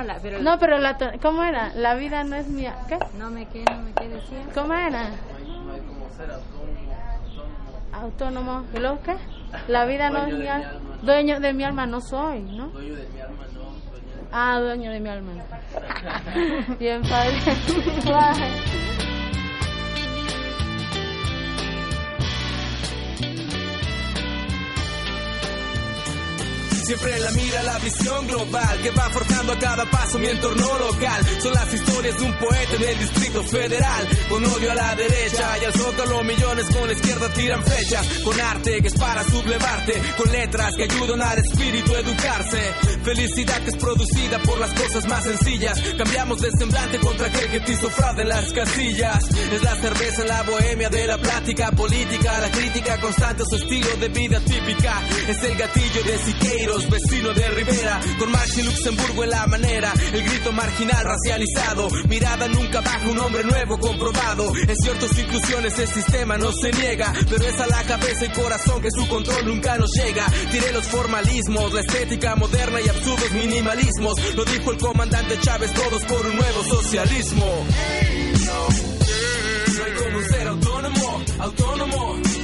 No, la, pero No, pero la ¿cómo era? La vida no es mía. ¿Qué? no me qué, no me qué decía. ¿Cómo era? Autónomo. ¿Y luego qué? La vida no es mi alma. Dueño de mi alma no soy, ¿no? Dueño de mi alma no. Ah, dueño de mi alma. Bien padre. Siempre la mira la visión global que va forjando a cada paso mi entorno local. Son las historias de un poeta en el Distrito Federal. Con odio a la derecha y al zócalo millones con la izquierda tiran flechas. Con arte que es para sublevarte. Con letras que ayudan al espíritu a educarse. Felicidad que es producida por las cosas más sencillas. Cambiamos de semblante contra aquel que te hizo fraude en las casillas. Es la cerveza la bohemia de la plática política. La crítica constante su estilo de vida típica. Es el gatillo de Siqueiros, vecino de Rivera. Con Marx y Luxemburgo en la manera. El grito marginal racializado. Mirada nunca bajo un hombre nuevo comprobado. En ciertas inclusiones el sistema no se niega. Pero es a la cabeza y corazón que su control nunca nos llega. Tiré los formalismos, la estética moderna y absurdos minimalismos. Lo dijo el comandante Chávez, todos por un nuevo socialismo. Hay como ser autónomo, autónomo.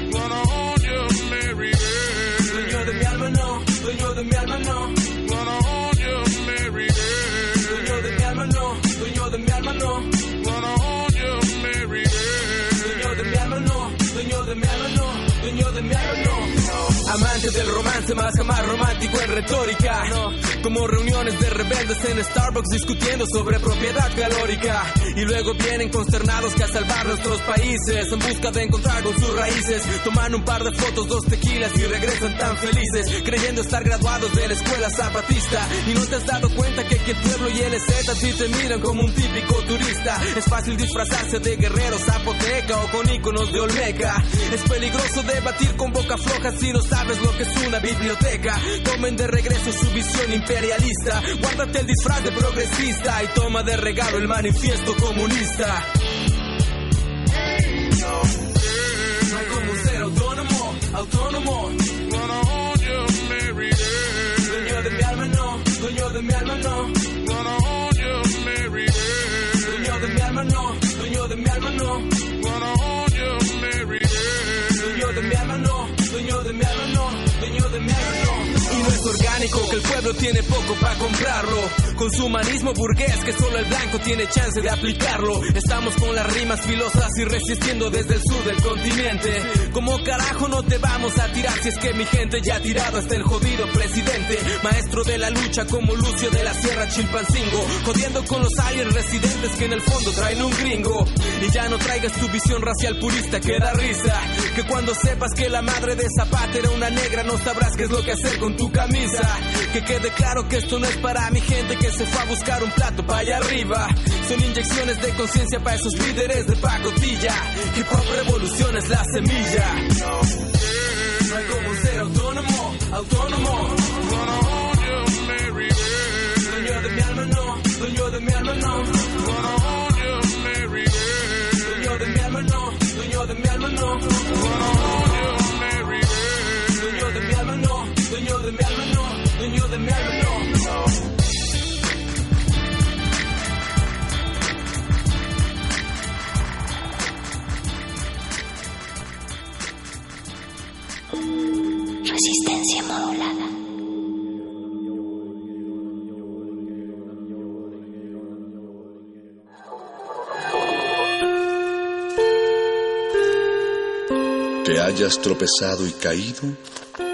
No, dueño de mi alma no. No. Del romance más jamás romántico en retórica. Como reuniones de rebeldes en Starbucks discutiendo sobre propiedad calórica. Y luego vienen consternados que a salvar nuestros países en busca de encontrar con sus raíces. Toman un par de fotos, dos tequilas y regresan tan felices. Creyendo estar graduados de la escuela zapatista. Y no te has dado cuenta que aquí el pueblo y el EZ a ti te miran como un típico turista. Es fácil disfrazarse de guerrero zapoteca o con íconos de Olmeca. Es peligroso debatir con boca floja si no sabes lo que es una biblioteca. Tomen de regreso su visión imperialista. Guárdate el disfraz de progresista y toma de regalo el manifiesto comunista. No como ser autónomo, autónomo. Dueño de mi alma no, dueño de mi alma no. Orgánico que el pueblo tiene poco para comprarlo. Con su humanismo burgués que solo el blanco tiene chance de aplicarlo. Estamos con las rimas filosas y resistiendo desde el sur del continente. Como carajo no te vamos a tirar si es que mi gente ya ha tirado hasta el jodido presidente. Maestro de la lucha como Lucio de la Sierra Chilpancingo. Jodiendo con los aliens residentes que en el fondo traen un gringo. Y ya no traigas tu visión racial purista que da risa. Que cuando sepas que la madre de Zapata era una negra no sabrás qué es lo que hacer con tu Que quede claro que esto no es para mi gente que se fue a buscar un plato para allá arriba. Son inyecciones de conciencia para esos líderes de pacotilla. Hip hop revolución es la semilla. No hay como ser autónomo, autónomo. Dueño de mi alma no, dueño de mi alma no. Dueño de mi alma no, dueño de mi alma no. Dueño de mi alma no, dueño de mi alma no, Resistencia modulada. Te hayas tropezado y caído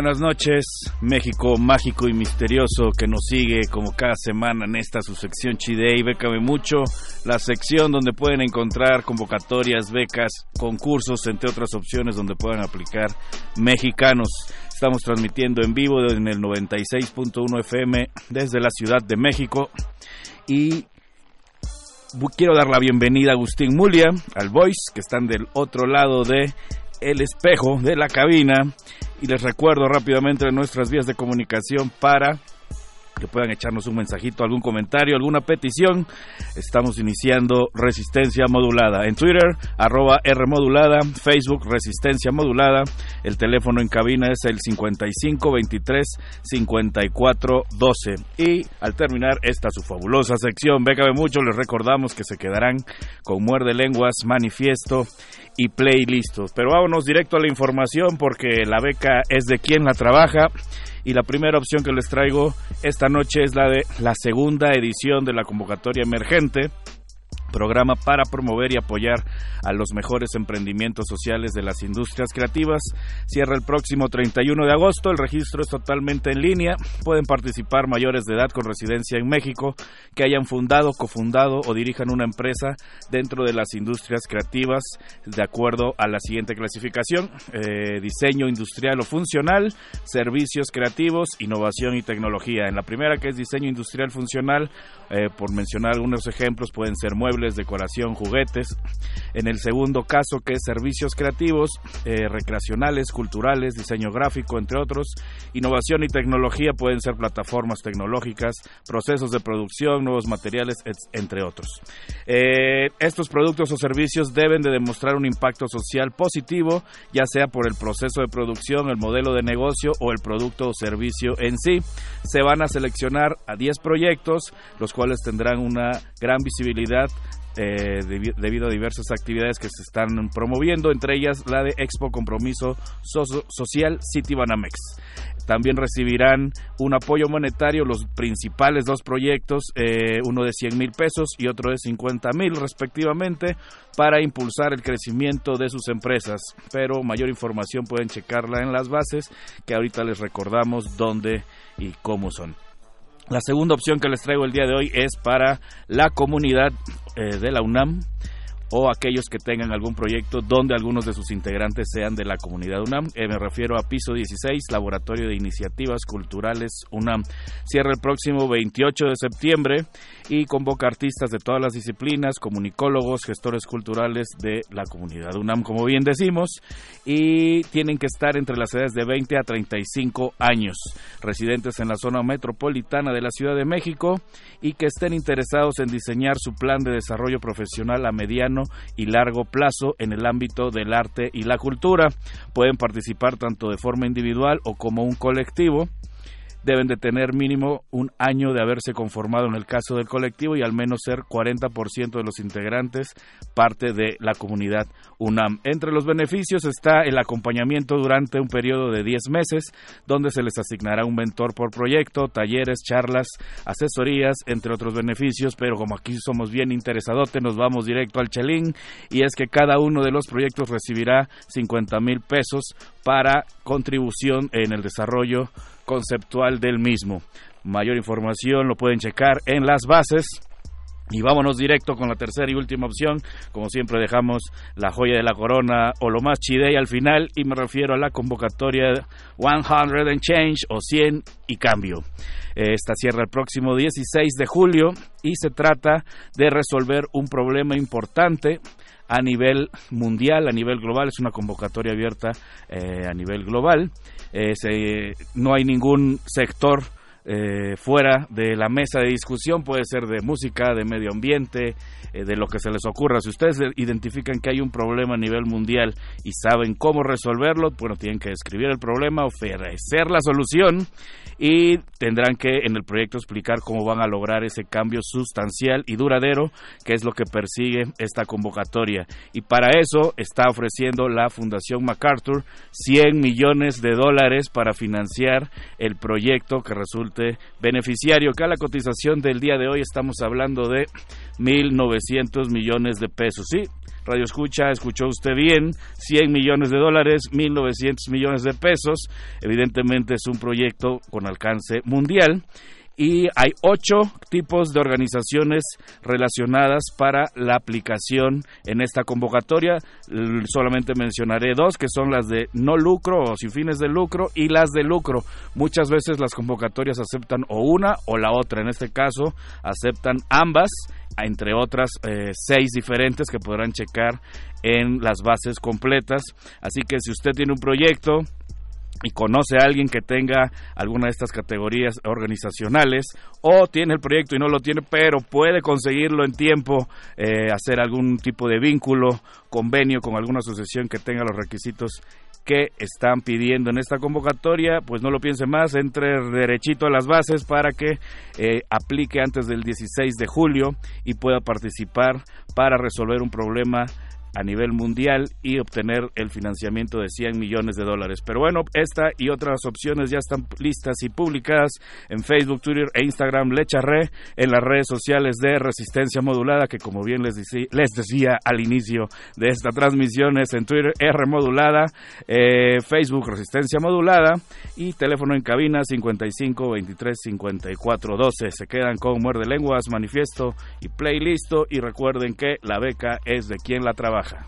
Buenas noches, México mágico y misterioso que nos sigue como cada semana en esta su sección Chidey, Bécame Mucho, la sección donde pueden encontrar convocatorias, becas, concursos, entre otras opciones donde puedan aplicar mexicanos. Estamos transmitiendo en vivo en el 96.1 FM desde la Ciudad de México y quiero dar la bienvenida a Agustín Mulia, al Voice, que están del otro lado de el espejo de la cabina y les recuerdo rápidamente nuestras vías de comunicación para que puedan echarnos un mensajito, algún comentario, alguna petición. Estamos iniciando Resistencia Modulada. En Twitter, arroba R Modulada, Facebook, Resistencia Modulada. El teléfono en cabina es el 55 23 54 12. Y al terminar esta su fabulosa sección, Bécame Mucho, les recordamos que se quedarán con Muerde Lenguas, Manifiesto y playlistos. Pero vámonos directo a la información porque la beca es de quien la trabaja y la primera opción que les traigo esta noche es la de la segunda edición de la convocatoria emergente programa para promover y apoyar a los mejores emprendimientos sociales de las industrias creativas. Cierra el próximo 31 de agosto, el registro es totalmente en línea. Pueden participar mayores de edad con residencia en México que hayan fundado, cofundado o dirijan una empresa dentro de las industrias creativas de acuerdo a la siguiente clasificación. Eh, diseño industrial o funcional, servicios creativos, innovación y tecnología. En la primera que es diseño industrial funcional, eh, por mencionar algunos ejemplos, pueden ser muebles, decoración, juguetes. En el segundo caso, que es servicios creativos, eh, recreacionales, culturales, diseño gráfico, entre otros. Innovación y tecnología pueden ser plataformas tecnológicas, procesos de producción, nuevos materiales, entre otros. Eh, estos productos o servicios deben de demostrar un impacto social positivo, ya sea por el proceso de producción, el modelo de negocio o el producto o servicio en sí. Se van a seleccionar a 10 proyectos, los cuales tendrán una gran visibilidad eh, debido a diversas actividades que se están promoviendo, entre ellas la de Expo Compromiso Social City Banamex. También recibirán un apoyo monetario los principales dos proyectos, eh, uno de 100 mil pesos y otro de 50 mil respectivamente, para impulsar el crecimiento de sus empresas. Pero mayor información pueden checarla en las bases que ahorita les recordamos dónde y cómo son. La segunda opción que les traigo el día de hoy es para la comunidad eh, de la UNAM o aquellos que tengan algún proyecto donde algunos de sus integrantes sean de la comunidad UNAM. Eh, me refiero a Piso 16, Laboratorio de Iniciativas Culturales UNAM. Cierra el próximo 28 de septiembre y convoca artistas de todas las disciplinas, comunicólogos, gestores culturales de la comunidad UNAM, como bien decimos, y tienen que estar entre las edades de 20 a 35 años, residentes en la zona metropolitana de la Ciudad de México y que estén interesados en diseñar su plan de desarrollo profesional a mediano y largo plazo en el ámbito del arte y la cultura. Pueden participar tanto de forma individual o como un colectivo deben de tener mínimo un año de haberse conformado en el caso del colectivo y al menos ser 40% de los integrantes parte de la comunidad UNAM. Entre los beneficios está el acompañamiento durante un periodo de 10 meses, donde se les asignará un mentor por proyecto, talleres, charlas, asesorías, entre otros beneficios, pero como aquí somos bien interesadotes, nos vamos directo al chelín y es que cada uno de los proyectos recibirá 50 mil pesos para contribución en el desarrollo conceptual del mismo. Mayor información lo pueden checar en las bases. Y vámonos directo con la tercera y última opción. Como siempre dejamos la joya de la corona o lo más chidey al final y me refiero a la convocatoria 100 and Change o 100 y cambio. Esta cierra el próximo 16 de julio y se trata de resolver un problema importante a nivel mundial, a nivel global. Es una convocatoria abierta eh, a nivel global. no hay ningún sector eh, fuera de la mesa de discusión, puede ser de música, de medio ambiente, eh, de lo que se les ocurra. Si ustedes identifican que hay un problema a nivel mundial y saben cómo resolverlo, bueno, tienen que describir el problema, ofrecer la solución y tendrán que en el proyecto explicar cómo van a lograr ese cambio sustancial y duradero, que es lo que persigue esta convocatoria. Y para eso está ofreciendo la Fundación MacArthur 100 millones de dólares para financiar el proyecto que resulte beneficiario. Acá la cotización del día de hoy estamos hablando de 1.900 millones de pesos. Sí, Radio Escucha, escuchó usted bien, 100 millones de dólares, 1.900 millones de pesos. Evidentemente es un proyecto con alcance mundial y hay ocho tipos de organizaciones relacionadas para la aplicación en esta convocatoria. Solamente mencionaré dos, que son las de no lucro o sin fines de lucro y las de lucro. Muchas veces las convocatorias aceptan o una o la otra. En este caso, aceptan ambas entre otras eh, seis diferentes que podrán checar en las bases completas. Así que si usted tiene un proyecto y conoce a alguien que tenga alguna de estas categorías organizacionales o tiene el proyecto y no lo tiene, pero puede conseguirlo en tiempo, eh, hacer algún tipo de vínculo, convenio con alguna asociación que tenga los requisitos que están pidiendo en esta convocatoria, pues no lo piense más, entre derechito a las bases para que eh, aplique antes del 16 de julio y pueda participar para resolver un problema a nivel mundial y obtener el financiamiento de 100 millones de dólares. Pero bueno, esta y otras opciones ya están listas y publicadas en Facebook, Twitter e Instagram. Le echaré en las redes sociales de Resistencia Modulada, que como bien les, les decía al inicio de esta transmisión es en Twitter R Modulada, eh, Facebook Resistencia Modulada y teléfono en cabina 55 23 54 12. Se quedan con Muerde Lenguas, Manifiesto y Playlist y recuerden que la beca es de quien la trabaja. Escucha,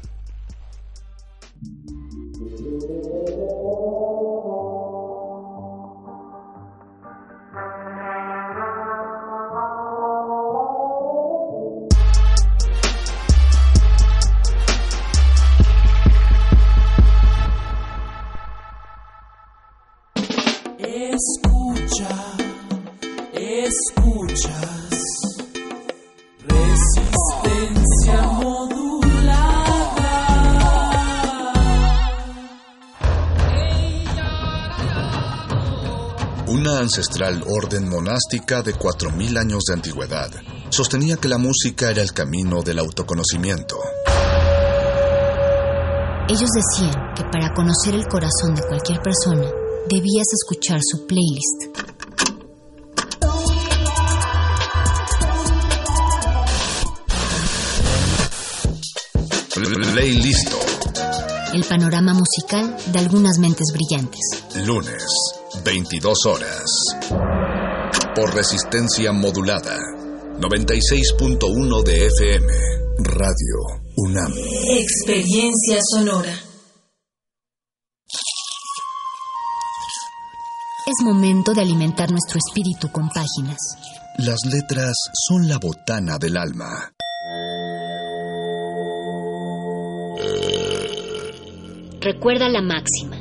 Una ancestral orden monástica de 4.000 años de antigüedad sostenía que la música era el camino del autoconocimiento. Ellos decían que para conocer el corazón de cualquier persona debías escuchar su playlist. Playlist. El panorama musical de algunas mentes brillantes. Lunes, 22 horas. Por resistencia modulada. 96.1 de FM. Radio UNAM. Experiencia sonora. Es momento de alimentar nuestro espíritu con páginas. Las letras son la botana del alma. Recuerda la máxima.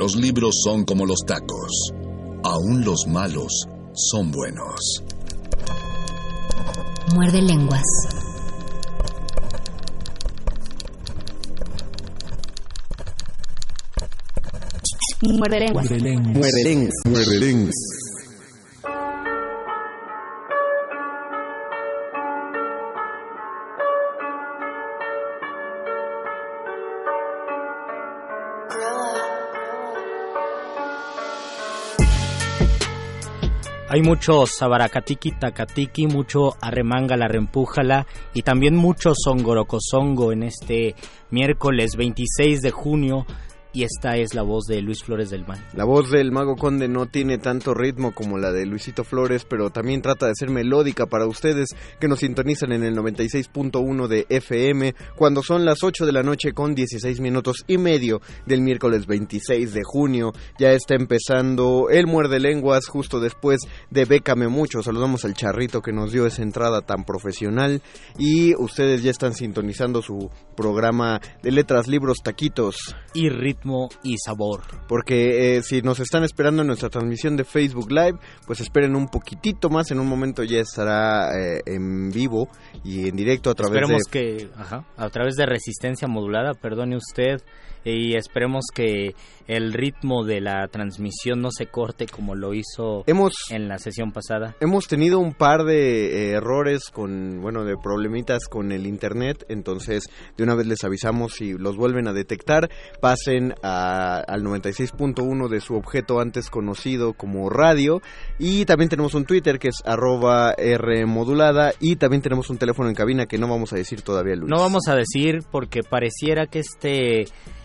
Los libros son como los tacos. Aún los malos son buenos. Muerde lenguas. Muerde lenguas. Muerde lenguas. Muerde lenguas. Hay mucho sabaracatiqui, tacatiqui, mucho arremangala, reempújala y también mucho songorocosongo en este miércoles 26 de junio y esta es la voz de Luis Flores del Mal. La voz del Mago Conde no tiene tanto ritmo como la de Luisito Flores, pero también trata de ser melódica para ustedes que nos sintonizan en el 96.1 de FM cuando son las 8 de la noche con 16 minutos y medio del miércoles 26 de junio. Ya está empezando el muerde lenguas justo después de Bécame Mucho. Saludamos al charrito que nos dio esa entrada tan profesional y ustedes ya están sintonizando su programa de letras, libros, taquitos y ritmo ritmo y sabor. Porque eh, si nos están esperando en nuestra transmisión de Facebook Live, pues esperen un poquitito más. En un momento ya estará eh, en vivo y en directo a través Esperemos de... que, ajá, a través de resistencia modulada, perdone usted, y esperemos que el ritmo de la transmisión no se corte como lo hizo Hemos en la sesión pasada. Hemos tenido un par de eh, errores con, bueno, de problemitas con el internet, entonces de una vez les avisamos si los vuelven a detectar, pasen a- al 96.1 de su objeto antes conocido como radio y también tenemos un Twitter que es arroba R modulada y también tenemos un teléfono en cabina que no vamos a decir todavía, Luis. No vamos a decir porque pareciera que este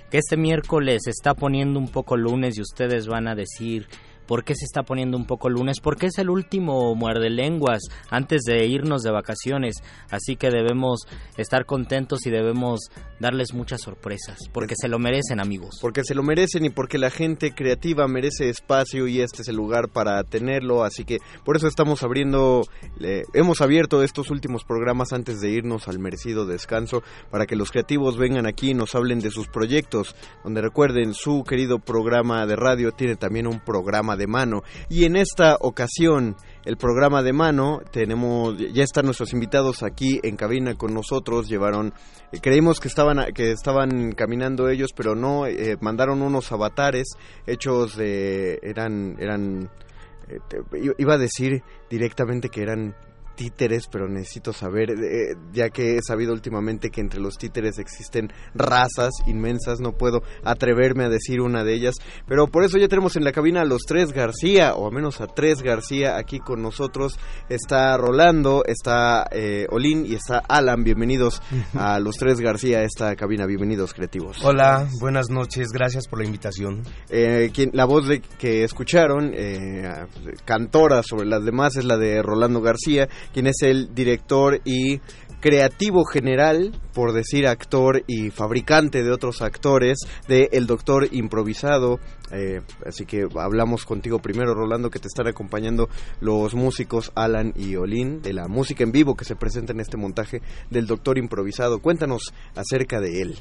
que este miércoles está poniendo un poco lunes y ustedes van a decir ¿Por qué se está poniendo un poco lunes? Porque es el último muerde lenguas antes de irnos de vacaciones. Así que debemos estar contentos y debemos darles muchas sorpresas. Porque se lo merecen, amigos. Porque se lo merecen y porque la gente creativa merece espacio y este es el lugar para tenerlo. Así que por eso estamos abriendo, hemos abierto estos últimos programas antes de irnos al merecido descanso para que los creativos vengan aquí y nos hablen de sus proyectos. Donde recuerden, su querido programa de radio tiene también un programa de mano. Y en esta ocasión, el programa de mano, tenemos, ya están nuestros invitados aquí en cabina con nosotros, llevaron, eh, creímos que estaban, que estaban caminando ellos, pero no, eh, mandaron unos avatares hechos de, eran, eran, eh, iba a decir directamente que eran títeres, pero necesito saber, eh, ya que he sabido últimamente que entre los títeres existen razas inmensas, no puedo atreverme a decir una de ellas, pero por eso ya tenemos en la cabina a los tres García, o al menos a tres García aquí con nosotros, está Rolando, está eh, Olin y está Alan, bienvenidos a los tres García a esta cabina, bienvenidos creativos. Hola, buenas noches, gracias por la invitación. Eh, quien- la voz de, que escucharon, eh, cantora sobre las demás, es la de Rolando García, quien es el director y creativo general, por decir actor y fabricante de otros actores, de El Doctor Improvisado. Eh, así que hablamos contigo primero, Rolando, que te están acompañando los músicos Alan y Olin, de la música en vivo que se presenta en este montaje del Doctor Improvisado. Cuéntanos acerca de él.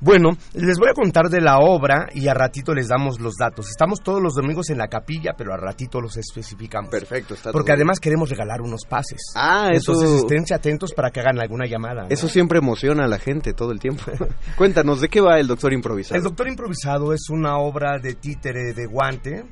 Bueno, les voy a contar de la obra y a ratito les damos los datos. Estamos todos los domingos en la capilla, pero a ratito los especificamos. Perfecto, está Porque todo además queremos regalar unos pases. Ah, eso- Entonces esténse atentos para que hagan alguna llamada. ¿no? Eso siempre emociona a la gente todo el tiempo. Cuéntanos, ¿de qué va el Doctor Improvisado? El Doctor Improvisado es una obra de títere de guante,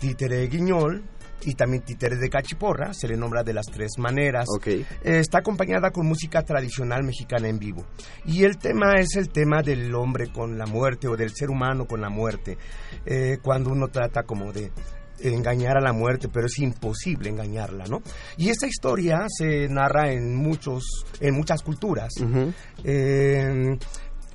títere de guiñol y también títere de cachiporra, se le nombra de las tres maneras. Eh, está acompañada con música tradicional mexicana en vivo. Y el tema es el tema del hombre con la muerte o del ser humano con la muerte. Eh, cuando uno trata como de engañar a la muerte, pero es imposible engañarla, ¿no? Y esta historia se narra en muchos, en muchas culturas. Eh,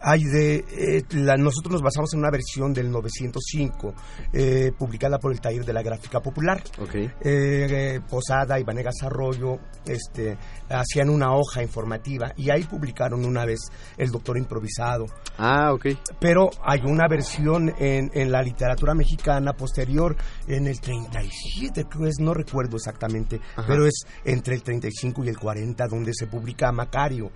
hay de, eh, la- nosotros nos basamos en una versión del 905, eh, publicada por el Taller de la Gráfica Popular. Eh, eh, Posada y Vanegas Arroyo este, hacían una hoja informativa y ahí publicaron una vez El Doctor Improvisado. Ah, ok. Pero hay una versión en, en la literatura mexicana posterior, en el 37, creo es, no recuerdo exactamente, Ajá. pero es entre el 35 y el 40 donde se publica Macario.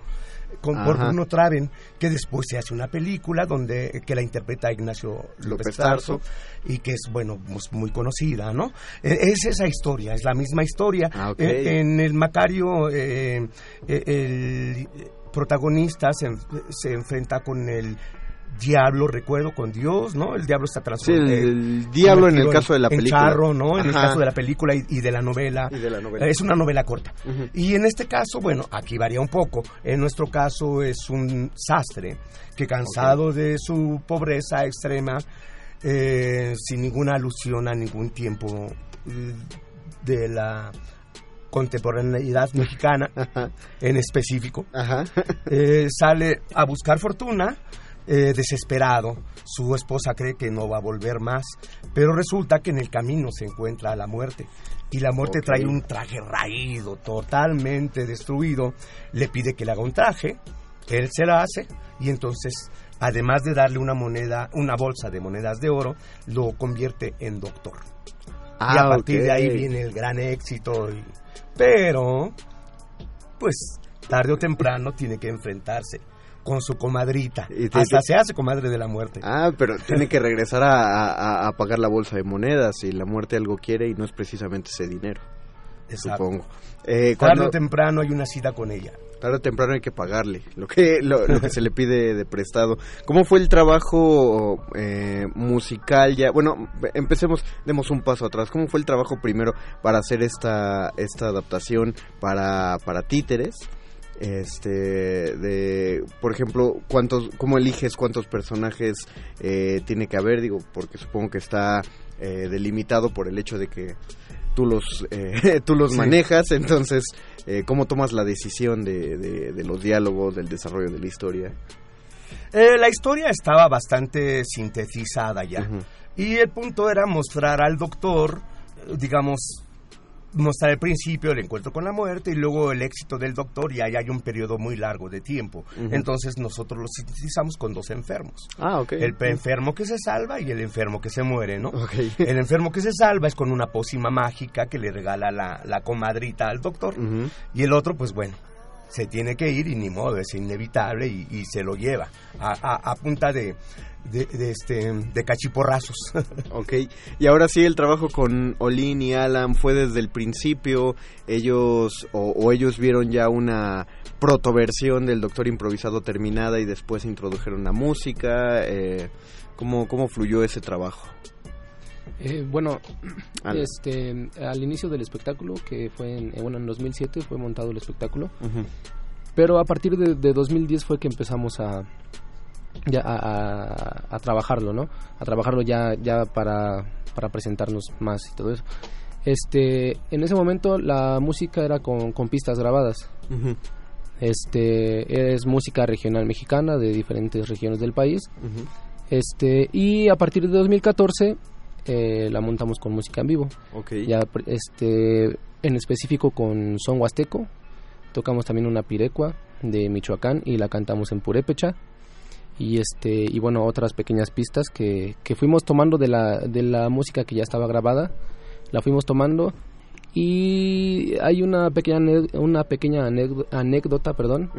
Con, por. Bruno Traven, que después se hace una película donde que la interpreta Ignacio López Tarso y que es bueno pues, muy conocida, ¿no? Eh, Es esa historia, es la misma historia. ok. Eh, en el Macario eh, eh, el protagonista se, se enfrenta con el diablo, recuerdo, con Dios, ¿no? El diablo está transformado. Sí, el- el diablo en el caso de la película. charro, ¿no? En el caso de la película y, y de la novela. Y de la novela. Es una novela corta. Y en este caso, bueno, aquí varía un poco. En nuestro caso es un sastre que cansado de su pobreza extrema, eh, sin ninguna alusión a ningún tiempo eh, de la contemporaneidad mexicana en específico, eh, sale a buscar fortuna eh, desesperado. Su esposa cree que no va a volver más, pero resulta que en el camino se encuentra la muerte. Y la muerte trae un traje raído, totalmente destruido. Le pide que le haga un traje, él se la hace y entonces, además de darle una moneda, una bolsa de monedas de oro, lo convierte en doctor. y Ah, a partir ok. de ahí viene el gran éxito. y- pero, pues, tarde o temprano tiene que enfrentarse con su comadrita. Y te- Hasta te- se hace comadre de la muerte. Ah, pero tiene que regresar a, a- a pagar la bolsa de monedas y la muerte algo quiere y no es precisamente ese dinero. Exacto. Supongo. Eh, Tarde cuando, o temprano hay una cita con ella. tarde o temprano hay que pagarle lo que lo, lo que se le pide de prestado. ¿Cómo fue el trabajo eh, musical ya? Bueno, empecemos, demos un paso atrás. ¿Cómo fue el trabajo primero para hacer esta esta adaptación para para títeres? Este, de, por ejemplo, cuántos, cómo eliges cuántos personajes eh, tiene que haber, digo, porque supongo que está eh, delimitado por el hecho de que tú los, eh, tú los Sí. manejas, entonces, eh, ¿cómo tomas la decisión de, de- de los diálogos, del desarrollo de la historia? Eh, la historia estaba bastante sintetizada ya. Y el punto era mostrar al doctor, digamos, mostrar el principio, el encuentro con la muerte y luego el éxito del doctor y ahí hay un periodo muy largo de tiempo. Entonces nosotros lo sintetizamos con dos enfermos. Ah, ok. El enfermo que se salva y el enfermo que se muere, ¿no? El enfermo que se salva es con una pócima mágica que le regala la, la comadrita al doctor. Y el otro, pues bueno, se tiene que ir y ni modo, es inevitable y, y se lo lleva a, a- a punta de, de, de este, de cachiporrazos. Ok, y ahora sí el trabajo con Olin y Alan fue desde el principio, ellos o, o ellos vieron ya una protoversión del Doctor Improvisado terminada y después introdujeron la música, eh, ¿cómo, ¿cómo fluyó ese trabajo? Eh, bueno, Alan. este, al inicio del espectáculo, que fue en, eh, bueno, en 2007 fue montado el espectáculo, pero a partir de, de 2010 fue que empezamos a ya a, a- a trabajarlo, ¿no? A trabajarlo ya ya para, para presentarnos más y todo eso. Este, en ese momento la música era con, con pistas grabadas. Ujú. Este, es música regional mexicana de diferentes regiones del país. Ujú. Este, y a partir de 2014 eh, la montamos con música en vivo. Ok. Ya este en específico con son huasteco. Tocamos también una pirecua de Michoacán y la cantamos en purépecha. Y este y bueno, otras pequeñas pistas que, que fuimos tomando de la de la música que ya estaba grabada. La fuimos tomando. Y hay una pequeña una pequeña anécdo- anécdota, perdón,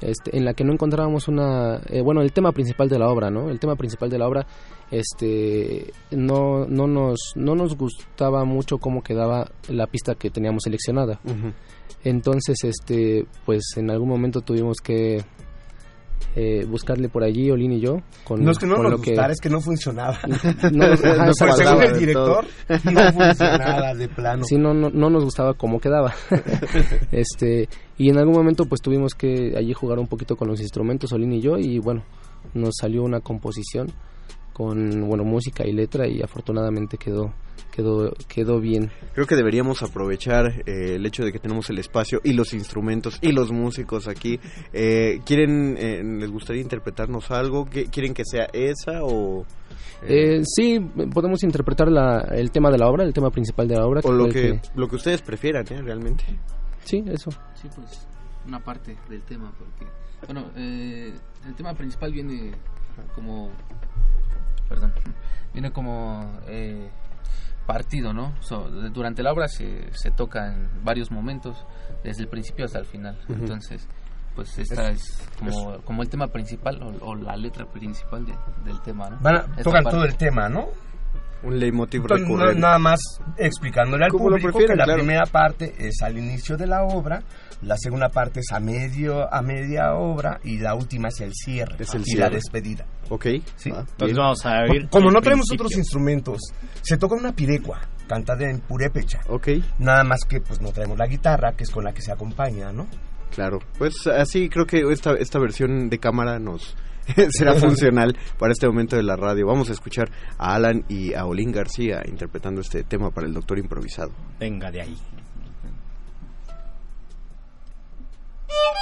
este, en la que no encontrábamos una eh, bueno el tema principal de la obra no el tema principal de la obra este no no nos no nos gustaba mucho cómo quedaba la pista que teníamos seleccionada. Entonces este pues en algún momento tuvimos que eh, buscarle por allí Olin y yo con, no es que no nos que gustara, es que no funcionaba. No nos- ajá, Pues, exacto. según el director, no funcionaba de plano. Sí, no, no, no nos gustaba cómo quedaba. este Y en algún momento pues tuvimos que allí jugar un poquito con los instrumentos, Olin y yo, y bueno, nos salió una composición con, bueno, música y letra y afortunadamente quedó, quedó, quedó bien. Creo que deberíamos aprovechar eh, el hecho de que tenemos el espacio y los instrumentos y los músicos aquí. Eh, ¿Quieren, eh, les gustaría interpretarnos algo? ¿Qué- ¿Quieren que sea esa o...? Eh, sí, podemos interpretar la, el tema de la obra, el tema principal de la obra. o lo que, el lo que ustedes prefieran, ¿eh? Realmente. Sí, eso. Sí, pues una parte del tema, porque, bueno, eh, el tema principal viene como, perdón, viene como eh, partido, ¿no? So, de- durante la obra se, se toca en varios momentos, desde el principio hasta el final. Entonces, pues esta es, Es- como, como el tema principal o, o la letra principal de- del tema, ¿no? Van a- Esta tocan parte. todo el tema, ¿no? Un leitmotiv Entonces, no- recurrente. nada más explicándole al lo público que la claro. primera parte es al inicio de la obra, la segunda parte es a medio a media obra y la última es el cierre Es el y la despedida. Ok. Entonces vamos a oír Como no tenemos principio. otros instrumentos, se toca una pirecua, cantada en purépecha. Ok. Nada más que pues no traemos la guitarra, que es con la que se acompaña, ¿no? Claro, pues así creo que esta, esta versión de cámara nos será funcional para este momento de la radio. Vamos a escuchar a Alan y a Olin García interpretando este tema para el Doctor Improvisado. Venga de ahí. Thank you.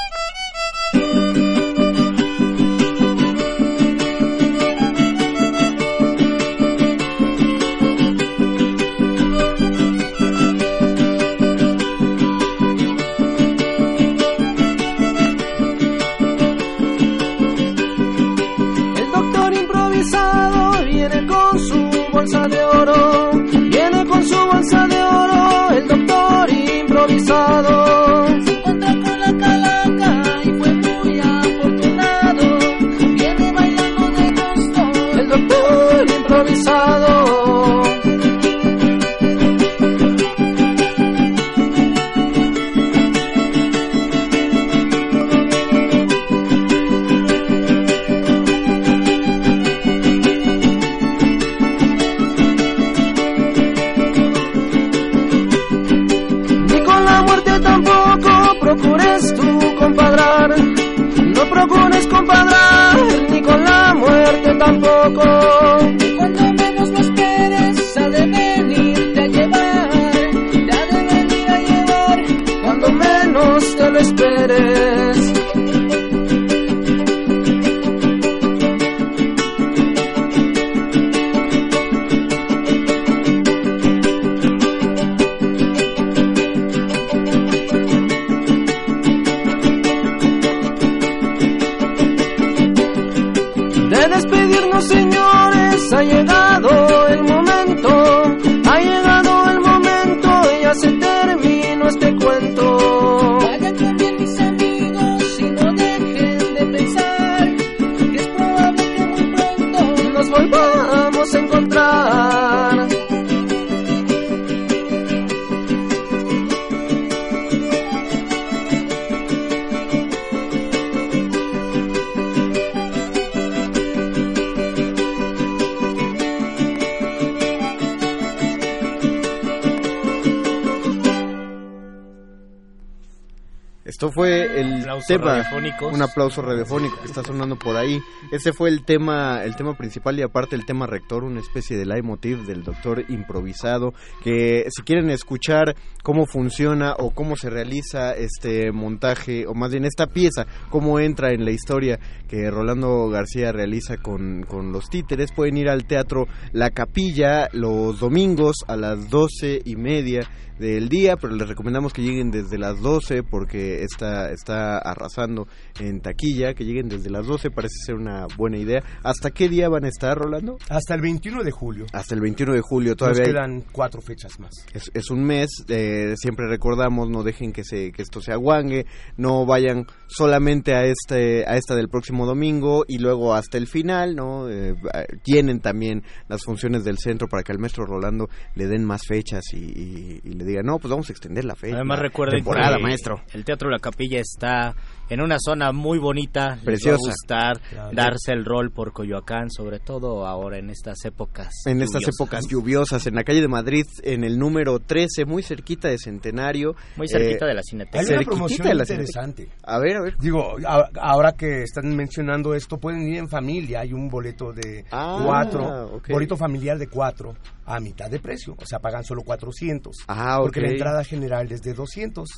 Esto fue el Aplausos tema, un aplauso radiofónico que está sonando por ahí. Ese fue el tema, el tema principal y aparte el tema rector, una especie de leitmotiv del doctor improvisado. Que si quieren escuchar cómo funciona o cómo se realiza este montaje o más bien esta pieza, cómo entra en la historia que Rolando García realiza con, con los títeres, pueden ir al teatro La Capilla los domingos a las doce y media del día, pero les recomendamos que lleguen desde las 12 porque está, está arrasando en taquilla, que lleguen desde las 12 parece ser una buena idea. ¿Hasta qué día van a estar, Rolando? Hasta el 21 de julio. Hasta el 21 de julio, Nos todavía hay- quedan cuatro fechas más. es, es un mes, eh, siempre recordamos, no dejen que, se, que esto se aguangue, no vayan solamente a este a esta del próximo domingo y luego hasta el final, ¿no? Eh, tienen también las funciones del centro para que al maestro Rolando le den más fechas y, y- y le digan, no, pues vamos a extender la fecha. Además recuerden temporada, que maestro. el Teatro La Capilla está en una zona muy bonita, Preciosa. les va a gustar Claro. darse el rol por Coyoacán, sobre todo ahora en estas épocas. En estas épocas lluviosas, en la calle de Madrid, en el número 13, muy cerquita de Centenario. Muy cerquita Eh, de la Cineteca. Hay una cerquitita promoción de la interesante. A ver, a ver. Digo, a- ahora que están mencionando esto, pueden ir en familia. Hay un boleto de Ah, cuatro, boleto familiar de cuatro a mitad de precio. O sea, pagan solo 400. Ah, Porque ok. la entrada general es de 200.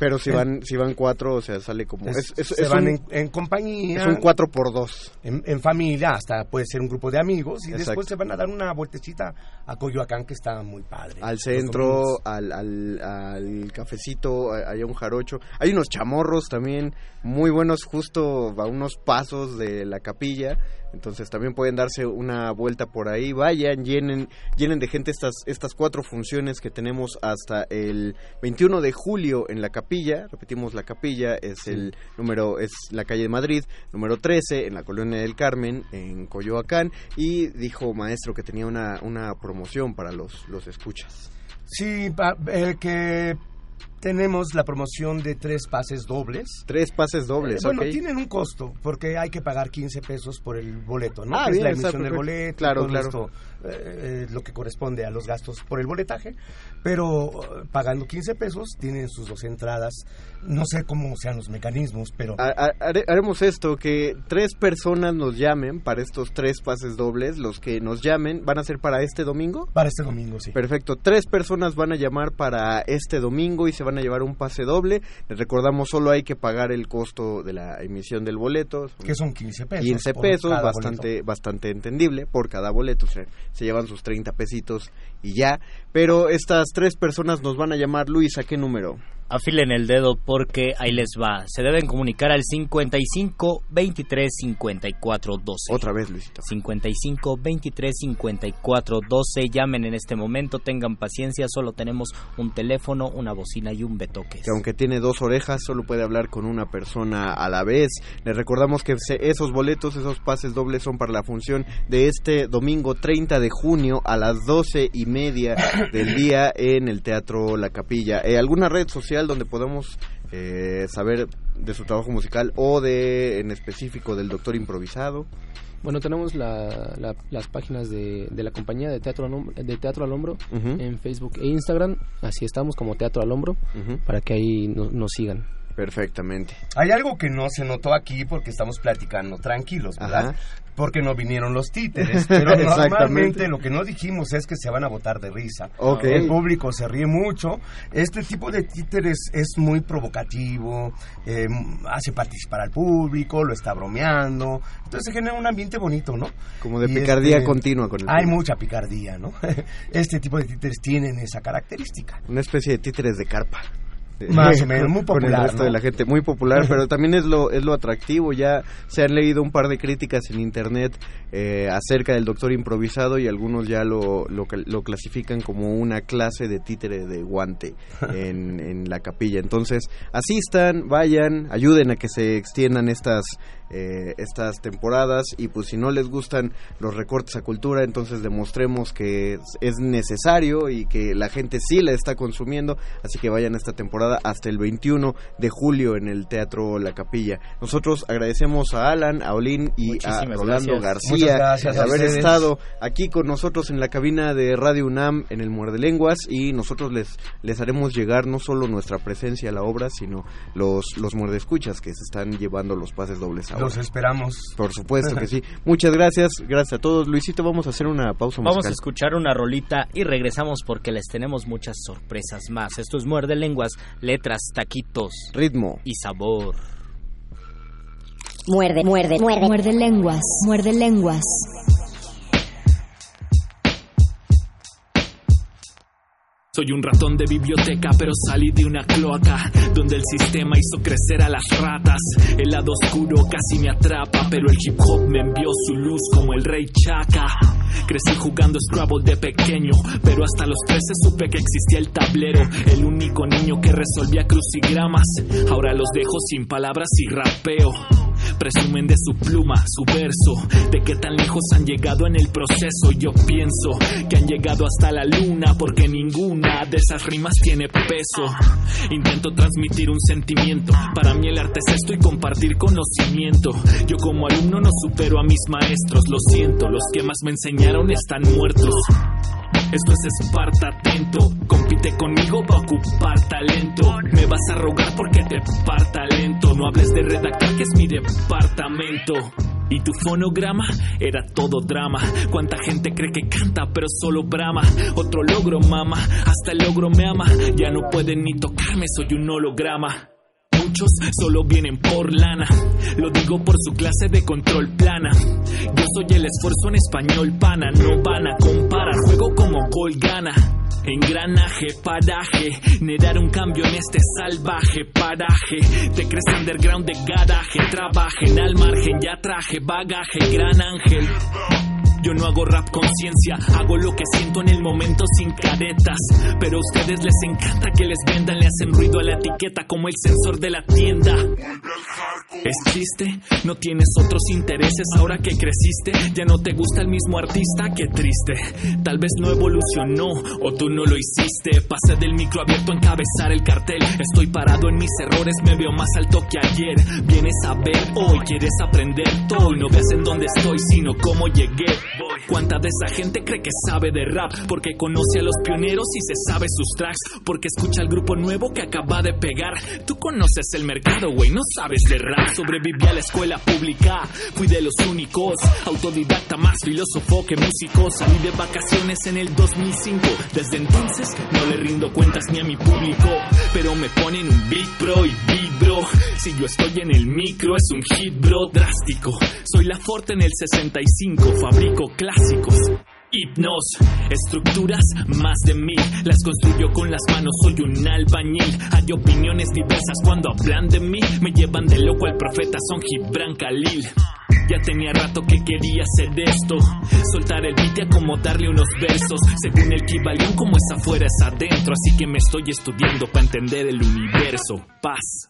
Pero si Es- van si van cuatro, o sea, sale como... Es- Es, es- se es van un, en, en compañía. es un 4 por 2 En, en familia, hasta puede ser un grupo de amigos. Y Exacto. después se van a dar una vueltecita a Coyoacán, que está muy padre. Al centro, al, al, al cafecito, hay un jarocho. Hay unos chamorros también muy buenos justo a unos pasos de la capilla. Entonces también pueden darse una vuelta por ahí. Vayan, llenen, llenen de gente estas, estas cuatro funciones que tenemos hasta el 21 de julio en la capilla. Repetimos, la capilla es el número, es la calle de Madrid, número 13, en la colonia del Carmen, en Coyoacán. Y dijo maestro que tenía una, una promoción para los, los escuchas. Sí, pa- eh, que tenemos la promoción de tres pases dobles. Tres pases dobles, Eh, bueno, tienen un costo, porque hay que pagar 15 pesos por el boleto, ¿no? Ah, Que es la emisión del boleto, Claro, todo claro. esto, eh, eh, lo que corresponde a los gastos por el boletaje, pero eh, pagando 15 pesos tienen sus dos entradas. No sé cómo sean los mecanismos, pero Ha- ha- hare- haremos esto, que tres personas nos llamen para estos tres pases dobles. Los que nos llamen van a ser para este domingo. para este domingo sí. Perfecto, tres personas van a llamar para este domingo y se van a llevar un pase doble. Les recordamos, solo hay que pagar el costo de la emisión del boleto. Que son 15 pesos 15 por pesos, bastante, bastante entendible por cada boleto. Se, se llevan sus 30 pesitos y ya. Pero estas tres personas nos van a llamar, Luis, ¿a qué número? Afilen el dedo porque ahí les va. Se deben comunicar al 55 23 54 12. Otra vez, Luisito. 55 23 54 12. Llamen en este momento, tengan paciencia. Solo tenemos un teléfono, una bocina y un betoque. Que aunque tiene dos orejas, solo puede hablar con una persona a la vez. Les recordamos que esos boletos, esos pases dobles son para la función de este domingo 30 de junio a las 12 y media del día en el Teatro La Capilla. Eh, ¿Alguna red social? Donde podemos eh, saber de su trabajo musical o de en específico del doctor improvisado? Bueno, tenemos las páginas de, la compañía de Teatro, de teatro al Hombro en Facebook e Instagram. Así estamos como Teatro al Hombro para que ahí nos sigan. Perfectamente. Hay algo que no se notó aquí porque estamos platicando tranquilos, ¿verdad? Porque no vinieron los títeres. Pero normalmente lo que no dijimos es que se van a botar de risa. El público se ríe mucho. Este tipo de títeres es muy provocativo, eh, hace participar al público, lo está bromeando. Entonces se genera un ambiente bonito, ¿no? Como de picardía este, continua con el Hay mucha picardía, ¿no? Este tipo de títeres tienen esa característica. Una especie de títeres de carpa. Más o menos, muy popular. Con el resto de la gente, muy popular, pero también es lo, es lo atractivo. Ya se han leído un par de críticas en internet eh, acerca del doctor improvisado y algunos ya lo, lo, lo, clasifican como una clase de títere de guante en, en la capilla. Entonces, asistan, vayan, ayuden a que se extiendan estas eh, estas temporadas y pues si no les gustan los recortes a cultura entonces demostremos que es necesario y que la gente sí la está consumiendo. Así que vayan esta temporada hasta el 21 de julio en el Teatro La Capilla. Nosotros agradecemos a Alan, a Olin y a Rolando García por haber estado aquí con nosotros en la cabina de Radio UNAM en el Muerde Lenguas y nosotros les, les haremos llegar no solo nuestra presencia a la obra sino los, los muerde escuchas que se están llevando los pases dobles los esperamos. Por supuesto que sí. Muchas gracias, gracias a todos. Luisito, vamos a hacer una pausa musical. Vamos a escuchar una rolita y regresamos porque les tenemos muchas sorpresas más. Esto es Muerde Lenguas, letras, taquitos, ritmo y sabor. Muerde, muerde, muerde. Muerde lenguas, muerde lenguas. Soy un ratón de biblioteca, pero salí de una cloaca donde el sistema hizo crecer a las ratas. El lado oscuro casi me atrapa, pero el hip hop me envió su luz como el rey Chaka. Crecí jugando Scrabble de pequeño, pero hasta los 13 supe que existía el tablero. El único niño que resolvía crucigramas. Ahora los dejo sin palabras y rapeo. Presumen de su pluma, su verso, de qué tan lejos han llegado en el proceso. Yo pienso que han llegado hasta la luna porque ninguna de esas rimas tiene peso. Intento transmitir un sentimiento. Para mí el arte es esto y compartir conocimiento. Yo como alumno no supero a mis maestros, lo siento, los que más me enseñaron están muertos. Esto es Esparta, atento. Compite conmigo para ocupar talento. Me vas a rogar porque te par talento. No hables de redactar, que es mi departamento. Y tu fonograma era todo drama. Cuánta gente cree que canta, pero solo brama. Otro logro, mama. Hasta el logro me ama. Ya no pueden ni tocarme, soy un holograma. Muchos solo vienen por lana. Lo digo por su clase de control plana. Yo soy el esfuerzo en español, pana. No van a comparar, juego como gol gana. Engranaje, paraje, nedar un cambio en este salvaje paraje. Te crees underground de garaje, trabajen al margen, ya traje bagaje, gran ángel. Yo no hago rap conciencia, hago lo que siento en el momento sin caretas. Pero a ustedes les encanta que les vendan, le hacen ruido a la etiqueta como el sensor de la tienda. Es triste, no tienes otros intereses ahora que creciste. Ya no te gusta el mismo artista, qué triste. Tal vez no evolucionó o tú no lo hiciste. Pasé del micro abierto a encabezar el cartel. Estoy parado en mis errores, me veo más alto que ayer. Vienes a ver hoy, quieres aprender todo. No ves en dónde estoy, sino cómo llegué. ¿Cuánta de esa gente cree que sabe de rap? Porque conoce a los pioneros y se sabe sus tracks. Porque escucha al grupo nuevo que acaba de pegar. Tú conoces el mercado, güey, no sabes de rap. Sobreviví a la escuela pública, fui de los únicos. Autodidacta más filósofo que músico. Salí de vacaciones en el 2005. Desde entonces no le rindo cuentas ni a mi público. Pero me ponen un beat pro y vibro. Si yo estoy en el micro, es un hit bro drástico. Soy la Forte en el 65, fabrico clásicos. Hipnos, estructuras más de mil, las construyo con las manos, soy un albañil. Hay opiniones diversas cuando hablan de mí, me llevan de loco al profeta Son Gibran Khalil. Ya tenía rato que quería hacer esto, soltar el beat y acomodarle unos versos. Según el Kibalión, como es afuera es adentro, así que me estoy estudiando para entender el universo. Paz.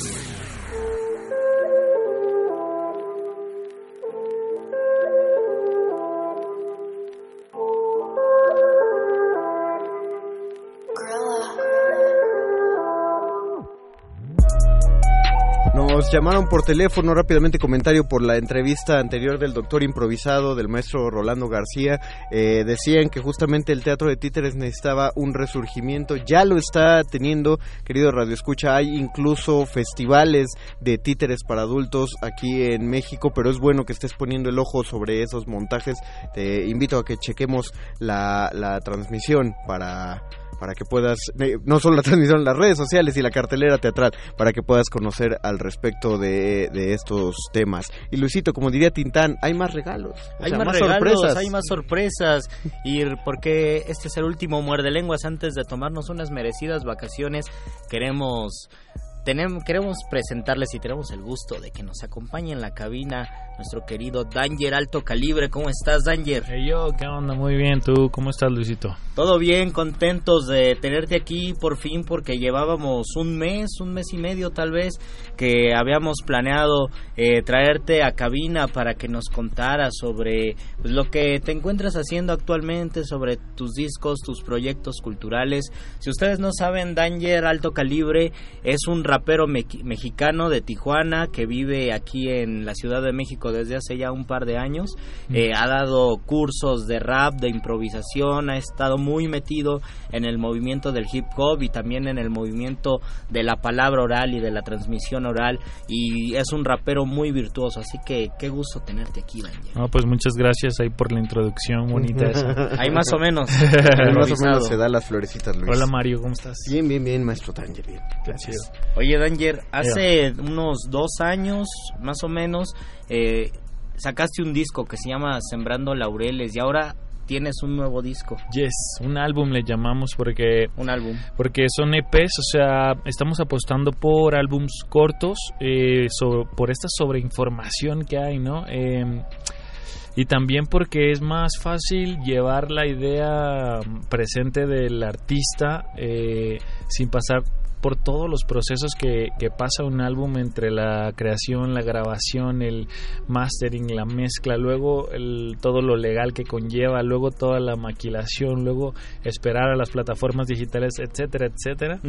Nos llamaron por teléfono rápidamente comentario por la entrevista anterior del doctor improvisado del maestro Rolando García. Eh, decían que justamente el teatro de títeres necesitaba un resurgimiento. Ya lo está teniendo, querido Radio Escucha. Hay incluso festivales de títeres para adultos aquí en México, pero es bueno que estés poniendo el ojo sobre esos montajes. Te invito a que chequemos la, la transmisión para para que puedas, no solo la transmisión en las redes sociales y la cartelera teatral, para que puedas conocer al respecto de, de estos temas. Y Luisito, como diría Tintán, hay más regalos. Hay sea, más, regalos, sorpresas. hay más sorpresas. Y porque este es el último muerde lenguas antes de tomarnos unas merecidas vacaciones, queremos tenemos, queremos presentarles y tenemos el gusto de que nos acompañe en la cabina nuestro querido Danger Alto Calibre. ¿Cómo estás, Danger? Hey, yo, ¿qué onda? Muy bien, ¿tú cómo estás, Luisito? Todo bien, contentos de tenerte aquí por fin porque llevábamos un mes, un mes y medio tal vez, que habíamos planeado eh, traerte a cabina para que nos contaras sobre pues, lo que te encuentras haciendo actualmente, sobre tus discos, tus proyectos culturales. Si ustedes no saben, Danger Alto Calibre es un rapero me- mexicano de Tijuana que vive aquí en la Ciudad de México desde hace ya un par de años. Mm. Eh, ha dado cursos de rap, de improvisación, ha estado muy metido en el movimiento del hip hop y también en el movimiento de la palabra oral y de la transmisión oral y es un rapero muy virtuoso, así que qué gusto tenerte aquí, Danger. No, pues muchas gracias ahí por la introducción bonita esa. Ahí más o menos. Ahí más o menos se da las florecitas, Luis. Hola Mario, ¿cómo estás? Bien, bien, bien, maestro Danger, bien. Gracias. Oye, Danger, hace unos dos años, más o menos, eh, sacaste un disco que se llama Sembrando Laureles y ahora tienes un nuevo disco. Yes, un álbum le llamamos porque un álbum porque son EPs, o sea, estamos apostando por álbums cortos, eh, por esta sobreinformación que hay, ¿no? Eh, y también porque es más fácil llevar la idea presente del artista eh, sin pasar por todos los procesos que, que pasa un álbum entre la creación, la grabación, el mastering, la mezcla, luego el, todo lo legal que conlleva, luego toda la maquilación, luego esperar a las plataformas digitales, etcétera, etcétera.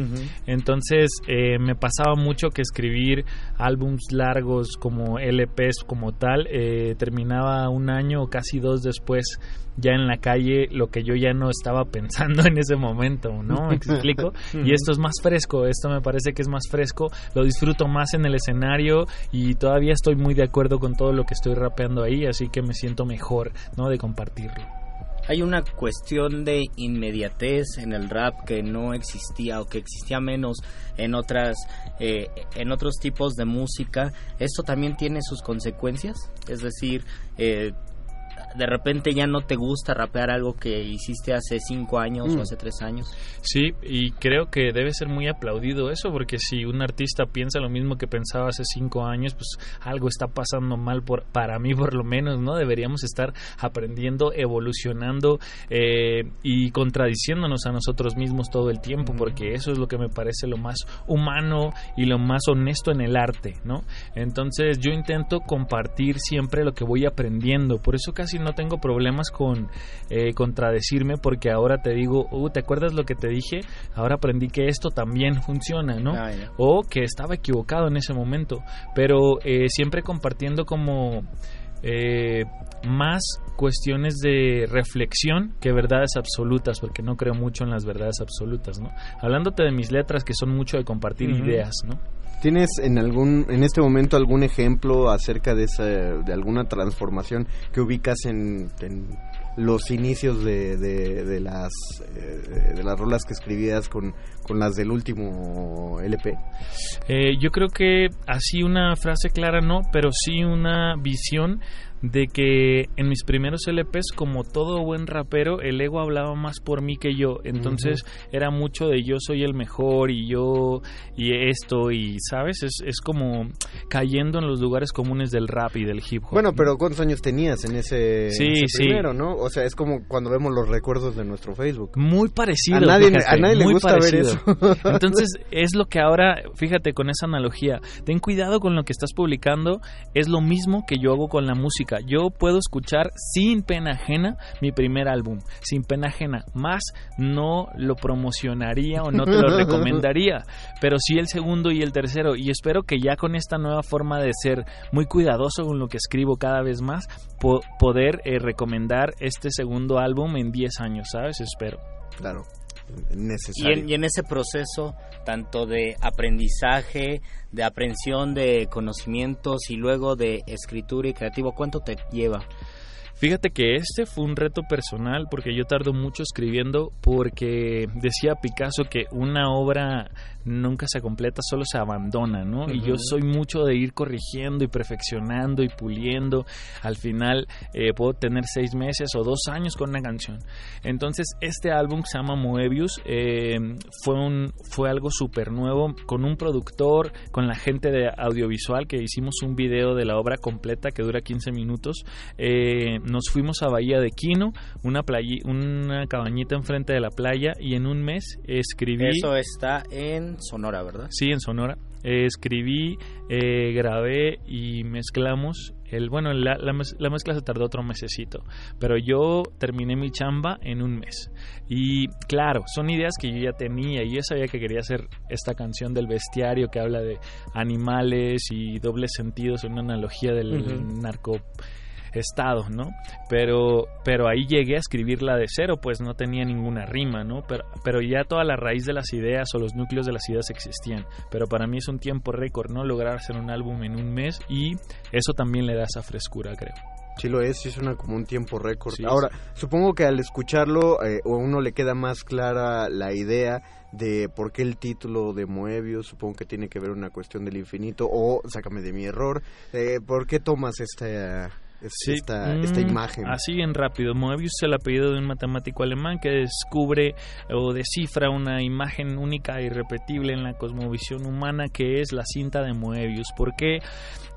Entonces eh, me pasaba mucho que escribir álbums largos como LPs como tal eh, terminaba un año o casi dos después ya en la calle lo que yo ya no estaba pensando en ese momento, ¿no? ¿Me explico? y esto es más fresco, esto me parece que es más fresco, lo disfruto más en el escenario y todavía estoy muy de acuerdo con todo lo que estoy rapeando ahí, así que me siento mejor, ¿no? De compartirlo. Hay una cuestión de inmediatez en el rap que no existía o que existía menos en otras eh, en otros tipos de música. Esto también tiene sus consecuencias, es decir, eh, de repente ya no te gusta rapear algo que hiciste hace cinco años Mm. o hace tres años. Sí, y creo que debe ser muy aplaudido eso, porque si un artista piensa lo mismo que pensaba hace cinco años, pues algo está pasando mal por, para mí por lo menos, ¿no? Deberíamos estar aprendiendo, evolucionando eh, y contradiciéndonos a nosotros mismos todo el tiempo, porque eso es lo que me parece lo más humano y lo más honesto en el arte, ¿no? Entonces yo intento compartir siempre lo que voy aprendiendo, por eso casi no tengo problemas con eh, contradecirme, porque ahora te digo, uh, ¿te acuerdas lo que te dije? Ahora aprendí que esto también funciona, ¿no? Ah. O que estaba equivocado en ese momento, pero eh, siempre compartiendo como eh, más cuestiones de reflexión que verdades absolutas, porque no creo mucho en las verdades absolutas, ¿no? Hablándote de mis letras que son mucho de compartir ideas, ¿no? ¿Tienes en algún en este momento algún ejemplo acerca de esa de alguna transformación que ubicas en, en los inicios de, de, de las eh, de las rolas que escribías con, con las del último LP? Eh, yo creo que así una frase clara no, pero sí una visión de que en mis primeros LPs, como todo buen rapero, el ego hablaba más por mí que yo. Entonces era mucho de yo soy el mejor y yo y esto y, ¿sabes? Es, es como cayendo en los lugares comunes del rap y del hip hop. Bueno, pero ¿cuántos años tenías en ese, en Sí, ese sí. primero, no? O sea, es como cuando vemos los recuerdos de nuestro Facebook. Muy parecido. A nadie, fíjate, a nadie le gusta ver eso. Entonces, es lo que ahora, fíjate con esa analogía, ten cuidado con lo que estás publicando, es lo mismo que yo hago con la música. Yo puedo escuchar sin pena ajena mi primer álbum, sin pena ajena, más no lo promocionaría o no te lo recomendaría, pero sí el segundo y el tercero y espero que ya con esta nueva forma de ser muy cuidadoso con lo que escribo cada vez más, po- poder eh, recomendar este segundo álbum en 10 años, ¿sabes? Espero. Claro. Y Necesario. en, y en ese proceso, tanto de aprendizaje, de aprehensión de conocimientos y luego de escritura y creativo, ¿cuánto te lleva? Fíjate que este fue un reto personal porque yo tardo mucho escribiendo porque decía Picasso que una obra nunca se completa, solo se abandona, ¿no? Y yo soy mucho de ir corrigiendo y perfeccionando y puliendo. Al final eh, puedo tener seis meses o dos años con una canción. Entonces este álbum que se llama Moebius eh, fue, un, fue algo súper nuevo con un productor, con la gente de audiovisual que hicimos un video de la obra completa que dura 15 minutos. Eh, nos fuimos a Bahía de Quino, una, playa, una cabañita enfrente de la playa y en un mes escribí... Eso está en Sonora, ¿verdad? Sí, en Sonora. Eh, escribí, eh, grabé y mezclamos. El, bueno, la, la mez- la mezcla se tardó otro mesecito, pero yo terminé mi chamba en un mes. Y claro, son ideas que yo ya tenía y yo sabía que quería hacer esta canción del bestiario que habla de animales y dobles sentidos, una analogía del Ujú. narco estado, ¿no? Pero, pero ahí llegué a escribirla de cero, pues no tenía ninguna rima, ¿no? Pero, pero ya toda la raíz de las ideas o los núcleos de las ideas existían. Pero para mí es un tiempo récord, ¿no? Lograr hacer un álbum en un mes y eso también le da esa frescura, creo. Sí lo es, sí suena como un tiempo récord. Sí, Ahora, supongo que al escucharlo eh, a uno le queda más clara la idea de por qué el título de Moebius, supongo que tiene que ver una cuestión del infinito, o, sácame de mi error, eh, ¿por qué tomas esta, es- esta, esta Mm, imagen? Así en rápido. Moebius es el apellido de un matemático alemán que descubre o descifra una imagen única e irrepetible en la cosmovisión humana que es la cinta de Moebius. ¿Por qué?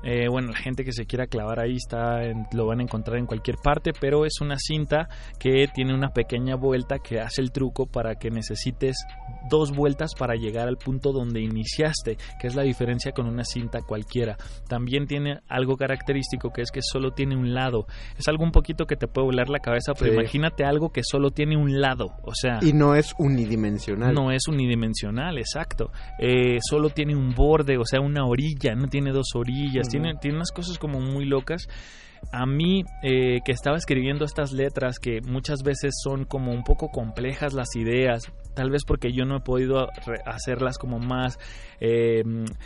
Eh, bueno, la gente que se quiera clavar ahí está en- lo van a encontrar en cualquier parte, pero es una cinta que tiene una pequeña vuelta que hace el truco para que necesites dos vueltas para llegar al punto donde iniciaste, que es la diferencia con una cinta cualquiera. También tiene algo característico que es que solo tiene un lado. Es algo un poquito que te puede volar la cabeza, pero Sí. imagínate algo que solo tiene un lado, o sea, Y no es unidimensional. no es unidimensional, exacto. Eh, solo tiene un borde, o sea, una orilla, no tiene dos orillas. Tiene, tiene unas cosas como muy locas. A mí, eh, que estaba escribiendo estas letras, que muchas veces son como un poco complejas las ideas, tal vez porque yo no he podido hacerlas como más eh,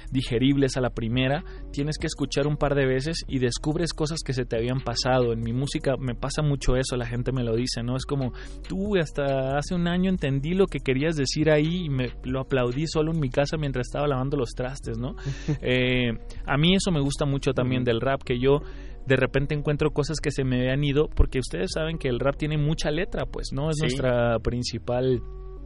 digeribles a la primera, tienes que escuchar un par de veces y descubres cosas que se te habían pasado. En mi música me pasa mucho eso, la gente me lo dice, ¿no? Es como, tú hasta hace un año entendí lo que querías decir ahí y me lo aplaudí solo en mi casa mientras estaba lavando los trastes, ¿no? Eh, a mí eso me gusta mucho también del rap, que yo de repente encuentro cosas que se me habían ido, porque ustedes saben que el rap tiene mucha letra, pues, ¿no? Es Sí. nuestra principal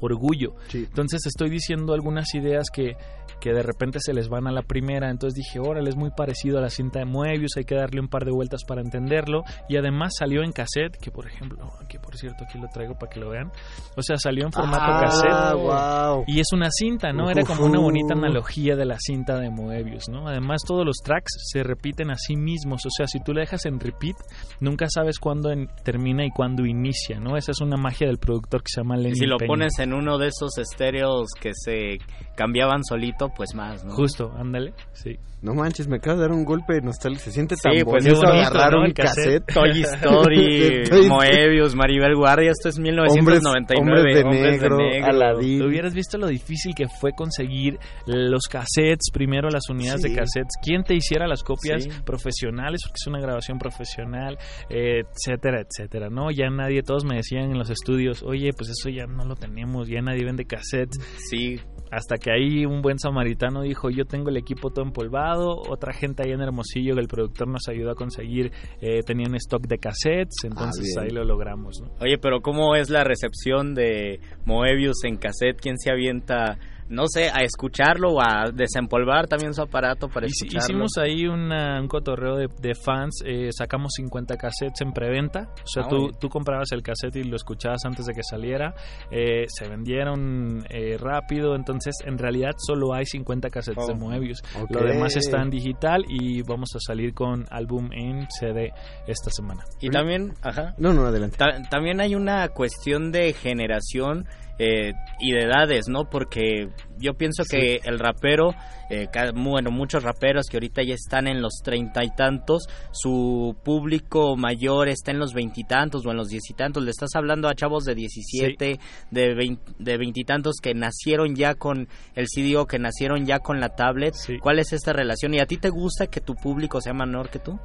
orgullo. Entonces estoy diciendo algunas ideas que, que de repente se les van a la primera, entonces dije, órale, es muy parecido a la cinta de Moebius, hay que darle un par de vueltas para entenderlo, y además salió en cassette, que por ejemplo, que por cierto aquí lo traigo para que lo vean, o sea, salió en formato Ah, cassette, wow. y es una cinta, ¿no? Era como una bonita analogía de la cinta de Moebius, ¿no? Además todos los tracks se repiten a sí mismos, o sea, si tú le dejas en repeat, nunca sabes cuándo en- termina y cuándo inicia, ¿no? Esa es una magia del productor que se llama Lenny Si lo Penny. pones en en uno de esos estéreos que se cambiaban solito, pues más, ¿no? Justo, ándale, sí. No manches, me acaba de dar un golpe de nostalgia. Se siente Sí, tan pues bonito es bonito, agarrar ¿no? un cassette. cassette. Toy Story, Moebius, Maribel Guardia, esto es 1999. Hombres de Hombres negro, Aladdin. Hubieras visto lo difícil que fue conseguir los cassettes, primero las unidades Sí. de cassettes, quién te hiciera las copias Sí. profesionales, porque es una grabación profesional, etcétera, etcétera, ¿no? Ya nadie, todos me decían en los estudios, oye, pues eso ya no lo tenemos, ya nadie vende cassettes. Sí. Hasta que ahí un buen samaritano dijo, yo tengo el equipo todo empolvado, otra gente ahí en Hermosillo, que el productor nos ayudó a conseguir, eh, tenían stock de cassettes, entonces bien. ahí lo logramos, ¿no? Oye, pero ¿cómo es la recepción de Moebius en cassette? ¿Quién se avienta, no sé, a escucharlo o a desempolvar también su aparato para escucharlo? Hicimos ahí una- un cotorreo de, de fans, eh, sacamos 50 cassettes en preventa, o sea, Ah, tú, tú comprabas el cassette y lo escuchabas antes de que saliera, eh, se vendieron eh, rápido, entonces en realidad solo hay 50 cassettes de Oh. Moebius, Ok. lo demás está en digital y vamos a salir con álbum en CD esta semana. Y también, ajá. No, no, adelante. Ta- también hay una cuestión de generación eh, y de edades, ¿no? Porque yo pienso que el rapero, eh, bueno, muchos raperos que ahorita ya están en los treinta y tantos, su público mayor está en los veintitantos o en los diez y tantos. Le estás hablando a chavos de 17, de vein- de veintitantos que nacieron ya con el CD o que nacieron ya con la tablet. ¿Cuál es esta relación? ¿Y a ti te gusta que tu público sea menor que tú?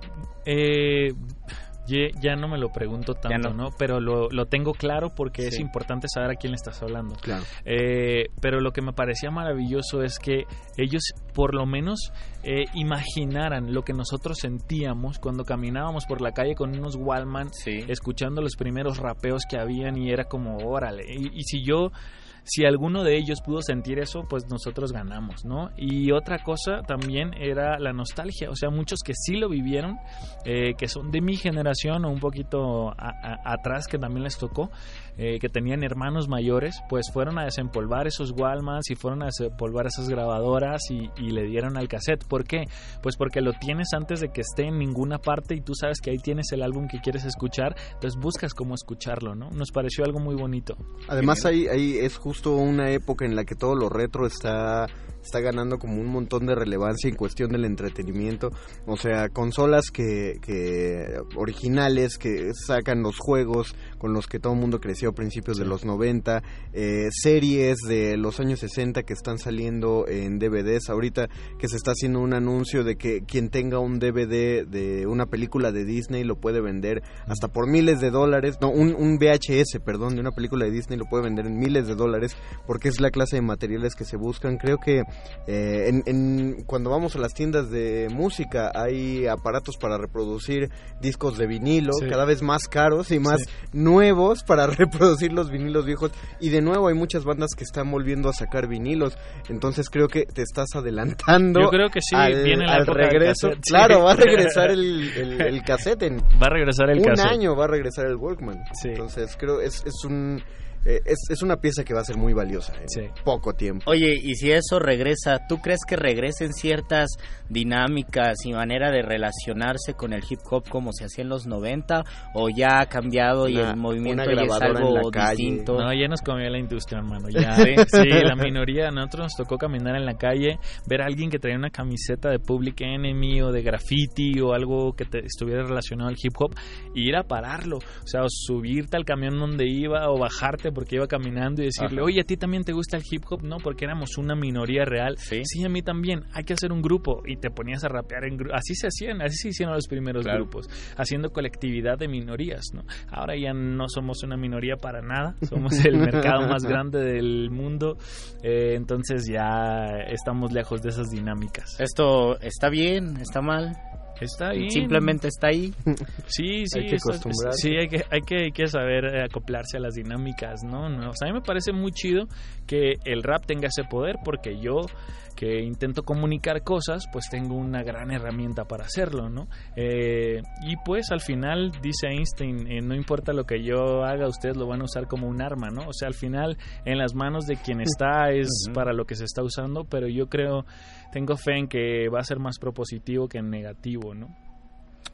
Eh, ya no me lo pregunto tanto, no. no. Pero lo, lo tengo claro porque es importante saber a quién le estás hablando. Claro. Eh, pero lo que me parecía maravilloso es que ellos por lo menos eh, imaginaran lo que nosotros sentíamos cuando caminábamos por la calle con unos Wallman, escuchando los primeros rapeos que habían y era como, órale. Y, y si yo si alguno de ellos pudo sentir eso, pues nosotros ganamos, ¿no? Y otra cosa también era la nostalgia, o sea, muchos que sí lo vivieron, eh, que son de mi generación o un poquito a- a- atrás que también les tocó, eh, que tenían hermanos mayores, pues fueron a desempolvar esos Walmans y fueron a desempolvar esas grabadoras y, le dieron al cassette. ¿Por qué? Pues porque lo tienes antes de que esté en ninguna parte y tú sabes que ahí tienes el álbum que quieres escuchar, entonces buscas cómo escucharlo, ¿no? Nos pareció algo muy bonito. Además ahí, ahí es justo una época en la que todo lo retro está está ganando como un montón de relevancia en cuestión del entretenimiento. O sea, consolas que, que originales que sacan los juegos con los que todo el mundo creció a principios de los 90, eh, series de los años 60 que están saliendo en DVDs. Ahorita que se está haciendo un anuncio de que quien tenga un DVD de una película de Disney lo puede vender hasta por miles de dólares. No, un, un VHS, perdón, de una película de Disney lo puede vender en miles de dólares porque es la clase de materiales que se buscan. Creo que eh, en, en- cuando vamos a las tiendas de música hay aparatos para reproducir discos de vinilo Sí. cada vez más caros y más Sí. Nuevos para reproducir los vinilos viejos. Y de nuevo hay muchas bandas que están volviendo a sacar vinilos. Entonces creo que te estás adelantando Yo creo que sí, al, viene la al época del regreso. cassette, sí. claro va a regresar el, el, el cassette en Va a regresar el un cassette. año va a regresar el Walkman. Entonces creo es, es un eh, es, es una pieza que va a ser muy valiosa en poco tiempo Oye, y si eso regresa, ¿tú crees que regresen ciertas dinámicas y manera de relacionarse con el hip hop como se hacía en los 90? ¿O ya ha cambiado y el movimiento ya es algo distinto? No, ya nos comió la industria, hermano. Ya. ¿Sí? Sí, la minoría. A nosotros nos tocó caminar en la calle, ver a alguien que traía una camiseta de Public Enemy o de graffiti o algo que te estuviera relacionado al hip hop y ir a pararlo. O sea, o subirte al camión donde iba o bajarte porque iba caminando y decirle, Ajá. oye, ¿a ti también te gusta el hip hop? No, porque éramos una minoría real. Sí, a mí también. Hay que hacer un grupo y te ponías a rapear en grupo. Así se hacían, así se hicieron los primeros Claro. grupos, haciendo colectividad de minorías, ¿no? Ahora ya no somos una minoría para nada, somos el mercado más grande del mundo, eh, entonces ya estamos lejos de esas dinámicas. ¿Esto está bien? ¿Está mal? Está bien. Simplemente está ahí. Sí, sí, Hay que está- acostumbrarse. sí, hay que, hay que, hay que saber acoplarse a las dinámicas, ¿no? no o sea, a mí me parece muy chido que el rap tenga ese poder porque yo que intento comunicar cosas, pues tengo una gran herramienta para hacerlo, ¿no? Eh, y pues al final, dice Einstein, eh, no importa lo que yo haga, ustedes lo van a usar como un arma, ¿no? O sea, al final, en las manos de quien está es para lo que se está usando, pero yo creo, tengo fe en que va a ser más propositivo que negativo, ¿no?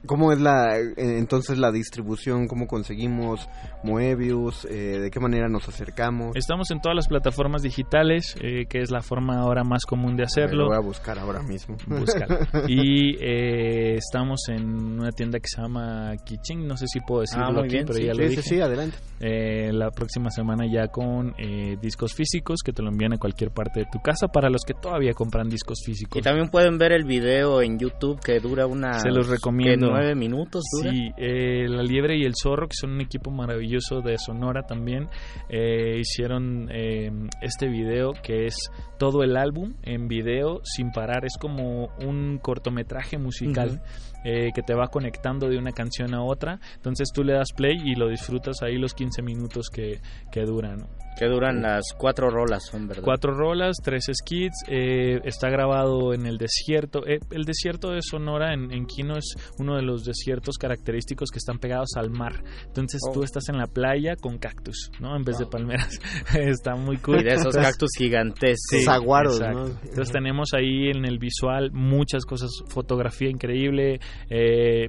¿Cómo es la eh, entonces la distribución? ¿Cómo conseguimos Moebius? Eh, ¿De qué manera nos acercamos? Estamos en todas las plataformas digitales, eh, que es la forma ahora más común de hacerlo. Lo voy a buscar ahora mismo. Búscalo. y eh, estamos en una tienda que se llama Kiching, no sé si puedo decirlo Ah, muy aquí, bien, pero sí, ya sí, lo sí, dije. sí, adelante. Eh, la próxima semana ya con eh, discos físicos que te lo envían a cualquier parte de tu casa para los que todavía compran discos físicos. Y también pueden ver el video en YouTube que dura una... Se los recomiendo. ¿Qué, nueve minutos dura. Sí, eh, La Liebre y el Zorro, que son un equipo maravilloso de Sonora también, eh, hicieron eh, este video que es todo el álbum en video sin parar. Es como un cortometraje musical. Eh, que te va conectando de una canción a otra, entonces tú le das play y lo disfrutas ahí los 15 minutos que, que duran. ¿no? Que duran las cuatro rolas, son verdad. Cuatro rolas, tres skits. eh, está grabado en el desierto. Eh, el desierto de Sonora en, en Quino es uno de los desiertos característicos que están pegados al mar. Entonces Oh. tú estás en la playa con cactus, ¿no? En vez de palmeras. está muy cool. Y de esos cactus gigantescos. Sí, Saguaros, exacto. ¿no? Entonces tenemos ahí en el visual muchas cosas, fotografía increíble. Eh,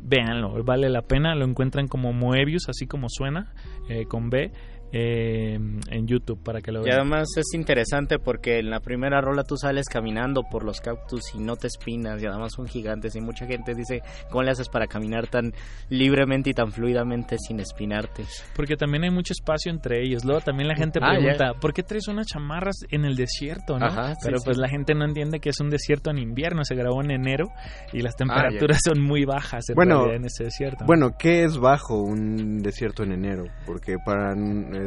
véanlo, vale la pena. Lo encuentran como Moebius, así como suena, eh, con B. eh, en YouTube para que lo Y vean. además es interesante porque en la primera rola tú sales caminando por los cactus y no te espinas y además son gigantes y mucha gente dice, ¿cómo le haces para caminar tan libremente y tan fluidamente sin espinarte? Porque también hay mucho espacio entre ellos. Luego también la gente Ah, pregunta, ¿por qué traes unas chamarras en el desierto? ¿no? Ajá, sí, Pero sí. pues la gente no entiende que es un desierto en invierno. Se grabó en enero y las Ah, temperaturas son muy bajas en Bueno, en ese desierto. ¿no? Bueno, ¿qué es bajo un desierto en enero? Porque para eh,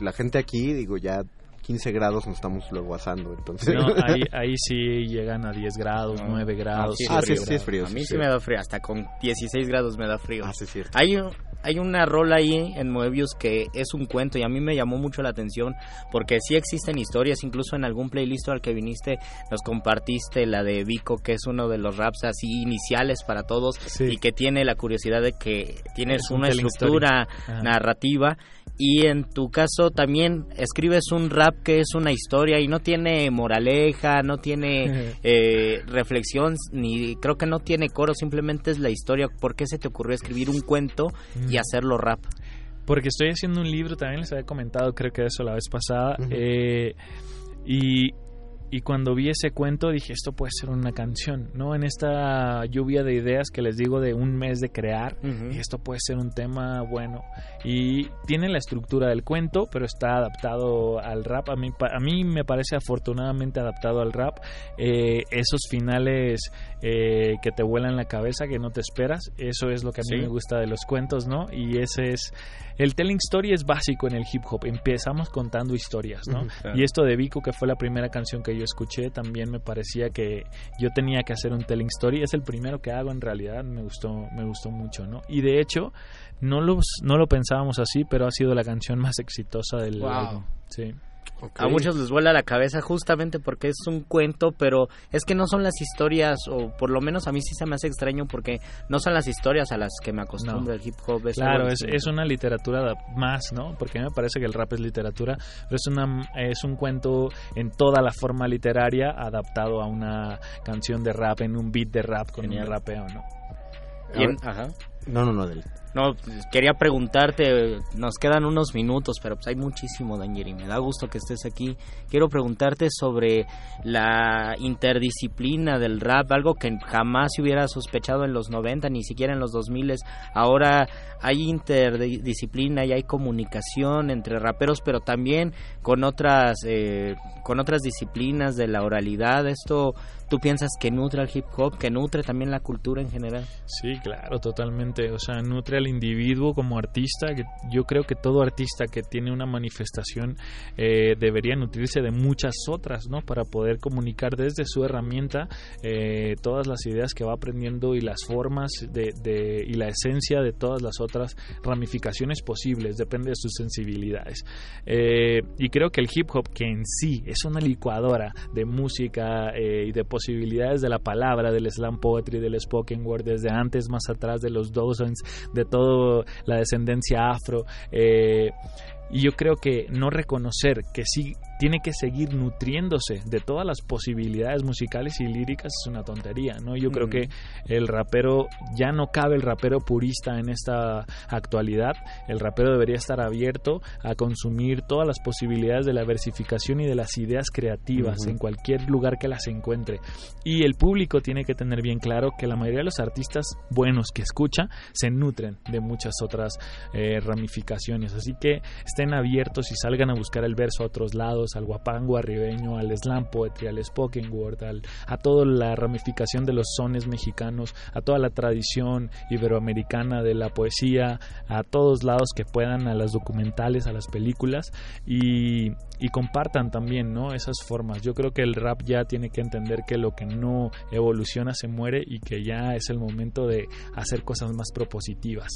la gente aquí, digo, ya 15 grados nos estamos luego asando, entonces... No, ahí, ahí sí llegan a 10 grados, 9 grados. Ah, sí, sí es frío. A mí sí, sí. me da frío, hasta con 16 grados me da frío. Ah, sí es cierto. Hay, un- hay una rola ahí en Moebius que es un cuento y a mí me llamó mucho la atención porque sí existen historias, incluso en algún playlist al que viniste nos compartiste la de Vico, que es uno de los raps así iniciales para todos y que tiene la curiosidad de que tienes Es un una estructura narrativa y en tu caso también escribes un rap que es una historia y no tiene moraleja, no tiene eh, reflexión, ni creo que no tiene coro, simplemente es la historia. ¿Por qué se te ocurrió escribir un cuento y Mm. hacerlo rap? Porque estoy haciendo un libro, también les había comentado, creo que eso la vez pasada. eh, y, y cuando vi ese cuento dije, esto puede ser una canción, ¿no? En esta lluvia de ideas que les digo de un mes de crear, esto puede ser un tema bueno. Y tiene la estructura del cuento, pero está adaptado al rap. A mí, a mí me parece afortunadamente adaptado al rap. Eh, esos finales eh, que te vuelan la cabeza, que no te esperas, eso es lo que a mí Sí. me gusta de los cuentos, ¿no? Y ese es... El telling story es básico en el hip hop. Empezamos contando historias, ¿no? Claro. Y esto de Vico, que fue la primera canción que yo escuché, también me parecía que yo tenía que hacer un telling story. Es el primero que hago en realidad. Me gustó, me gustó mucho, ¿no? Y de hecho, no, los, no lo pensábamos así, pero ha sido la canción más exitosa del Wow. álbum. Sí. A muchos les vuela la cabeza justamente porque es un cuento, pero es que no son las historias, o por lo menos a mí sí se me hace extraño porque no son las historias a las que me acostumbro el hip hop. Es Claro, es, una literatura más, ¿no? Porque a mí me parece que el rap es literatura, pero es, una, es un cuento en toda la forma literaria adaptado a una canción de rap, en un beat de rap con Genial. un rapeo, ¿no? Y en- ajá. No, no, no, del... No, quería preguntarte, nos quedan unos minutos, pero pues hay muchísimo, Danger, y me da gusto que estés aquí. Quiero preguntarte sobre la interdisciplina del rap, algo que jamás se hubiera sospechado en los 90, ni siquiera en los 2000. Ahora hay interdisciplina y hay comunicación entre raperos, pero también con otras, eh, con otras disciplinas de la oralidad. Esto, ¿tú piensas que nutre al hip hop, que nutre también la cultura en general? Sí, claro, totalmente. O sea, nutre al individuo como artista. yo creo que todo artista que tiene una manifestación eh, debería nutrirse de muchas otras, ¿no? Para poder comunicar desde su herramienta eh, todas las ideas que va aprendiendo y las formas de, de- y la esencia de todas las otras ramificaciones posibles. Depende de sus sensibilidades. Eh, y creo que el hip hop, que en sí es una licuadora de música eh, y de posibilidades de la palabra, del slam poetry, del spoken word, desde antes, más atrás de los dozens, de toda la descendencia afro. eh, Y yo creo que no reconocer que sí tiene que seguir nutriéndose de todas las posibilidades musicales y líricas es una tontería, ¿no? Yo creo Mm. que el rapero ya no cabe el rapero purista en esta actualidad. El rapero debería estar abierto a consumir todas las posibilidades de la versificación y de las ideas creativas en cualquier lugar que las encuentre. Y el público tiene que tener bien claro que la mayoría de los artistas buenos que escucha se nutren de muchas otras eh, ramificaciones. Así que estén abiertos y salgan a buscar el verso a otros lados, al guapango arribeño, al slam poetry, al spoken word, al- a toda la ramificación de los sones mexicanos, a toda la tradición iberoamericana de la poesía, a todos lados que puedan, a las documentales, a las películas y, y compartan también ¿no? esas formas. Yo creo que el rap ya tiene que entender que lo que no evoluciona se muere y que ya es el momento de hacer cosas más propositivas.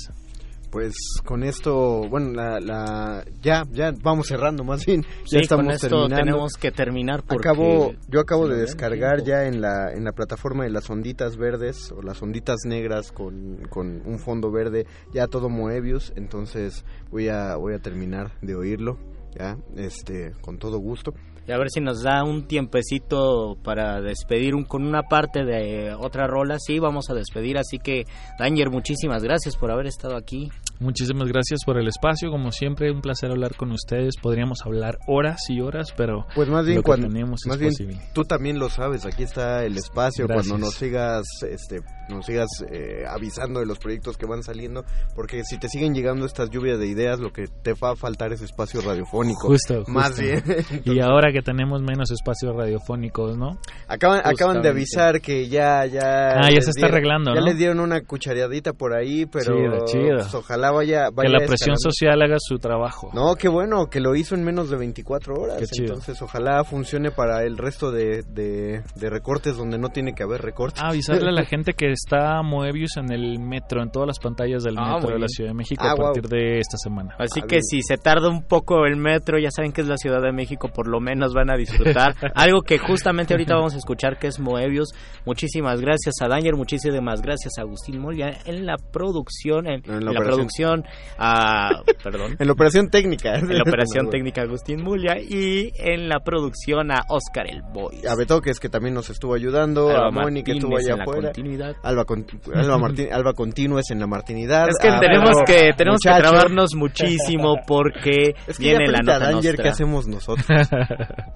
Pues con esto, bueno, la, la- ya, ya vamos cerrando más bien. Sí, Ya estamos con esto terminando. tenemos que terminar porque Acabo, yo acabo de descargar ya en la, en la plataforma de las onditas verdes o las onditas negras con, con un fondo verde, ya todo Moebius, entonces voy a, voy a terminar de oírlo, ya, este, con todo gusto. Y a ver si nos da un tiempecito para despedir un, con una parte de otra rola. Sí, vamos a despedir. Así que, Danger, muchísimas gracias por haber estado aquí. Muchísimas gracias por el espacio, como siempre, un placer hablar con ustedes. Podríamos hablar horas y horas, pero Pues más bien lo que cuando tenemos más es bien posible. tú también lo sabes, aquí está el espacio Gracias. cuando nos sigas este nos sigas eh, avisando de los proyectos que van saliendo, porque si te siguen llegando estas lluvias de ideas, lo que te va a faltar es espacio radiofónico. Justo, Más justo. bien. y ahora que tenemos menos espacios radiofónicos, ¿no? Acaban, acaban de avisar que ya ya Ah, ya se está dieron- arreglando, Ya ¿no? les dieron una cucharadita por ahí, pero Chido, chido. pues, ojalá vaya, vaya que la presión escalando. social haga su trabajo. No, qué bueno, que lo hizo en menos de 24 horas. Qué chido. Entonces, ojalá funcione para el resto de, de, de recortes donde no tiene que haber recortes. Ah, avisarle a la gente que está Moebius en el metro, en todas las pantallas del Ah, metro de la. Ciudad de México Ah, a wow. partir de esta semana. Así que si se tarda un poco el metro, ya saben que es la Ciudad de México, por lo menos van a disfrutar. Algo que justamente ahorita vamos a escuchar que es Moebius. Muchísimas gracias a Danger, muchísimas gracias a Agustín Molia en la producción, en, la producción, a, perdón. En la operación técnica. En la operación técnica Agustín Mulia y en la producción a Oscar el Boy. A Betoques, que también nos estuvo ayudando. Alba a Moni, que estuvo allá afuera. continuidad. Alba, Con- Alba, Martín, Alba Continúes en la Martinidad. Es que Ah, tenemos pero, que tenemos que trabarnos muchísimo porque Es que viene la nota Danger. ¿qué hacemos nosotros?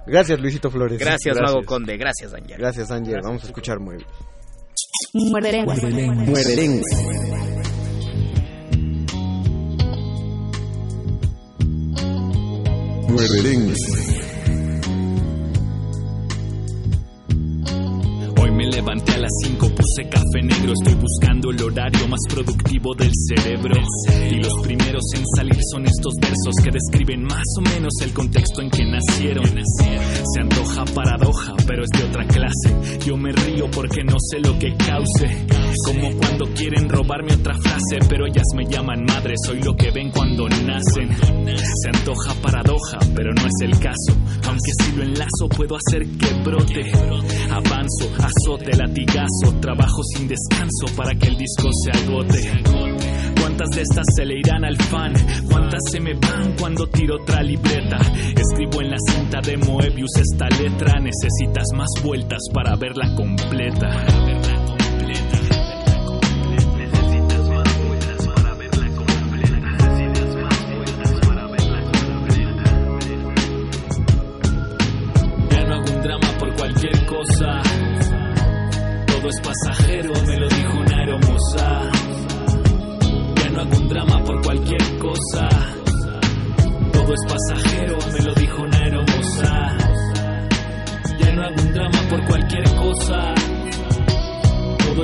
Gracias, Luisito Flores. Gracias, Mago Conde. Gracias, Danger. Gracias, Danger. Vamos a escuchar muy bien. Muerde lenguas. Muerde me levanté a las 5, puse café negro, estoy buscando el horario más productivo del cerebro. Y los primeros en salir son estos versos que describen más o menos el contexto en que nacieron. Se antoja paradoja, pero es de otra clase. Yo me río porque no sé lo que cause. Como cuando quieren robarme otra frase, pero ellas me llaman madre, soy lo que ven cuando nacen. Se antoja paradoja, pero no es el caso. Aunque si lo enlazo puedo hacer que brote. Avanzo, azote, latigazo, trabajo sin descanso para que el disco se agote. ¿Cuántas de estas se le irán al fan? ¿Cuántas se me van cuando tiro otra libreta? Escribo en la cinta de Moebius esta letra. Necesitas más vueltas para verla completa.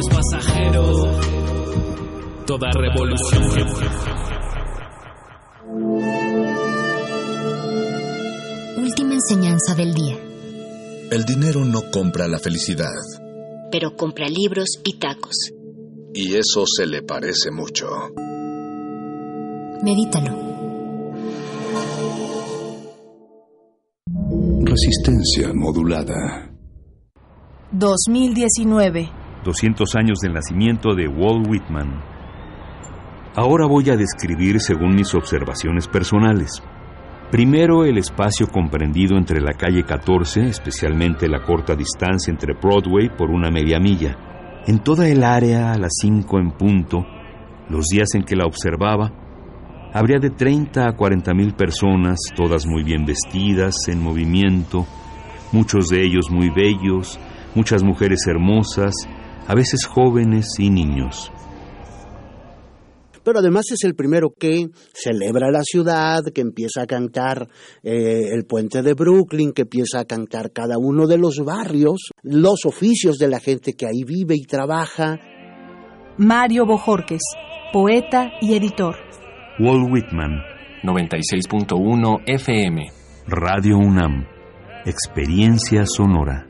Es pasajero. Toda revolución Última enseñanza del día. El dinero no compra la felicidad, Pero compra libros y tacos. y eso se le parece mucho. Medítalo. Resistencia modulada. 2019. 200 años del nacimiento de Walt Whitman. Ahora voy a describir según mis observaciones personales. Primero el espacio comprendido entre la calle 14, especialmente la corta distancia entre Broadway por una media milla. En toda el área a las 5 en punto, los días en que la observaba, habría de 30 a 40 mil personas, todas muy bien vestidas, en movimiento, muchos de ellos muy bellos, muchas mujeres hermosas, a veces jóvenes y niños. Pero además es el primero que celebra la ciudad, que empieza a cantar eh, el puente de Brooklyn, que empieza a cantar cada uno de los barrios, los oficios de la gente que ahí vive y trabaja. Mario Bojorques, poeta y editor. Walt Whitman, 96.1 FM. Radio UNAM, experiencia sonora.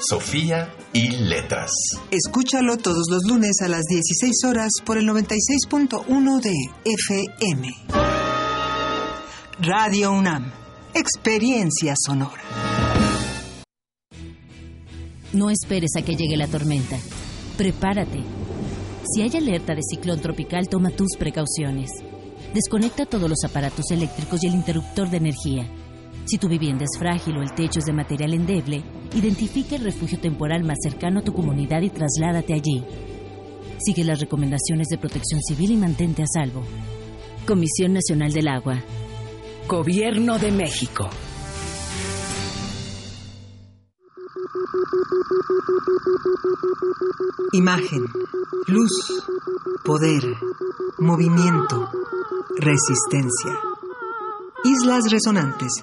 Sofía y Letras. Escúchalo todos los lunes a las 16 horas por el 96.1 de FM. Radio UNAM. Experiencia sonora. No esperes a que llegue la tormenta. Prepárate. Si hay alerta de ciclón tropical, toma tus precauciones. Desconecta todos los aparatos eléctricos y el interruptor de energía. Si tu vivienda es frágil o el techo es de material endeble, identifica el refugio temporal más cercano a tu comunidad y trasládate allí. Sigue las recomendaciones de protección civil y mantente a salvo. Comisión Nacional del Agua. Gobierno de México. Imagen, luz, poder, movimiento, resistencia. Islas Resonantes.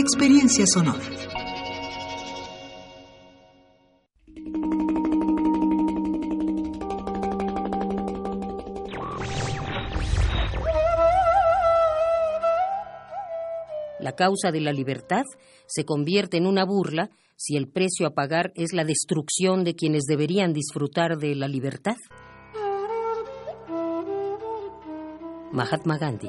Experiencia sonora. La causa de la libertad se convierte en una burla si el precio a pagar es la destrucción de quienes deberían disfrutar de la libertad. Mahatma Gandhi.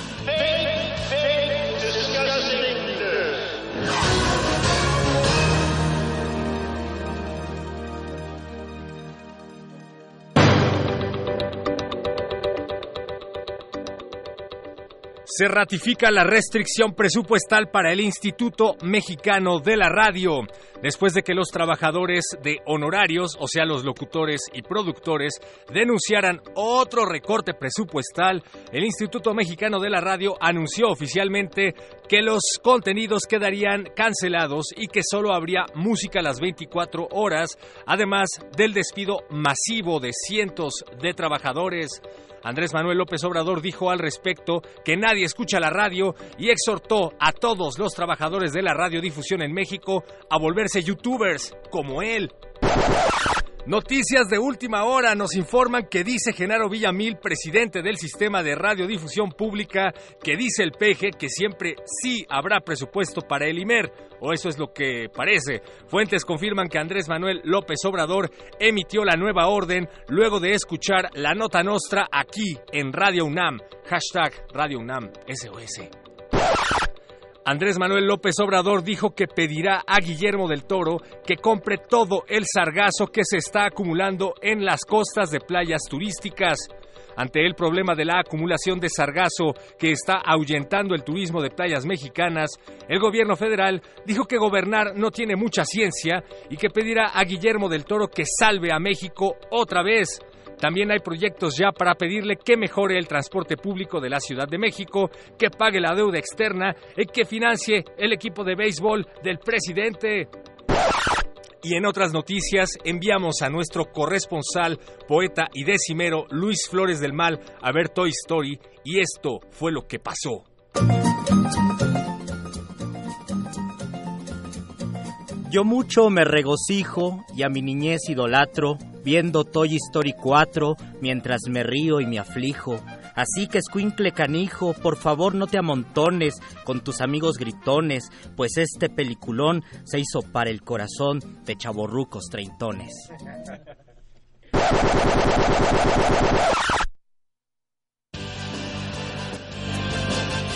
Se ratifica la restricción presupuestal para el Instituto Mexicano de la Radio, después de que los trabajadores de honorarios, o sea, los locutores y productores, denunciaran otro recorte presupuestal. El Instituto Mexicano de la Radio anunció oficialmente que los contenidos quedarían cancelados y que solo habría música las 24 horas, además del despido masivo de cientos de trabajadores. Andrés Manuel López Obrador dijo al respecto que nadie escucha la radio y exhortó a todos los trabajadores de la radiodifusión en México a volverse youtubers como él. Noticias de última hora nos informan que dice Genaro Villamil, presidente del sistema de radiodifusión pública, que dice el peje que siempre sí habrá presupuesto para el IMER, o eso es lo que parece. Fuentes confirman que Andrés Manuel López Obrador emitió la nueva orden luego de escuchar la nota nostra aquí en Radio UNAM. Hashtag Radio UNAM SOS. Andrés Manuel López Obrador dijo que pedirá a Guillermo del Toro que compre todo el sargazo que se está acumulando en las costas de playas turísticas. Ante el problema de la acumulación de sargazo que está ahuyentando el turismo de playas mexicanas, el gobierno federal dijo que gobernar no tiene mucha ciencia y que pedirá a Guillermo del Toro que salve a México otra vez. También hay proyectos ya para pedirle que mejore el transporte público de la Ciudad de México, que pague la deuda externa y que financie el equipo de béisbol del presidente. Y en otras noticias, enviamos a nuestro corresponsal, poeta y decimero Luis Flores del Mal a ver Toy Story y esto fue lo que pasó. Yo mucho me regocijo y a mi niñez idolatro, viendo Toy Story 4 mientras me río y me aflijo. Así que escuincle canijo, por favor no te amontones con tus amigos gritones, pues este peliculón se hizo para el corazón de chaborrucos treintones.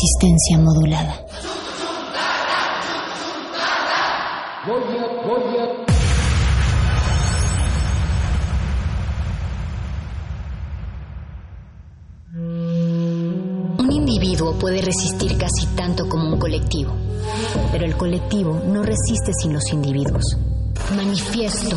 Resistencia modulada. Un individuo puede resistir casi tanto como un colectivo, pero el colectivo no resiste sin los individuos. Manifiesto.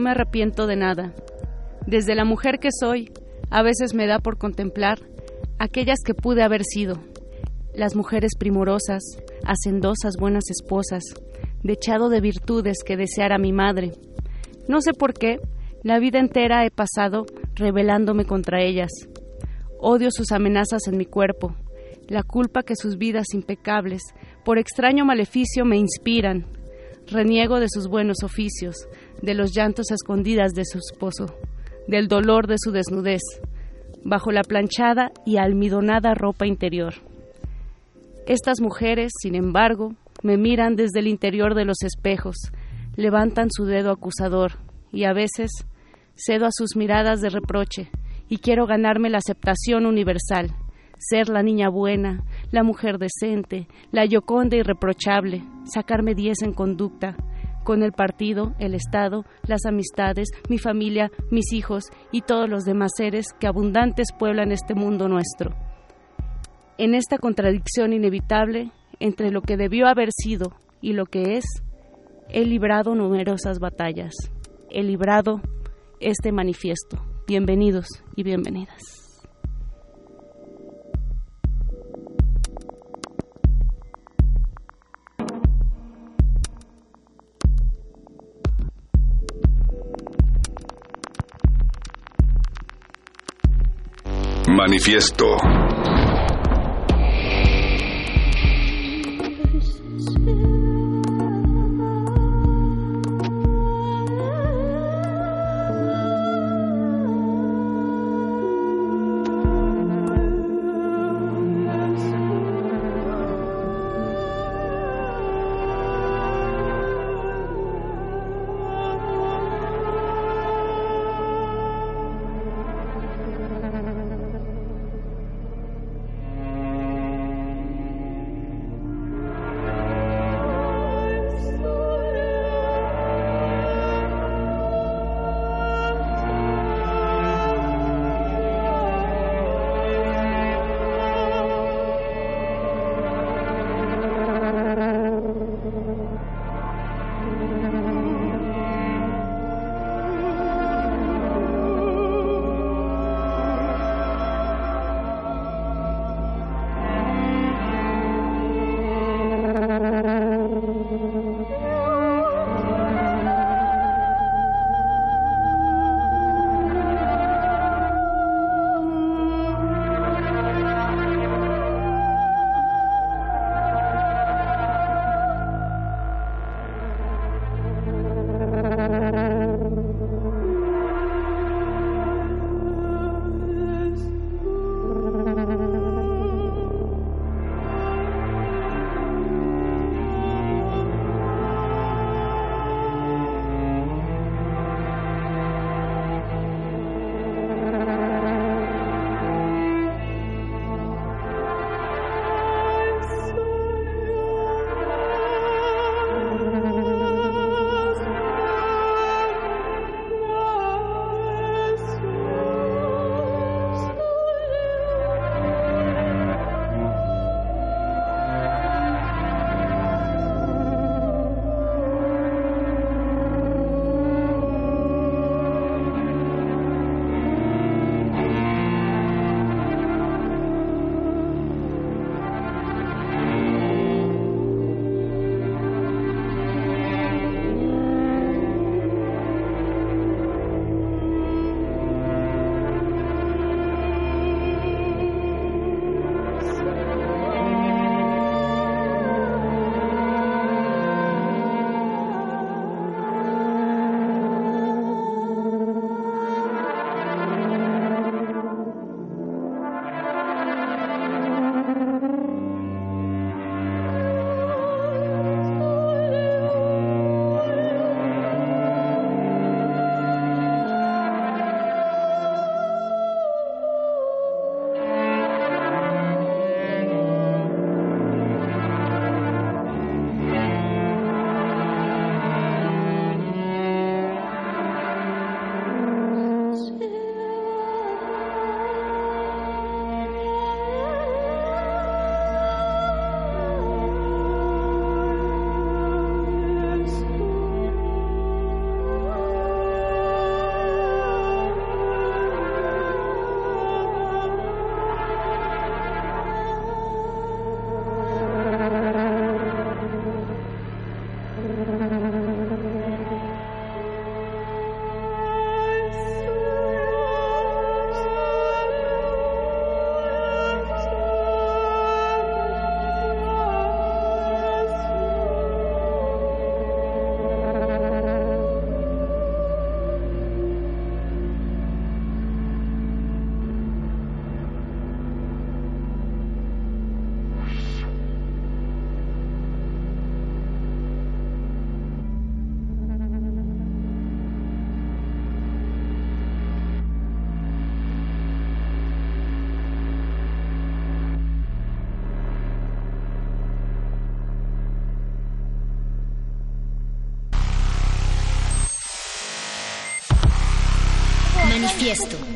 Me arrepiento de nada. Desde la mujer que soy, a veces me da por contemplar aquellas que pude haber sido. Las mujeres primorosas, hacendosas, buenas esposas, dechado de virtudes que deseara mi madre. No sé por qué, la vida entera he pasado rebelándome contra ellas. Odio sus amenazas en mi cuerpo, la culpa que sus vidas impecables, por extraño maleficio, me inspiran. Reniego de sus buenos oficios, de los llantos a escondidas de su esposo, del dolor de su desnudez, bajo la planchada y almidonada ropa interior. Estas mujeres, sin embargo, me miran desde el interior de los espejos, levantan su dedo acusador y a veces cedo a sus miradas de reproche y quiero ganarme la aceptación universal, ser la niña buena, la mujer decente, la yoconda irreprochable, sacarme diez en conducta, con el partido, el Estado, las amistades, mi familia, mis hijos y todos los demás seres que abundantes pueblan este mundo nuestro. En esta contradicción inevitable entre lo que debió haber sido y lo que es, he librado numerosas batallas. He librado este manifiesto. Bienvenidos y bienvenidas. Manifiesto. Manifiesto.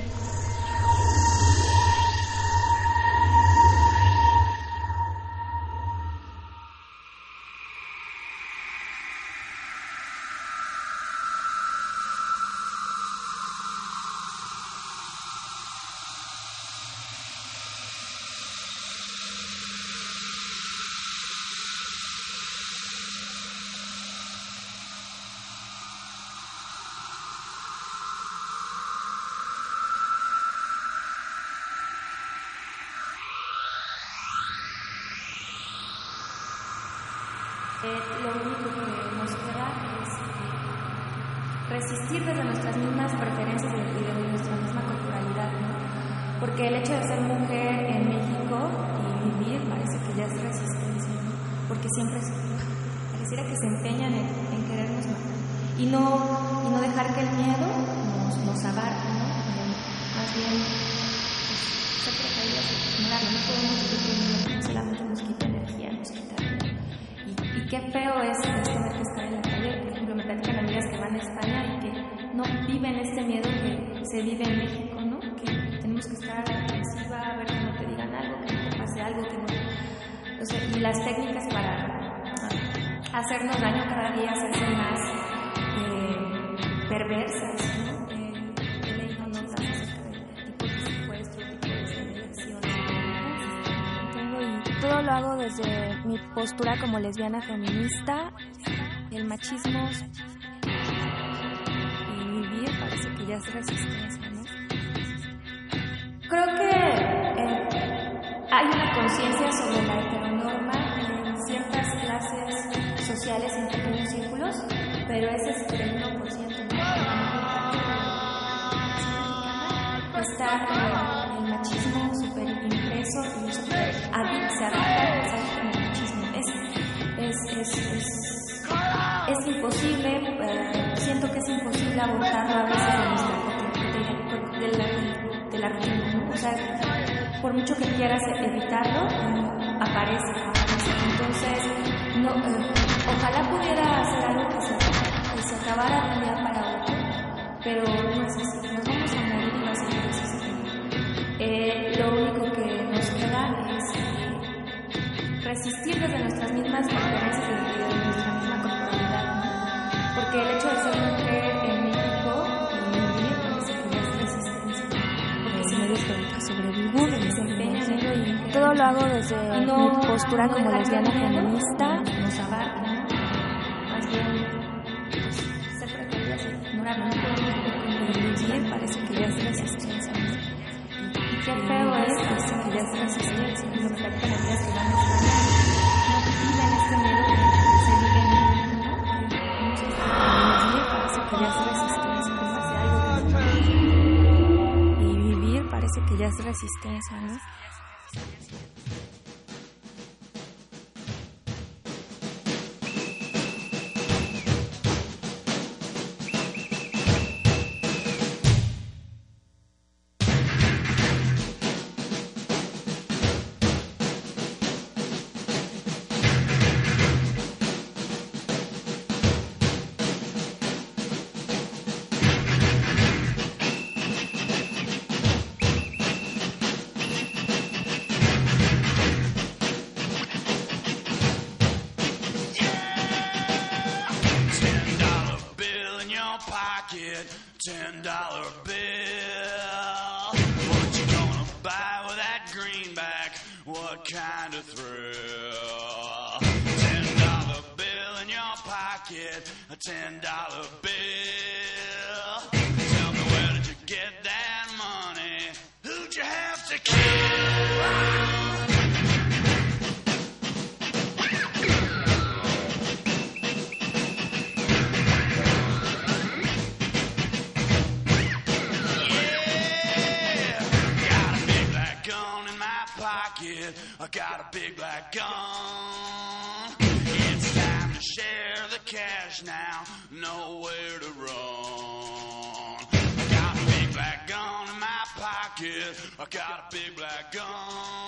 lesbiana feminista Thanks, Hannah. get a ten dollar bill. I got a big black gun.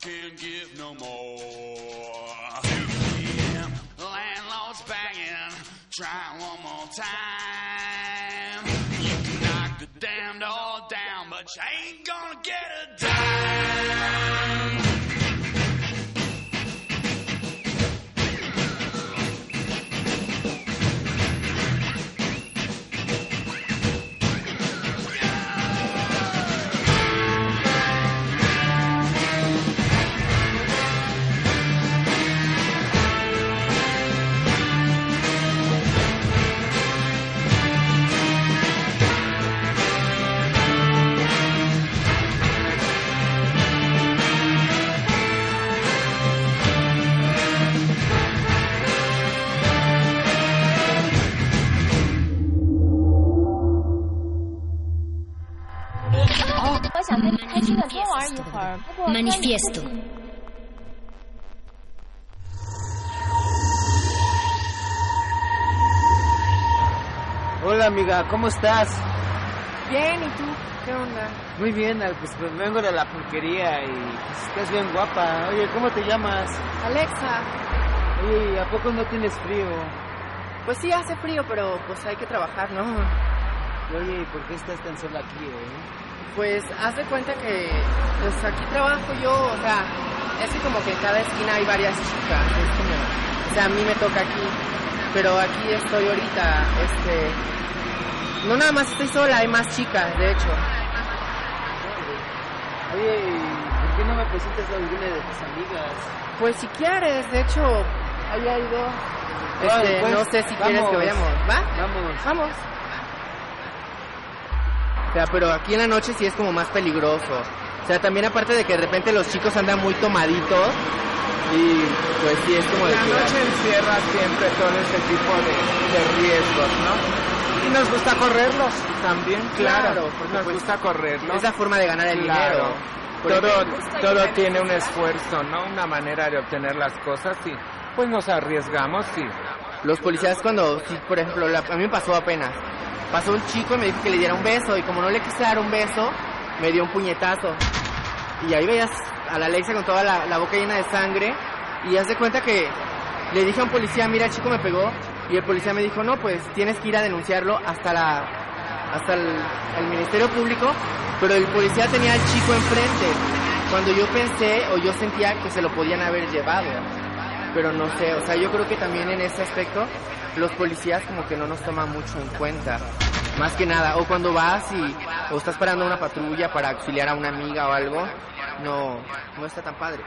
Can't give no more. 2 p.m. Landlord's banging. Try one more time. Manifiesto. Hola amiga, ¿cómo estás? Bien, ¿y tú? ¿Qué onda? Muy bien, pues, pues, vengo de la pulquería y pues, estás bien guapa. Oye, ¿cómo te llamas? Alexa. Oye, ¿y ¿a poco no tienes frío? Pues sí, hace frío, pero pues hay que trabajar, ¿no? Oye, ¿y por qué estás tan sola aquí, eh? Pues haz de cuenta que pues aquí trabajo yo, o sea, es que como que en cada esquina hay varias chicas, es como, o sea, a mí me toca aquí, pero aquí estoy ahorita, este, no nada más estoy sola, hay más chicas, de hecho. Oye, ¿y ¿por qué no me presentas a alguna de tus amigas? Pues si quieres, de hecho, ahí hay dos. Vale, Este, pues, no sé si quieres que vayamos, ¿va? Vamos. Vamos. O sea, pero aquí en la noche sí es como más peligroso. O sea, también aparte de que de repente los chicos andan muy tomaditos y pues sí es como de La cuidado. noche encierra siempre todo este tipo de, de riesgos, ¿no? Y nos gusta correrlos también, claro. Claro, porque, nos pues, gusta correrlos. es la forma de ganar el Claro. dinero. Todo, todo tiene un esfuerzo, ¿no? Una manera de obtener las cosas y pues nos arriesgamos y... Los policías cuando, sí, por ejemplo, la- a mí me pasó apenas. Pasó un chico y me dijo que le diera un beso y como no le quise dar un beso, me dio un puñetazo. Y ahí veías a la Alexa con toda la, boca llena de sangre y haz de cuenta que le dije a un policía, mira, el chico me pegó y el policía me dijo, no, pues tienes que ir a denunciarlo hasta la hasta el, el Ministerio Público, pero el policía tenía al chico enfrente. Cuando yo pensé o yo sentía que se lo podían haber llevado pero no sé, o sea, yo creo que también en ese aspecto los policías como que no nos toman mucho en cuenta. Más que nada, o cuando vas y o estás parando una patrulla para auxiliar a una amiga o algo, no no está tan padre.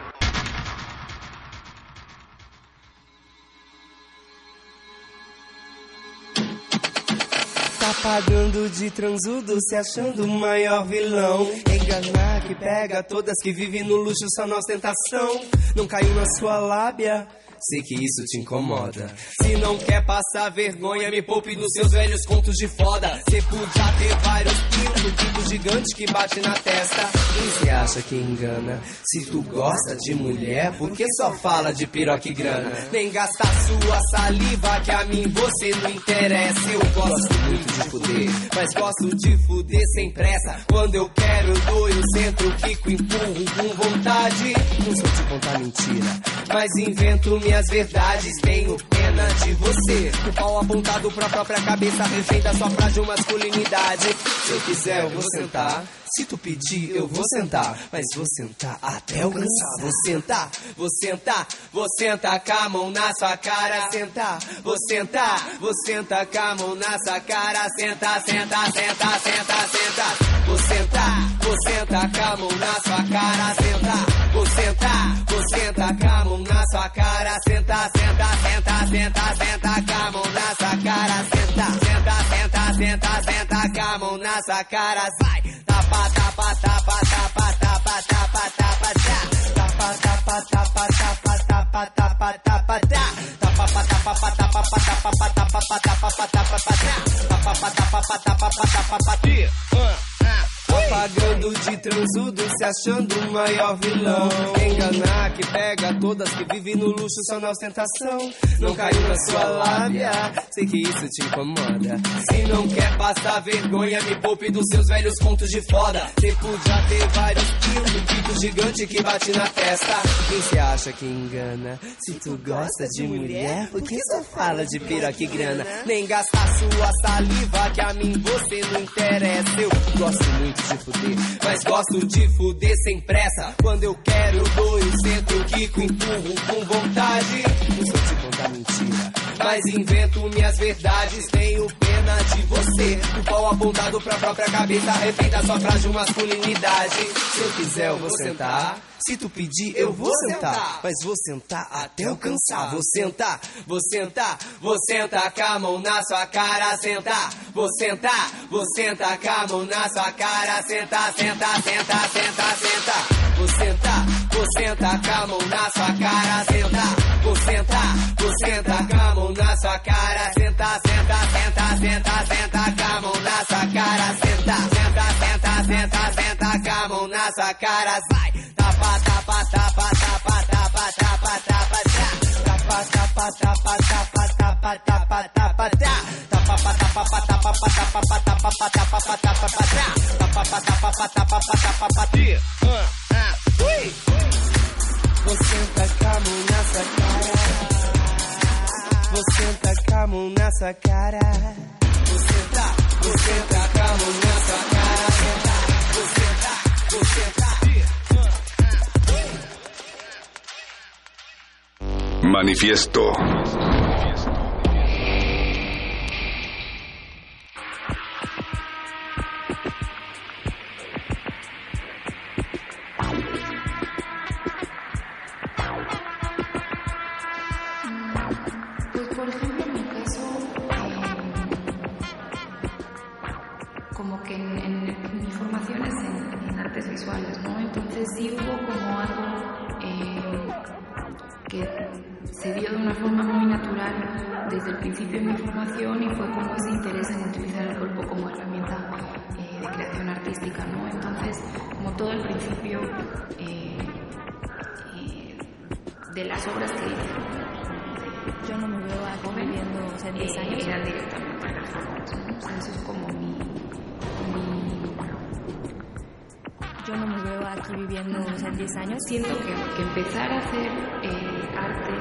Pagando de transudo, se achando o maior vilão. Enganar que pega todas que vivem no luxo só na ostentação. Não caiu na sua lábia. Sei que isso te incomoda. Se não quer passar vergonha, me poupe dos seus velhos contos de foda. Cê podia ter vários pintos, um tipo gigante que bate na testa. Quem cê acha que engana? Se tu gosta de mulher, por que só fala de piroca e grana? Nem gasta sua saliva, que a mim você não interessa. Eu gosto muito de fuder, mas gosto de fuder sem pressa. Quando eu quero, eu dou, eu centro, quico, empurro com vontade. Não sou de contar mentira, mas invento minhas verdades. Tenho pena de você. O pau apontado pra própria cabeça, refém da sua frágil masculinidade. Se eu quiser, eu vou sentar. Se tu pedir, eu vou sentar. Mas vou sentar até eu cansar. Vou sentar, vou sentar, vou sentar com a mão na sua cara. Sentar, vou sentar, vou sentar com a mão na sua cara. Senta, senta, senta, senta, senta. Vou sentar, vou sentar com a mão na sua cara. Sentar, vou sentar, vou sentar com a mão na sua cara. Senta, senta, senta, senta, senta com a mão na sua cara. Senta, senta, senta, senta, senta com a mão na sua cara. Vai, tapa, tapa, tapa, tapa, tapa, tapa, tapa, tá. Tapa, tapa, tapa, tapa, tapa, tapa, tapa, tá. Tapa, pa, tapa, pa, tapa, pa, tapa, pa, tapa, pa, tapa, pa, tapa, pa, tá. Tapa, pa, tapa, pa, tapa, pa, tapa, se achando o maior vilão. Enganar que pega todas que vivem no luxo só na ostentação. Não caiu na sua lábia, sei que isso te incomoda. Se não quer passar vergonha, me poupe dos seus velhos contos de foda. Você podia ter vários quilos, pito gigante que bate na testa. Quem se acha que engana? Se tu gosta de mulher, por que só fala de piroca e grana? Nem gastar sua saliva, que a mim você não interessa. Eu gosto muito de fuder, mas gosto de fuder sem pressa. Quando eu quero, dou, eu sento, quico, empurro com vontade. Mas invento minhas verdades. Tenho pena de você, o pau apontado pra própria cabeça. Repita sua frágil masculinidade. Se eu quiser, eu vou sentar. Se tu pedir, eu vou sentar. Mas vou sentar até eu cansar. Vou sentar, vou sentar, vou sentar com a mão na sua cara. Sentar, vou sentar, vou sentar com a mão na sua cara. Sentar, sentar, sentar, sentar, sentar. Vou sentar, vou sentar com a mão na sua cara. Sentar, vou sentar, vou sentar com a mão na sua cara. Sentar, sentar, sentar, sentar, sentar com a mão na sua cara. Sentar, sentar, sentar, sentar, sentar com a mão na sua cara. Vai, você tá, você tá, calmo nessa cara. Você tá, você tá, você tá. Manifiesto. Una forma muy natural desde el principio de mi formación y fue como ese interés en utilizar el cuerpo como herramienta eh, de creación artística, ¿no? Entonces, como todo el principio eh, eh, de las obras que hice, Yo no me veo aquí joven, viviendo o sea, en 10 eh, años. eran directamente ¿no? O sea, eso es como mi, mi- Yo no me veo aquí viviendo o sea, en 10 años. Siento que, empezar a hacer eh, arte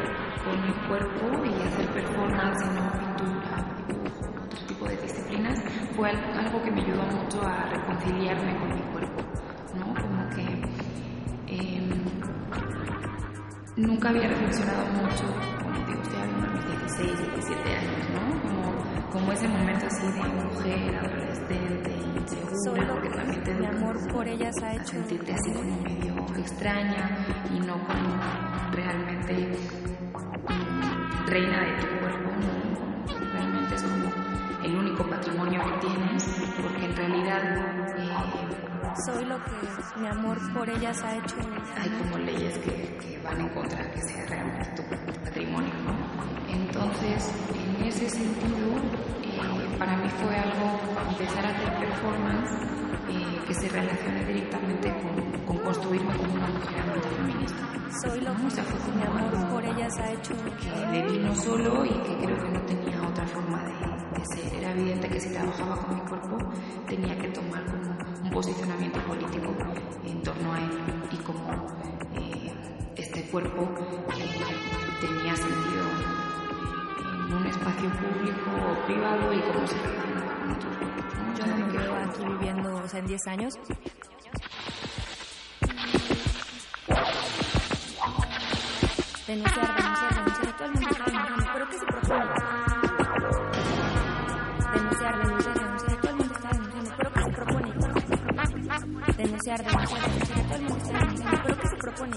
con mi cuerpo y hacer performance, no pintura, dibujo, otro tipo de disciplinas, fue al- algo que me ayudó mucho a reconciliarme con mi cuerpo, ¿no? Como que em, nunca había reflexionado mucho, como digo, estoy hablando de mis 16, 17 años, ¿no? Como, como ese momento así de mujer, adolescente, porque también te mi amor por ellas ha a hecho sentirte así como medio extraña y no como realmente reina de tu cuerpo. Realmente es como el único patrimonio que tienes, porque en realidad eh, Soy lo que mi amor por ellas ha hecho. hay como leyes que, que van en contra de que sea realmente tu patrimonio, ¿no? Entonces, en ese sentido, para mí fue algo empezar a hacer performance eh, que se relacione directamente con, con construirme como una mujer adulta feminista. Soy lo. O sea, fue mi amor por ellas ha hecho. que le vino solo y que creo que no tenía otra forma de, de ser. Era evidente que si trabajaba con mi cuerpo tenía que tomar como un posicionamiento político en torno a él y como eh, este cuerpo eh, tenía sentido en un espacio público o privado y cómo se relaciona con otros cuerpos. ¿no? Yo no me veo aquí viviendo o sea, en 10 años. Denunciar, denunciar, denunciar. Todo el mundo está denunciando. ¿Pero qué se propone? Denunciar, denunciar, denunciar. Todo el mundo está denunciando. ¿Pero qué se propone? Denunciar, denunciar, denunciar. Todo el mundo está denunciando. ¿Pero qué se propone?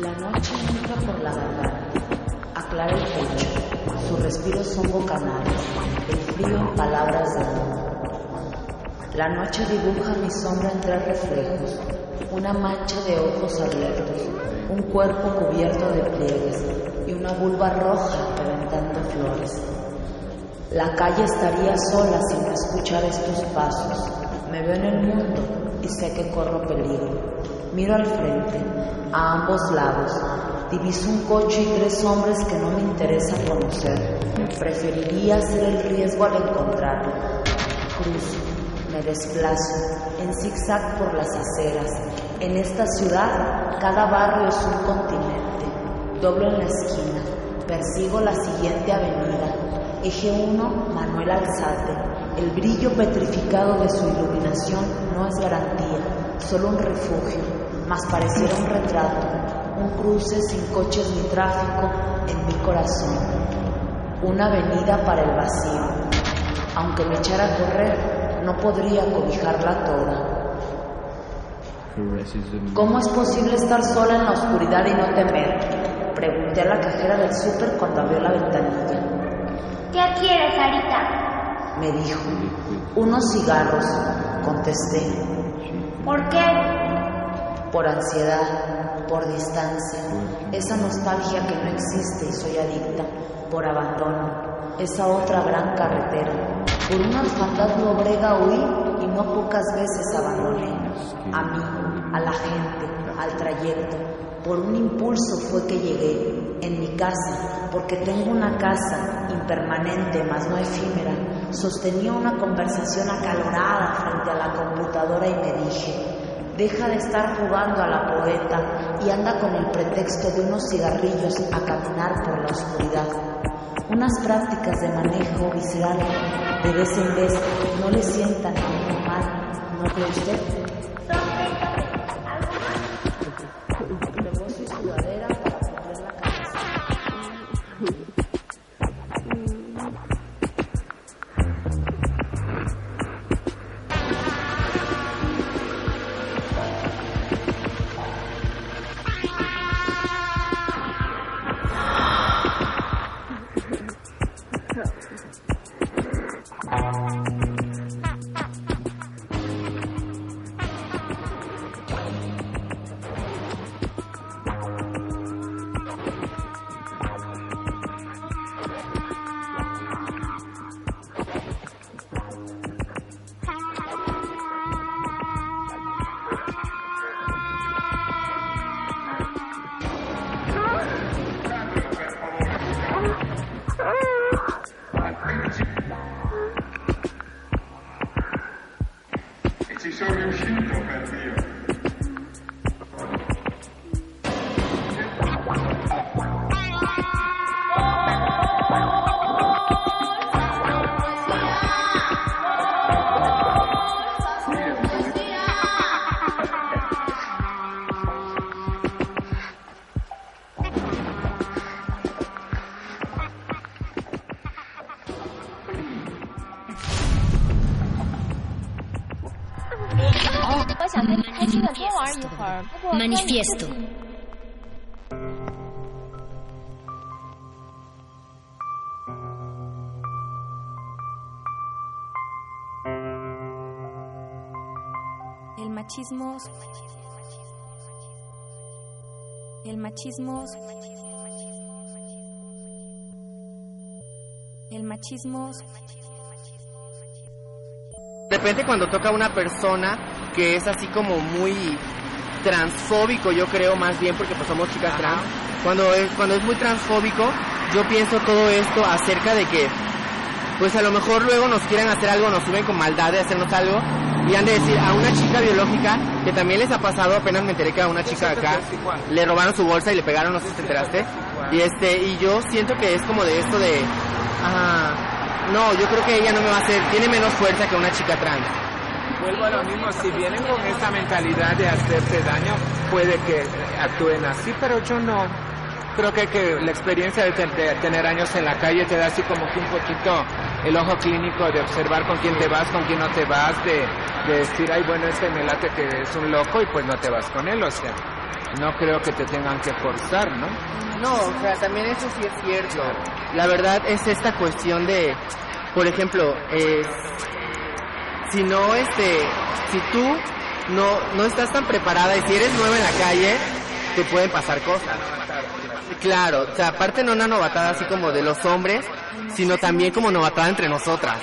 La noche entra por la garganta, aclara el pecho, sus respiros son bocanales, el frío palabras de amor. La noche dibuja mi sombra en tres reflejos, una mancha de ojos abiertos, un cuerpo cubierto de pliegues y una vulva roja reventando flores. La calle estaría sola si no escuchara estos pasos, Me veo en el mundo y sé que corro peligro. Miro al frente, a ambos lados. Diviso un coche y tres hombres que no me interesa conocer. Preferiría hacer el riesgo al encontrarlo. Cruzo, me desplazo, en zigzag por las aceras. En esta ciudad, cada barrio es un continente. Doblo en la esquina, persigo la siguiente avenida. Eje 1, Manuel Alzate. El brillo petrificado de su iluminación no es garantía, solo un refugio, más pareciera un retrato, un cruce sin coches ni tráfico en mi corazón. Una avenida para el vacío. Aunque me echara a correr, no podría cobijarla toda. ¿Cómo es posible estar sola en la oscuridad y no temer? Pregunté a la cajera del súper cuando abrió la ventanilla. ¿Qué quieres, Sarita? Me dijo, unos cigarros, contesté. ¿Por qué? Por ansiedad, por distancia, esa nostalgia que no existe y soy adicta, por abandono, esa otra gran carretera. Por una orfandad lobrega huí y no pocas veces abandoné. A mí, a la gente, al trayecto. Por un impulso fue que llegué, en mi casa, porque tengo una casa impermanente, mas no efímera. Sostenía una conversación acalorada frente a la computadora y me dije, deja de estar jugando a la poeta y anda con el pretexto de unos cigarrillos a caminar por la oscuridad. Unas prácticas de manejo visceral de vez en vez no le sientan a mal, ¿no cree usted? Manifiesto. El machismo. El machismo. El machismo. De repente cuando toca a una persona que es así como muy transfóbico, yo creo más bien porque pues somos chicas trans, cuando es, cuando es muy transfóbico, yo pienso todo esto acerca de que pues a lo mejor luego nos quieren hacer algo, nos suben con maldad de hacernos algo y han de decir a una chica biológica que también les ha pasado, apenas me enteré que a una chica acá le robaron su bolsa y le pegaron, no sé si te enteraste, y este, y yo siento que es como de esto de, ah, no, yo creo que ella no me va a hacer, tiene menos fuerza que una chica trans. Vuelvo a lo mismo, si vienen con esa mentalidad de hacerte daño, puede que actúen así, pero yo no. Creo que, que la experiencia de, ten- de tener años en la calle te da así como que un poquito el ojo clínico de observar con quién te vas, con quién no te vas, de, de decir, ay, bueno, este me late que es un loco y pues no te vas con él, o sea, no creo que te tengan que forzar, ¿no? No, o sea, también eso sí es cierto. La verdad es esta cuestión de, por ejemplo, eh, si no, este, si tú no, no estás tan preparada y si eres nueva en la calle, te pueden pasar cosas. Claro, o sea, aparte no una novatada así como de los hombres, sino también como novatada entre nosotras.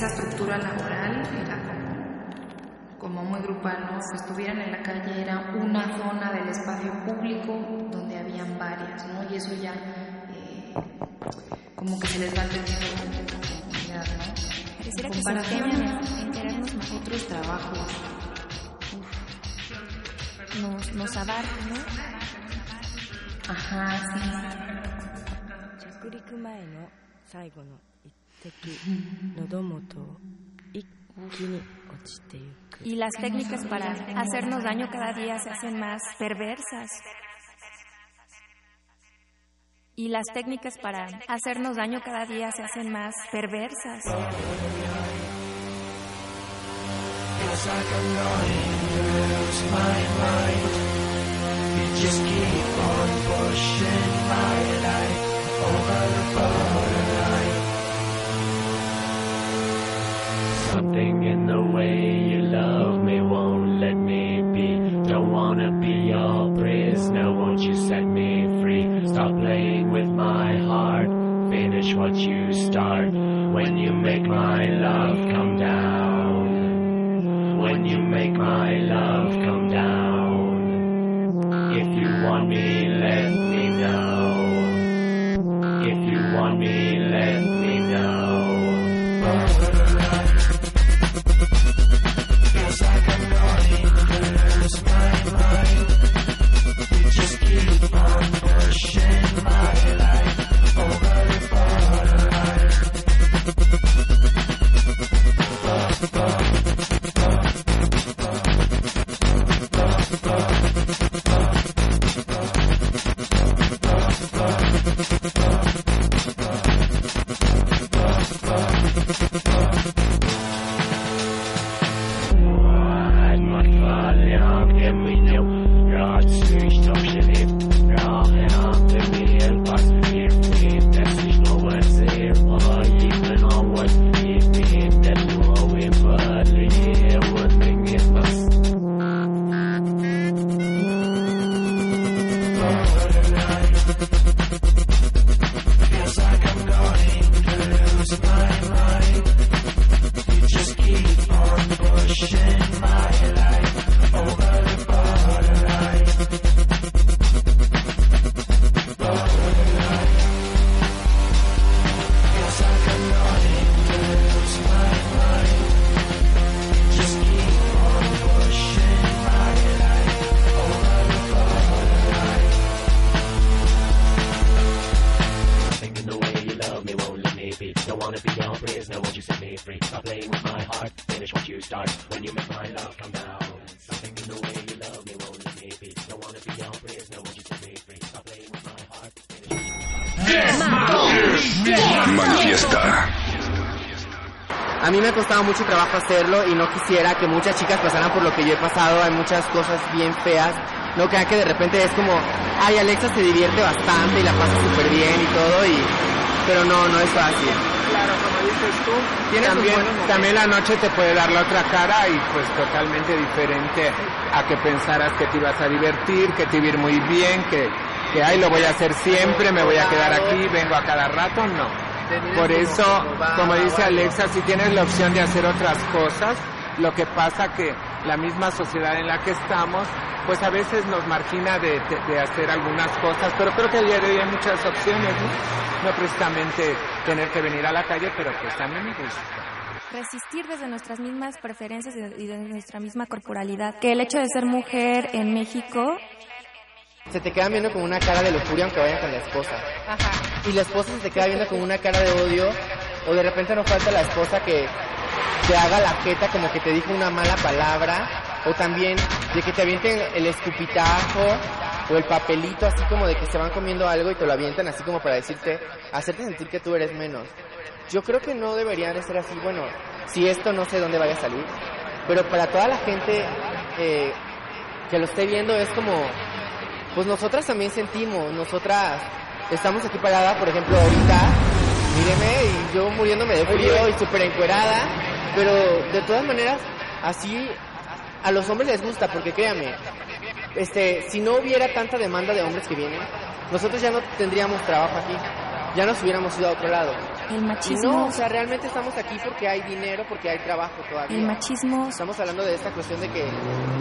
esa estructura laboral era como muy grupal, ¿no? Si estuvieran en la calle era una zona del espacio público donde habían varias, ¿no? Y eso ya eh, como que se les va teniendo comunidad, ¿no? Quisiera En que se comparación empeñan en, en querernos más. a otros trabajos. Nos, nos abarca, ¿no? Ajá, sí. 着陸前の最後の Y las técnicas para hacernos daño cada día se hacen más perversas. Y las técnicas para hacernos daño cada día se hacen más perversas. Just keep on pushing my life over the. Way you love me won't let me be. Don't wanna be your prisoner, won't you set me free? Stop playing with my heart, finish what you start. When you make my love come down. When you make my love come down. If you want me, let me know. If you want me, let me know. Quisiera que muchas chicas pasaran por lo que yo he pasado. Hay muchas cosas bien feas. No crean que de repente es como, ay, Alexa se divierte bastante y la pasa súper bien y todo, y... pero no, no es fácil. Claro, como dices tú, Tiene sus también, también la noche te puede dar la otra cara y pues totalmente diferente a que pensaras que te ibas a divertir, que te iba a ir muy bien, que, que ay, lo voy a hacer siempre, me voy a quedar aquí, vengo a cada rato, no. Por eso, como dice Alexa, si tienes la opción de hacer otras cosas, lo que pasa que la misma sociedad en la que estamos, pues a veces nos margina de, de- de hacer algunas cosas, pero creo que ayer hay muchas opciones, ¿no? No precisamente tener que venir a la calle, pero pues también me gusta. Resistir desde nuestras mismas preferencias y de nuestra misma corporalidad. Que el hecho de ser mujer en México Se te quedan viendo con una cara de lujuria aunque vayan con la esposa. Y la esposa se te queda viendo con una cara de odio, o de repente no falta la esposa que te haga la jeta como que te dijo una mala palabra, o también de que te avienten el escupitajo o el papelito así como de que se van comiendo algo y te lo avientan así como para decirte, hacerte sentir que tú eres menos. yo creo que no debería de ser así. Bueno, si esto no sé dónde vaya a salir, pero para toda la gente eh, que lo esté viendo es como, pues nosotras también sentimos, nosotras estamos aquí paradas, por ejemplo, ahorita, míreme, y yo muriéndome de frío y súper encuerada, pero de todas maneras, así a los hombres les gusta, porque créanme, este, si no hubiera tanta demanda de hombres que vienen, nosotros ya no tendríamos trabajo aquí, ya nos hubiéramos ido a otro lado. El Y machismo. no, o sea, realmente estamos aquí porque hay dinero, porque hay trabajo todavía. El machismo. Estamos hablando de esta cuestión de que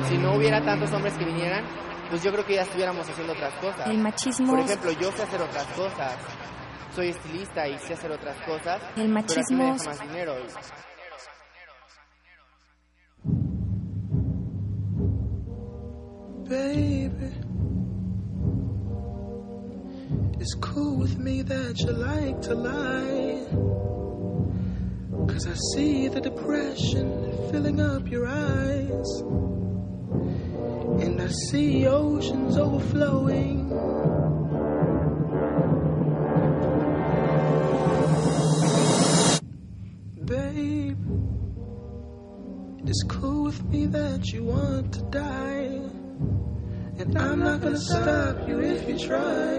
si no hubiera tantos hombres que vinieran, pues yo creo que ya estuviéramos haciendo otras cosas. El machismo. Por ejemplo, yo sé hacer otras cosas. Soy estilista y sé hacer otras cosas. El machismo- Pero aquí me deja más dinero. Baby, it's cool with me that you like to lie. Cause I see the depression filling up your eyes. And I see oceans overflowing. Babe, it's cool with me that you want to die. And I'm not gonna stop you if you try.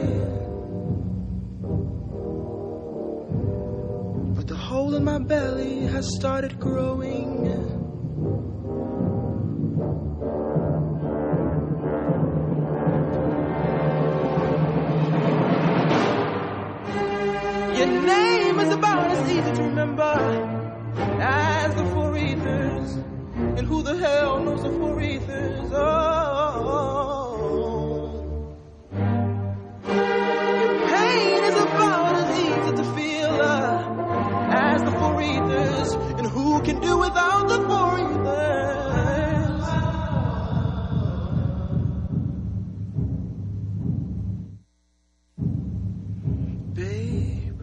But the hole in my belly has started growing. Your name is about as easy to remember who the hell knows the four ethers? Oh. Your pain is about as easy to feel uh, as the four ethers. And who can do without the four ethers? Babe,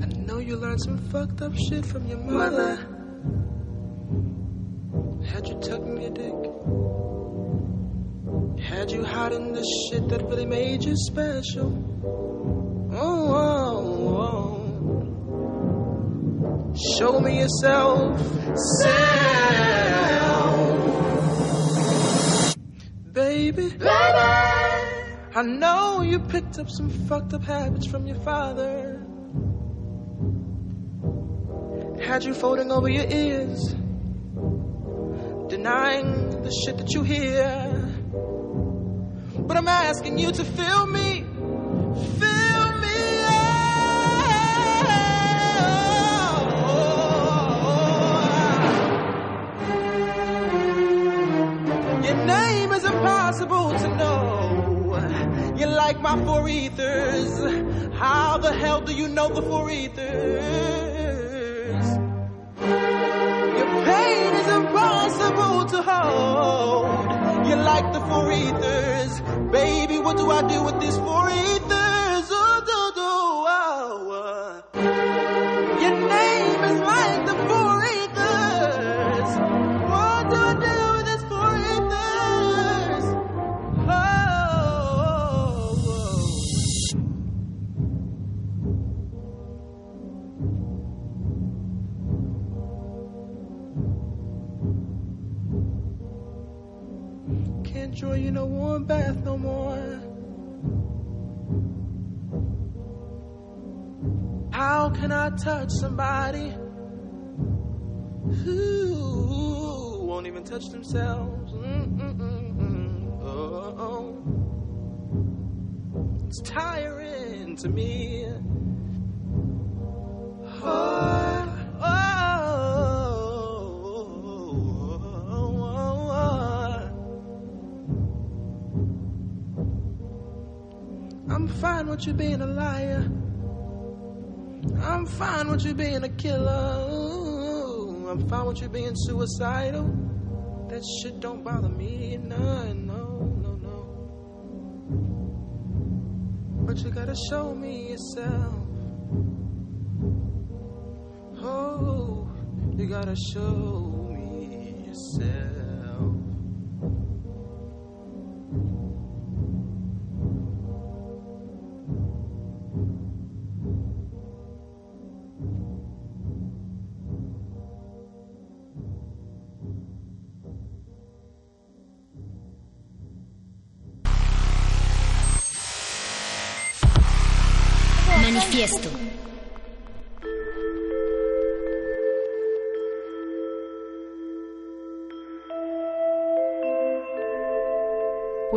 I know you learned some fucked up shit from your mother. Had you tuck me a dick? Had you hiding the shit that really made you special? Oh, oh, oh. Show me yourself. Self. Baby. Baby. I know you picked up some fucked up habits from your father. Had you folding over your ears, denying the shit that you hear. But I'm asking you to feel me, feel me. out. Your name is impossible to know. You like my four ethers. How the hell do you know the four ethers? Your pain is impossible to hold. You're like the four ethers. Baby, what do I do with these four ethers? You no no more. How can I touch somebody who won't even touch themselves? Oh, it's tiring to me. Oh, fine with you being a liar. I'm fine with you being a killer. Ooh, I'm fine with you being suicidal. That shit don't bother me. No, no, no, no. But you gotta show me yourself. Oh, you gotta show me yourself.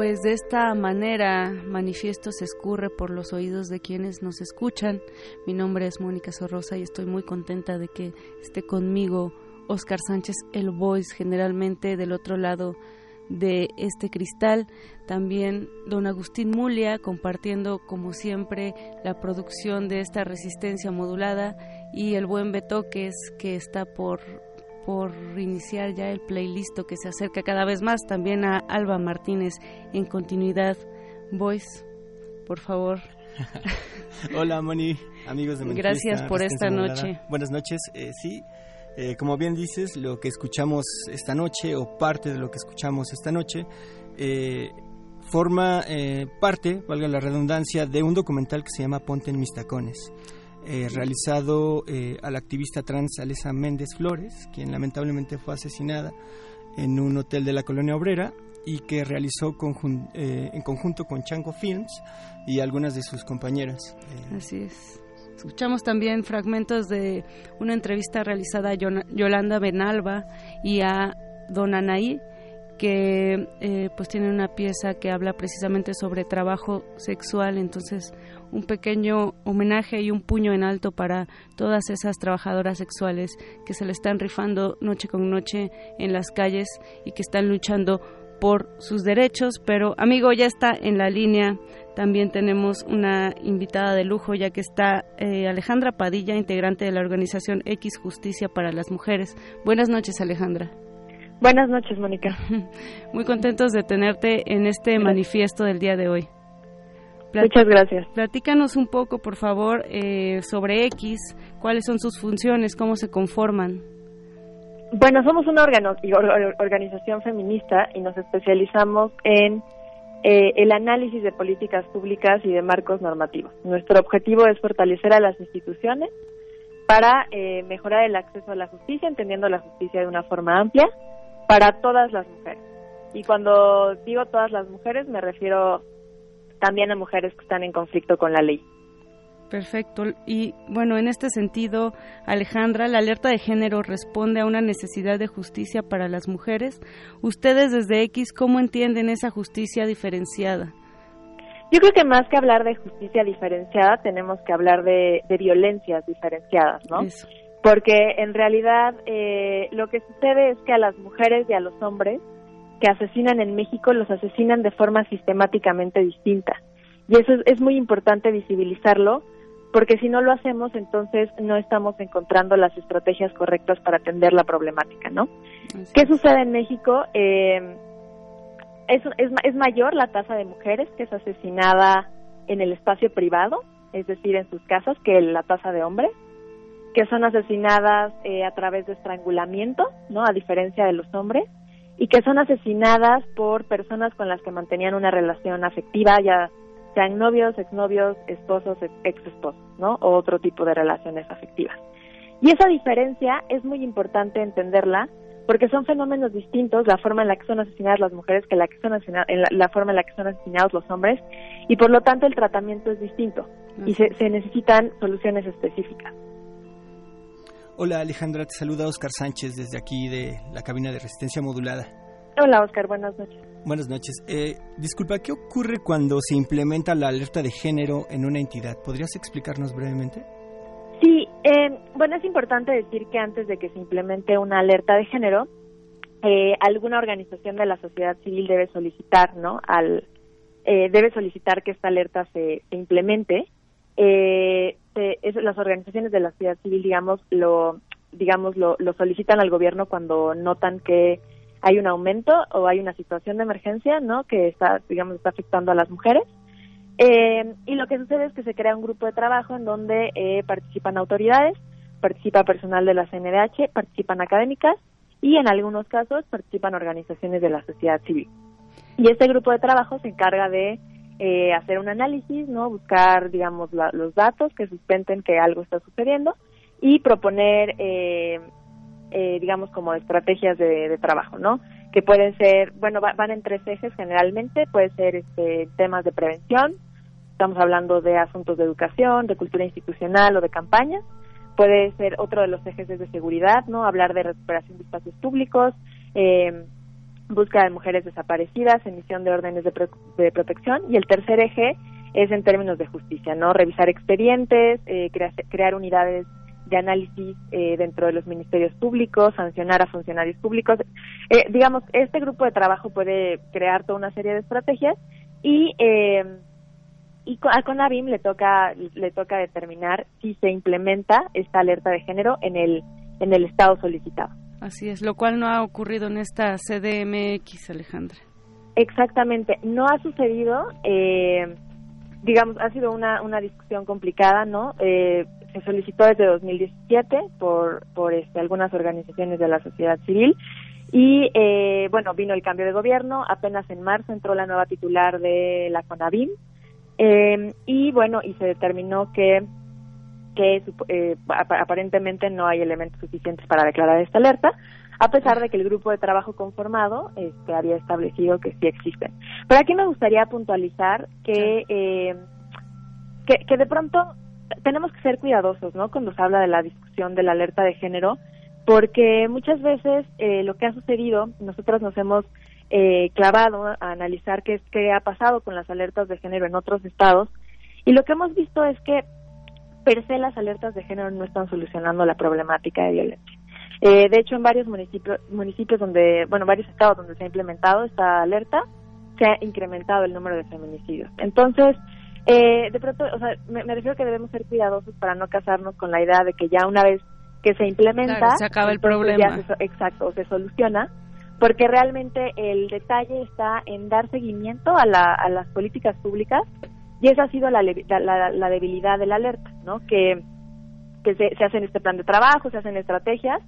Pues de esta manera Manifiesto se escurre por los oídos de quienes nos escuchan. Mi nombre es Mónica Sorrosa y estoy muy contenta de que esté conmigo Oscar Sánchez, el voice, generalmente del otro lado de este cristal. También don Agustín Mulia compartiendo como siempre la producción de esta resistencia modulada y el buen Betoques que está por por iniciar ya el playlist que se acerca cada vez más. También a Alba Martínez en continuidad. Voice, por favor. Hola, Moni, amigos de Manifiesta, Gracias por esta noche. Buenas noches. Eh, sí, eh, como bien dices, lo que escuchamos esta noche o parte de lo que escuchamos esta noche eh, forma eh, parte, valga la redundancia, de un documental que se llama Ponte en mis tacones. Eh, realizado eh, a la activista trans Alesa Méndez Flores, quien lamentablemente fue asesinada en un hotel de la colonia obrera y que realizó conjun- eh, en conjunto con Chango Films y algunas de sus compañeras. Eh, Así es. Escuchamos también fragmentos de una entrevista realizada a Yolanda Benalba y a Don Anaí, que eh, pues tiene una pieza que habla precisamente sobre trabajo sexual, entonces un pequeño homenaje y un puño en alto para todas esas trabajadoras sexuales que se le están rifando noche con noche en las calles y que están luchando por sus derechos, pero amigo ya está en la línea. También tenemos una invitada de lujo ya que está eh, Alejandra Padilla, integrante de la organización X Justicia para las Mujeres. Buenas noches Alejandra. Buenas noches, Mónica. Muy contentos de tenerte en este manifiesto del día de hoy. Muchas gracias. Platícanos un poco, por favor, eh, sobre X, cuáles son sus funciones, cómo se conforman. Bueno, somos una organo- or- or- organización feminista y nos especializamos en eh, el análisis de políticas públicas y de marcos normativos. Nuestro objetivo es fortalecer a las instituciones para eh, mejorar el acceso a la justicia, entendiendo la justicia de una forma amplia para todas las mujeres. Y cuando digo todas las mujeres, me refiero también a mujeres que están en conflicto con la ley. Perfecto. Y bueno, en este sentido, Alejandra, la alerta de género responde a una necesidad de justicia para las mujeres. Ustedes desde X, ¿cómo entienden esa justicia diferenciada? Yo creo que más que hablar de justicia diferenciada, tenemos que hablar de, de violencias diferenciadas, ¿no? Eso. Porque en realidad eh, lo que sucede es que a las mujeres y a los hombres que asesinan en México los asesinan de forma sistemáticamente distinta. Y eso es, es muy importante visibilizarlo, porque si no lo hacemos, entonces no estamos encontrando las estrategias correctas para atender la problemática, ¿no? ¿Qué sucede en México? Eh, es, es, es mayor la tasa de mujeres que es asesinada en el espacio privado, es decir, en sus casas, que la tasa de hombres, que son asesinadas eh, a través de estrangulamiento, ¿no? A diferencia de los hombres, y que son asesinadas por personas con las que mantenían una relación afectiva, ya sean novios, exnovios, esposos, ex- exesposos, ¿no? O otro tipo de relaciones afectivas. Y esa diferencia es muy importante entenderla porque son fenómenos distintos la forma en la que son asesinadas las mujeres que la que son en la, la forma en la que son asesinados los hombres y por lo tanto el tratamiento es distinto y se, se necesitan soluciones específicas. Hola Alejandra, te saluda Oscar Sánchez desde aquí de la cabina de resistencia modulada. Hola Oscar, buenas noches. Buenas noches. Eh, disculpa, ¿qué ocurre cuando se implementa la alerta de género en una entidad? ¿Podrías explicarnos brevemente? Sí, eh, bueno, es importante decir que antes de que se implemente una alerta de género, eh, alguna organización de la sociedad civil debe solicitar, ¿no? Al, eh, debe solicitar que esta alerta se, se implemente. Eh, las organizaciones de la sociedad civil, digamos, lo, digamos, lo, lo solicitan al gobierno cuando notan que hay un aumento o hay una situación de emergencia, ¿no? Que está, digamos, está afectando a las mujeres. Eh, y lo que sucede es que se crea un grupo de trabajo en donde eh, participan autoridades, participa personal de la CNDH, participan académicas y en algunos casos participan organizaciones de la sociedad civil. Y este grupo de trabajo se encarga de eh, hacer un análisis, no, buscar, digamos, la- los datos que sustenten que algo está sucediendo y proponer, eh, eh, digamos, como estrategias de, trabajo, ¿no? Que pueden ser, bueno, va- van en tres ejes generalmente, puede ser este, temas de prevención, estamos hablando de asuntos de educación, de cultura institucional o de campaña. Puede ser otro de los ejes de seguridad, ¿no? Hablar de recuperación de espacios públicos, eh, búsqueda de mujeres desaparecidas, emisión de órdenes de, de, protección. Y el tercer eje es en términos de justicia, ¿no? Revisar expedientes, eh, crear unidades de análisis eh, dentro de los ministerios públicos, sancionar a funcionarios públicos. Eh, digamos, este grupo de trabajo puede crear toda una serie de estrategias y eh, y a CONAVIM le toca le toca determinar si se implementa esta alerta de género en el en el estado solicitado. Así es, lo cual no ha ocurrido en esta CDMX, Alejandra. Exactamente, no ha sucedido. Eh, digamos, ha sido una, una discusión complicada, ¿no? Eh, se solicitó desde 2017 por, por este, algunas organizaciones de la sociedad civil y, eh, bueno, vino el cambio de gobierno, apenas en marzo entró la nueva titular de la CONAVIM eh, y, bueno, y se determinó que que eh, aparentemente no hay elementos suficientes para declarar esta alerta, a pesar de que el grupo de trabajo conformado este, había establecido que sí existen. Pero aquí me gustaría puntualizar que, eh, que, que, de pronto tenemos que ser cuidadosos, ¿no? Cuando se habla de la discusión de la alerta de género, porque muchas veces eh, lo que ha sucedido, nosotros nos hemos eh, clavado a analizar qué, qué ha pasado con las alertas de género en otros estados, y lo que hemos visto es que per se las alertas de género no están solucionando la problemática de violencia. Eh, de hecho, en varios municipios, municipios donde, bueno, varios estados donde se ha implementado esta alerta, se ha incrementado el número de feminicidios. Entonces, eh, de pronto, o sea, me, refiero que debemos ser cuidadosos para no casarnos con la idea de que ya una vez que se implementa, se acaba el problema. exacto, se soluciona, porque realmente el detalle está en dar seguimiento a, la, a las políticas públicas y esa ha sido la, la, la debilidad de la alerta, ¿no? Que, que se, se hacen este plan de trabajo, se hacen estrategias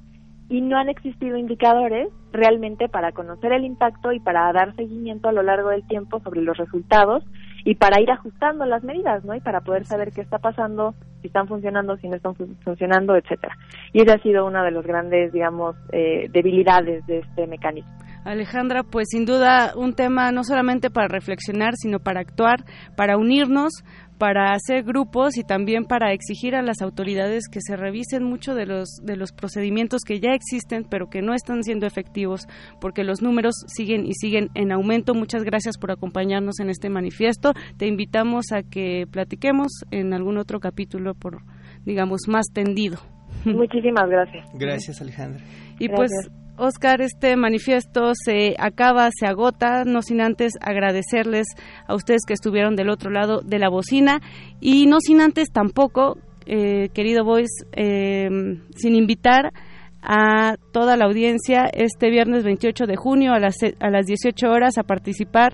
y no han existido indicadores realmente para conocer el impacto y para dar seguimiento a lo largo del tiempo sobre los resultados y para ir ajustando las medidas, ¿no? Y para poder saber qué está pasando, si están funcionando, si no están funcionando, etcétera. Y esa ha sido una de los grandes, digamos, eh, debilidades de este mecanismo. Alejandra, pues sin duda un tema no solamente para reflexionar, sino para actuar, para unirnos, para hacer grupos y también para exigir a las autoridades que se revisen mucho de los de los procedimientos que ya existen pero que no están siendo efectivos porque los números siguen y siguen en aumento. Muchas gracias por acompañarnos en este manifiesto. Te invitamos a que platiquemos en algún otro capítulo por digamos más tendido. Muchísimas gracias. Gracias, Alejandra. Y pues Oscar, este manifiesto se acaba, se agota, no sin antes agradecerles a ustedes que estuvieron del otro lado de la bocina. Y no sin antes tampoco, eh, querido Boys, eh, sin invitar a toda la audiencia este viernes 28 de junio a las, a las 18 horas a participar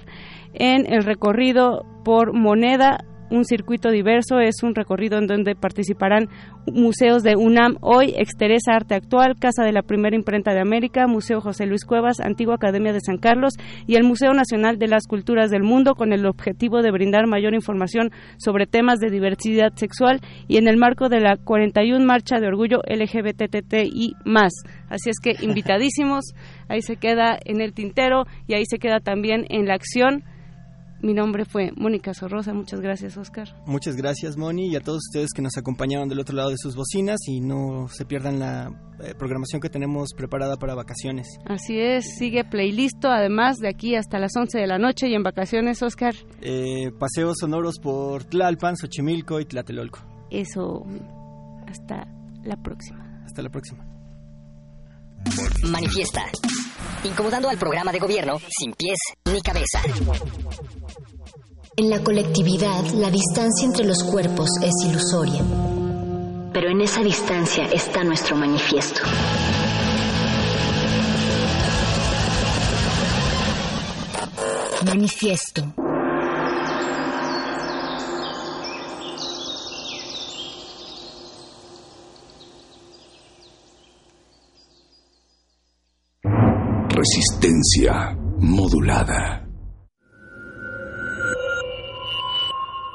en el recorrido por moneda un circuito diverso, es un recorrido en donde participarán museos de UNAM hoy, Exteresa Arte Actual, Casa de la Primera Imprenta de América, Museo José Luis Cuevas, Antigua Academia de San Carlos y el Museo Nacional de las Culturas del Mundo con el objetivo de brindar mayor información sobre temas de diversidad sexual y en el marco de la 41 Marcha de Orgullo LGBTTI+. Así es que invitadísimos, ahí se queda en el tintero y ahí se queda también en la acción mi nombre fue Mónica Sorrosa. Muchas gracias, Oscar. Muchas gracias, Moni, y a todos ustedes que nos acompañaron del otro lado de sus bocinas y no se pierdan la eh, programación que tenemos preparada para vacaciones. Así es, sigue playlist, además de aquí hasta las 11 de la noche y en vacaciones, Oscar. Eh, paseos sonoros por Tlalpan, Xochimilco y Tlatelolco. Eso, hasta la próxima. Hasta la próxima. Manifiesta. Incomodando al programa de gobierno sin pies ni cabeza. En la colectividad, la distancia entre los cuerpos es ilusoria. Pero en esa distancia está nuestro manifiesto. Manifiesto. Resistencia modulada.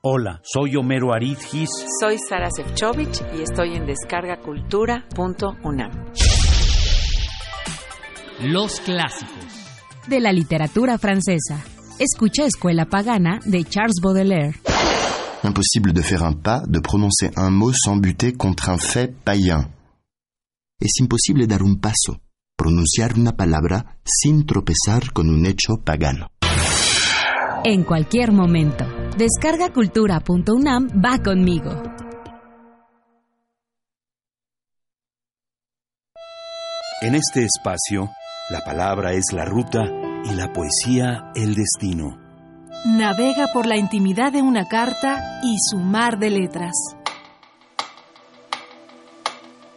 Hola, soy Homero Aridgis. Soy Sara Sefcovic y estoy en descargacultura.unam. Los clásicos. De la literatura francesa. Escucha Escuela Pagana de Charles Baudelaire. Impossible de faire un pas, de prononcer un mot sans buter contre un fait païen. Es imposible dar un paso, pronunciar una palabra sin tropezar con un hecho pagano. En cualquier momento. Descargacultura.unam va conmigo. En este espacio, la palabra es la ruta y la poesía el destino. Navega por la intimidad de una carta y su mar de letras.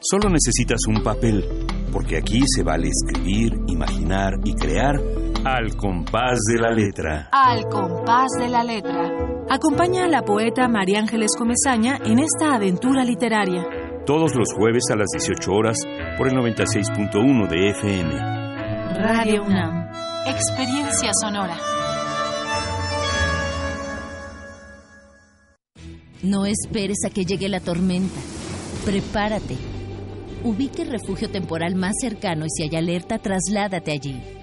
Solo necesitas un papel, porque aquí se vale escribir, imaginar y crear al compás de la letra. Al compás de la letra. Acompaña a la poeta María Ángeles Comezaña en esta aventura literaria. Todos los jueves a las 18 horas por el 96.1 de FM. Radio UNAM. Experiencia sonora. No esperes a que llegue la tormenta. Prepárate. Ubique el refugio temporal más cercano y si hay alerta, trasládate allí.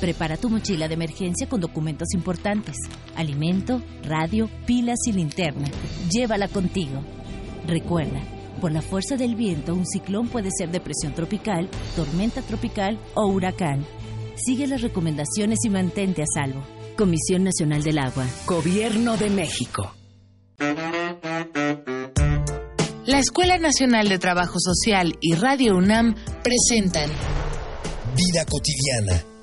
Prepara tu mochila de emergencia con documentos importantes, alimento, radio, pilas y linterna. Llévala contigo. Recuerda, por la fuerza del viento, un ciclón puede ser depresión tropical, tormenta tropical o huracán. Sigue las recomendaciones y mantente a salvo. Comisión Nacional del Agua. Gobierno de México. La Escuela Nacional de Trabajo Social y Radio UNAM presentan Vida cotidiana,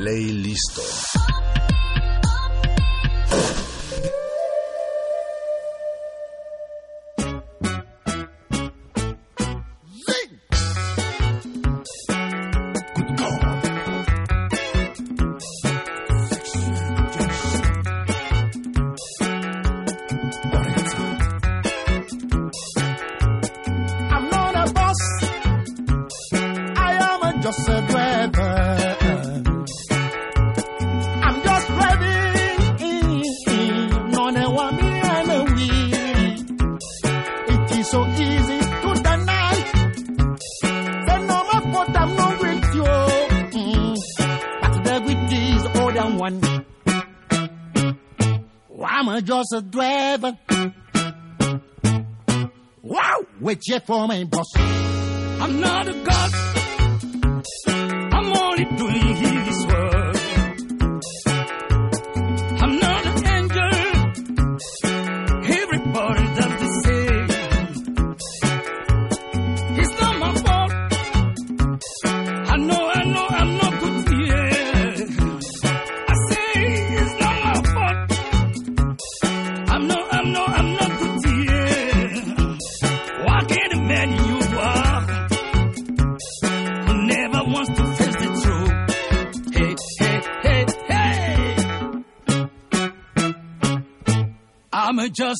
Play listo. Wait for my boss. I'm not a god.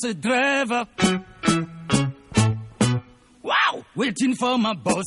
A driver. Wow, waiting for my boss.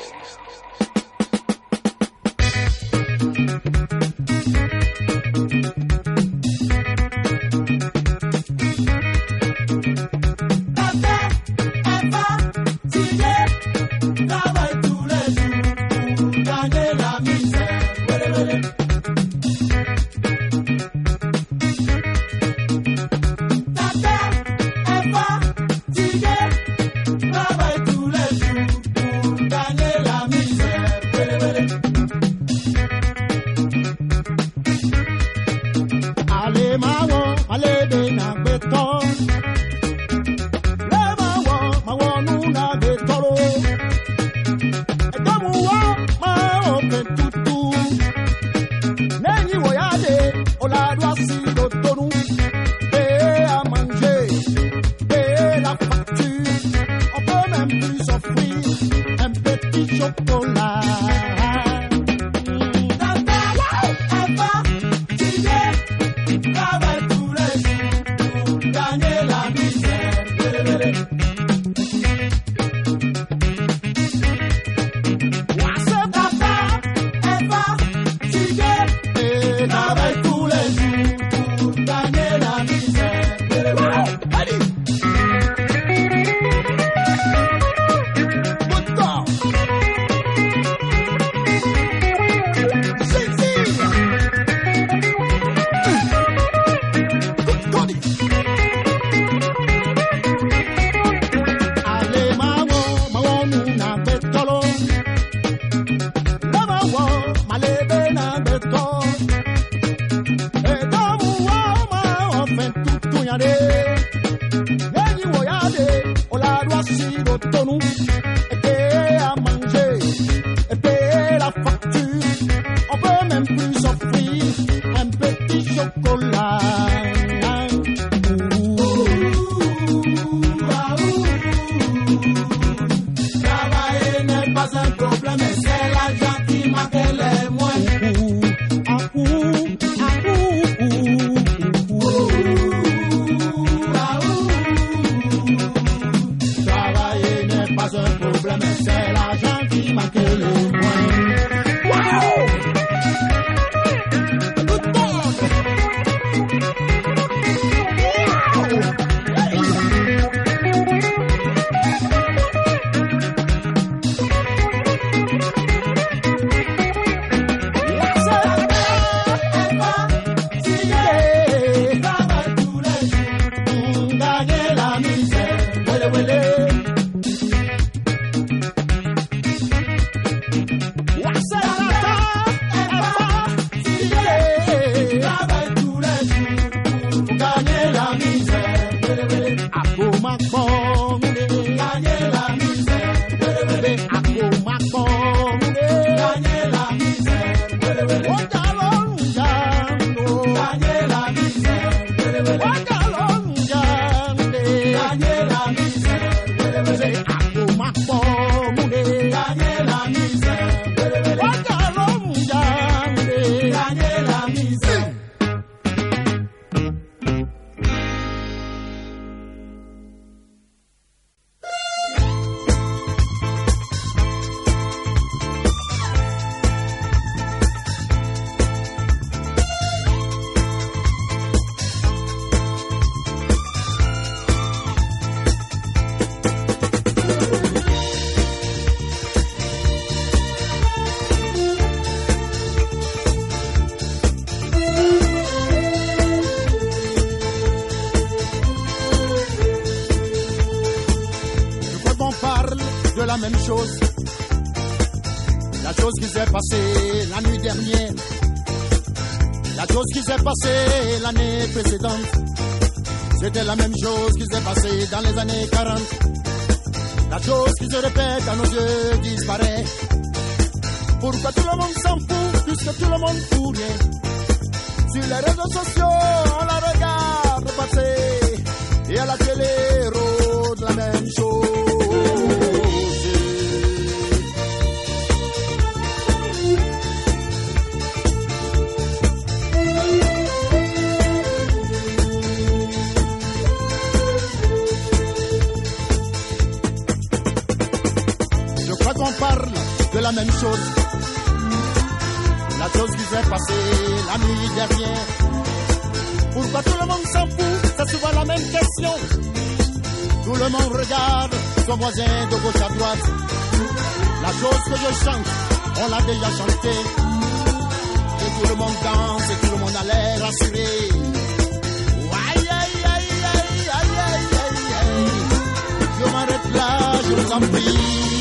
La chose qui s'est passée l'année précédente, c'était la même chose qui s'est passée dans les années 40. La chose qui se répète à nos yeux disparaît. Pourquoi tout le monde s'en fout puisque tout le monde fout Sur les réseaux sociaux, on la regarde passer et à la télé la même chose. La chose qui s'est passée la nuit dernière. Pourquoi tout le monde s'en fout? C'est souvent la même question. Tout le monde regarde son voisin de gauche à droite. La chose que je chante, on l'a déjà chantée. Et tout le monde danse et tout le monde a l'air assuré. Aïe, aïe, aïe, aïe, aïe, aïe. Je m'arrête là, je vous en prie.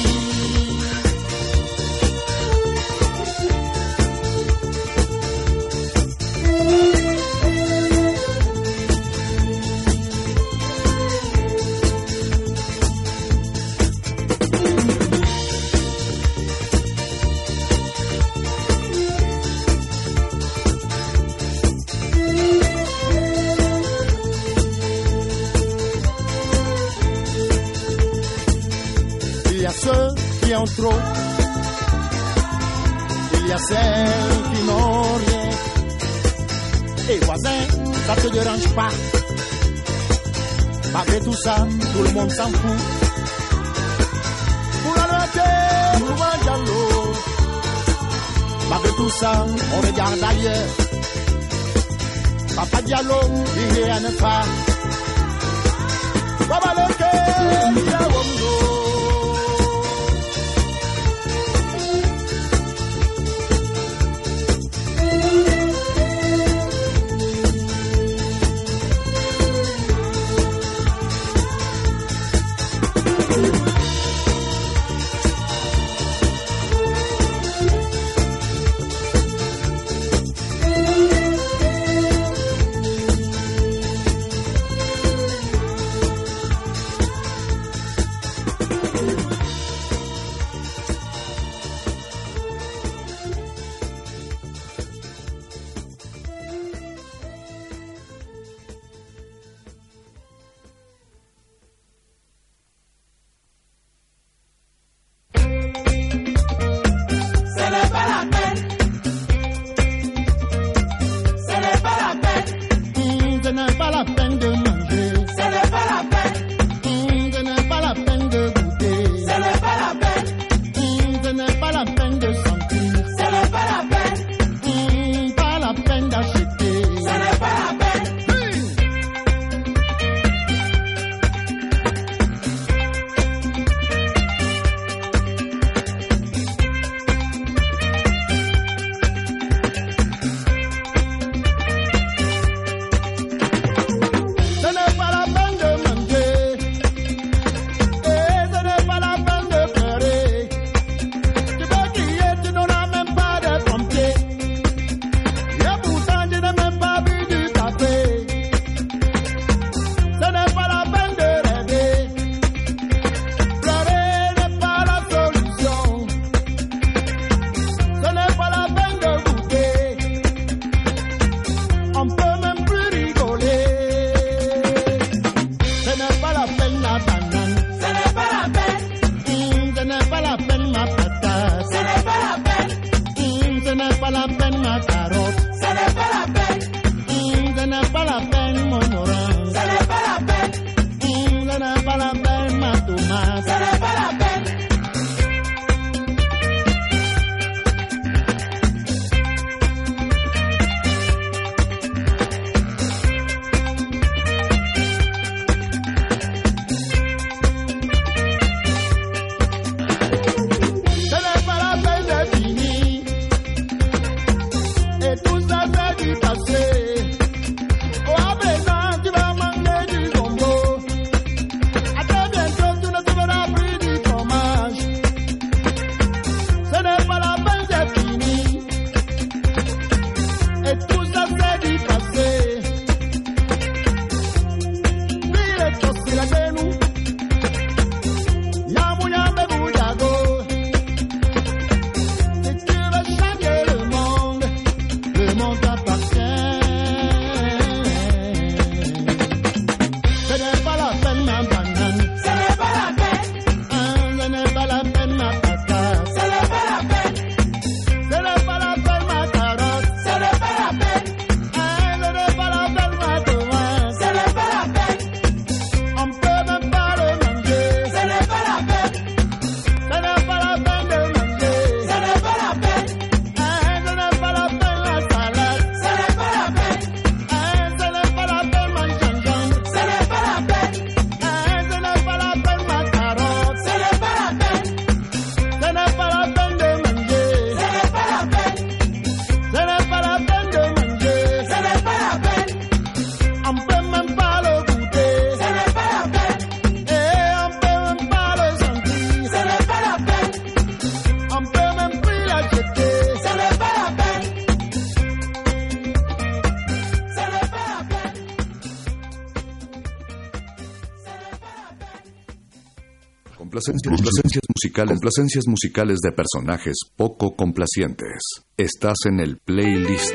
Complacencias, musicales, complacencias musicales de personajes poco complacientes. Estás en el playlist.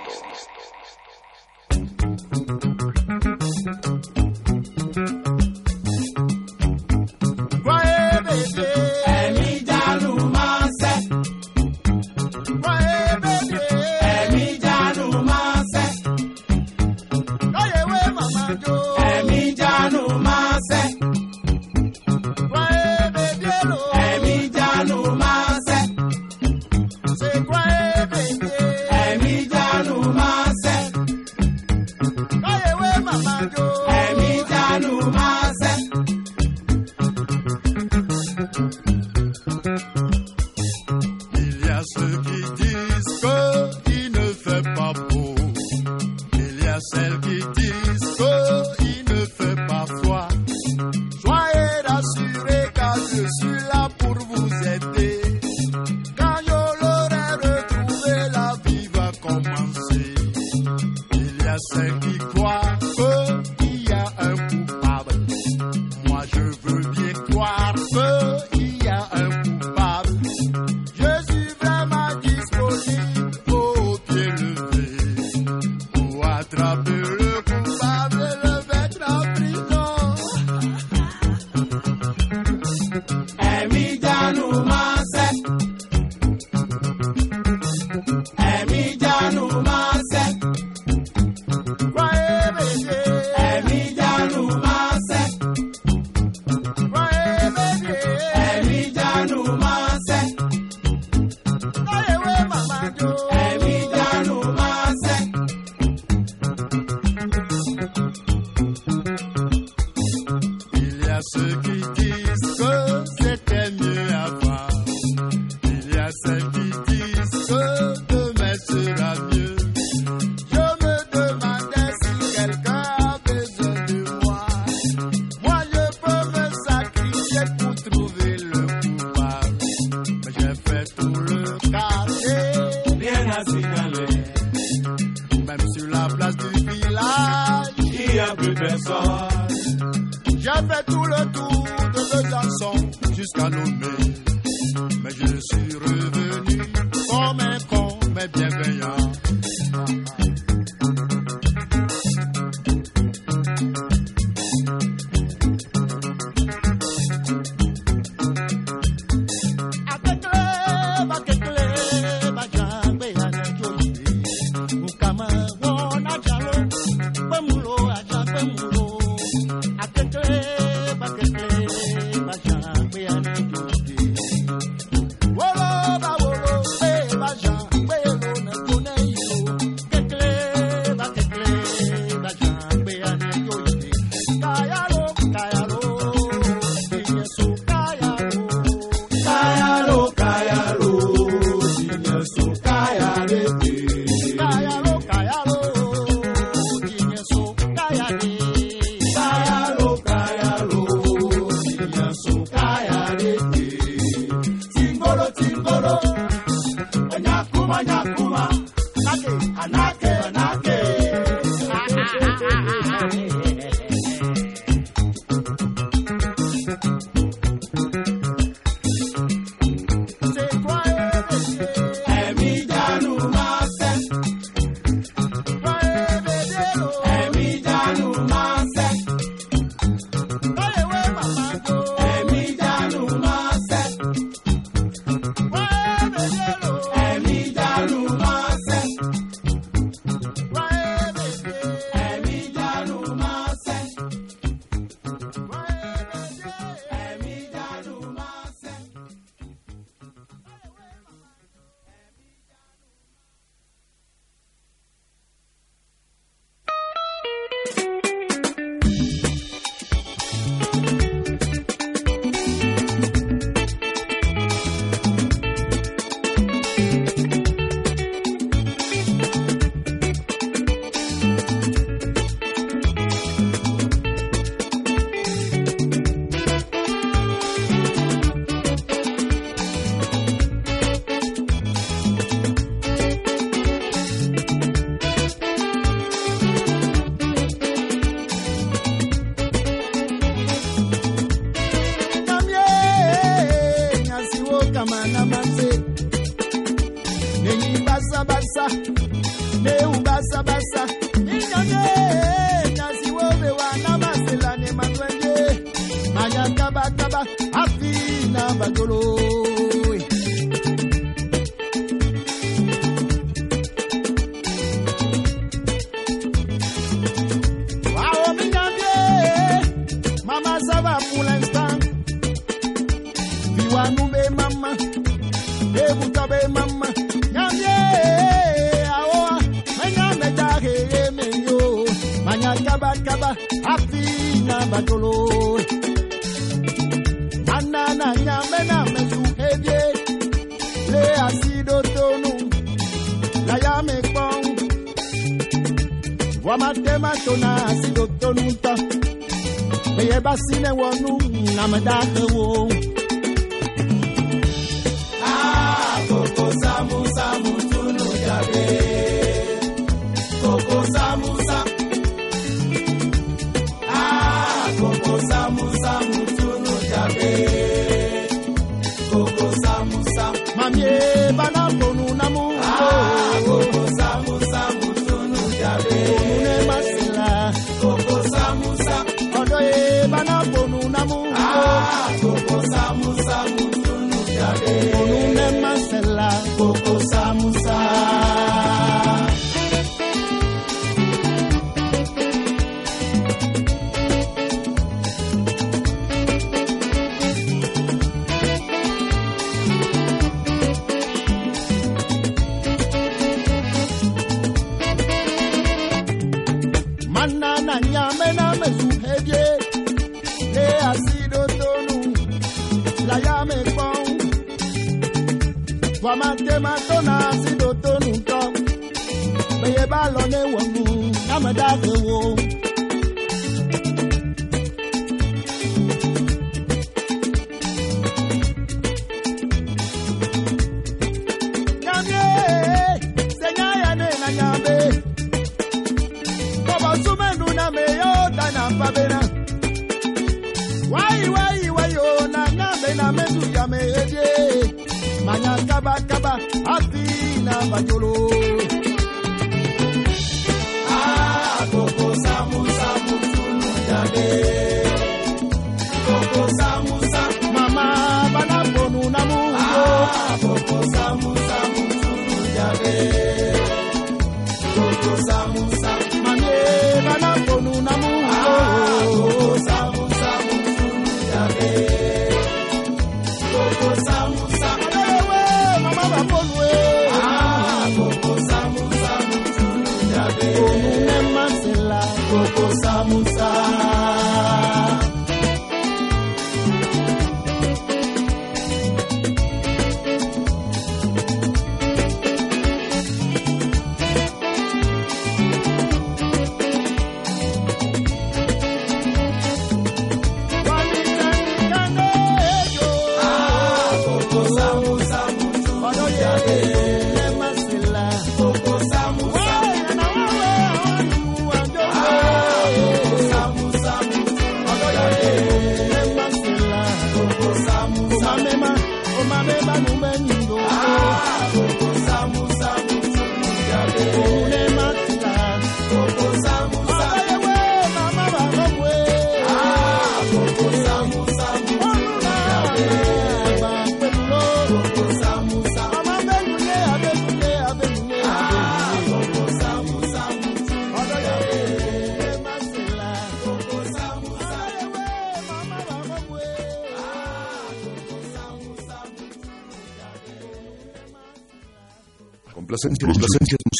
么大的雾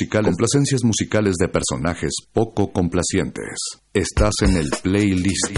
musicales, complacencias musicales de personajes poco complacientes. Estás en el playlist.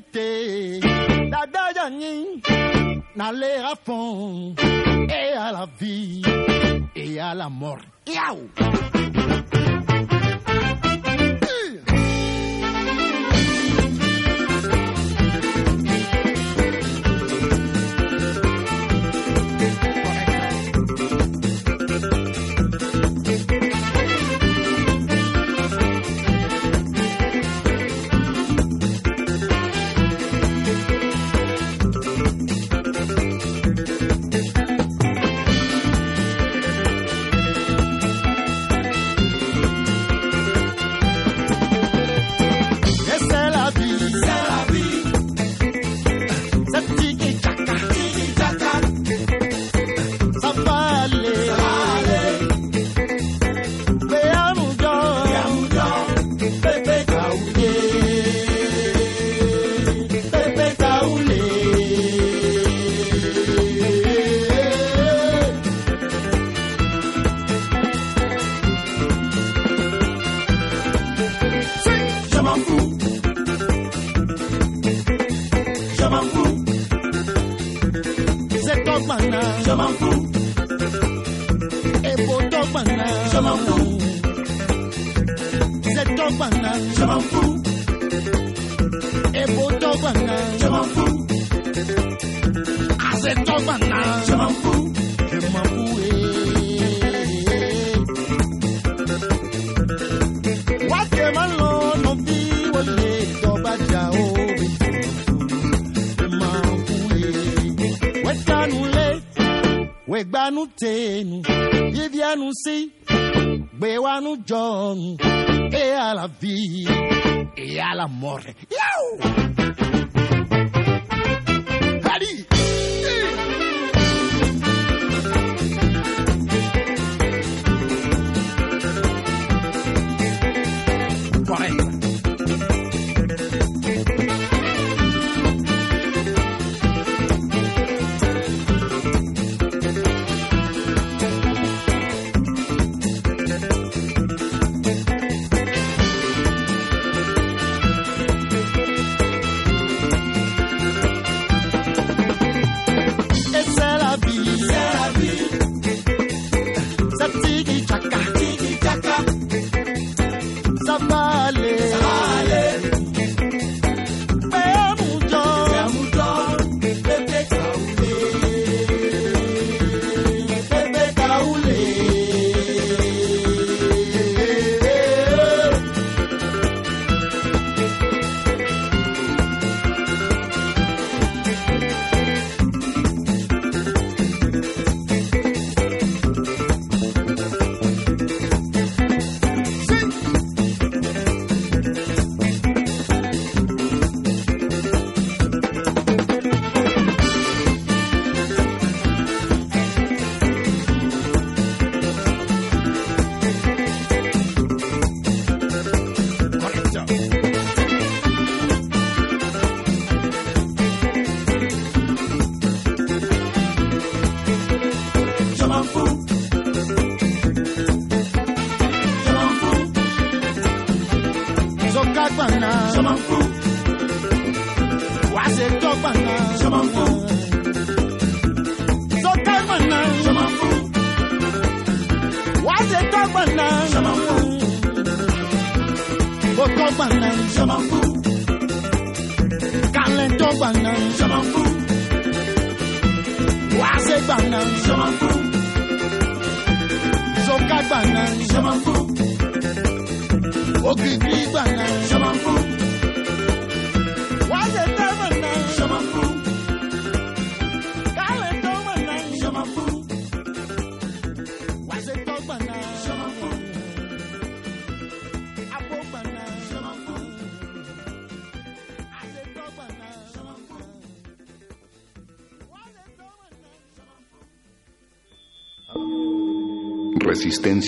Day.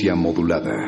Modulada.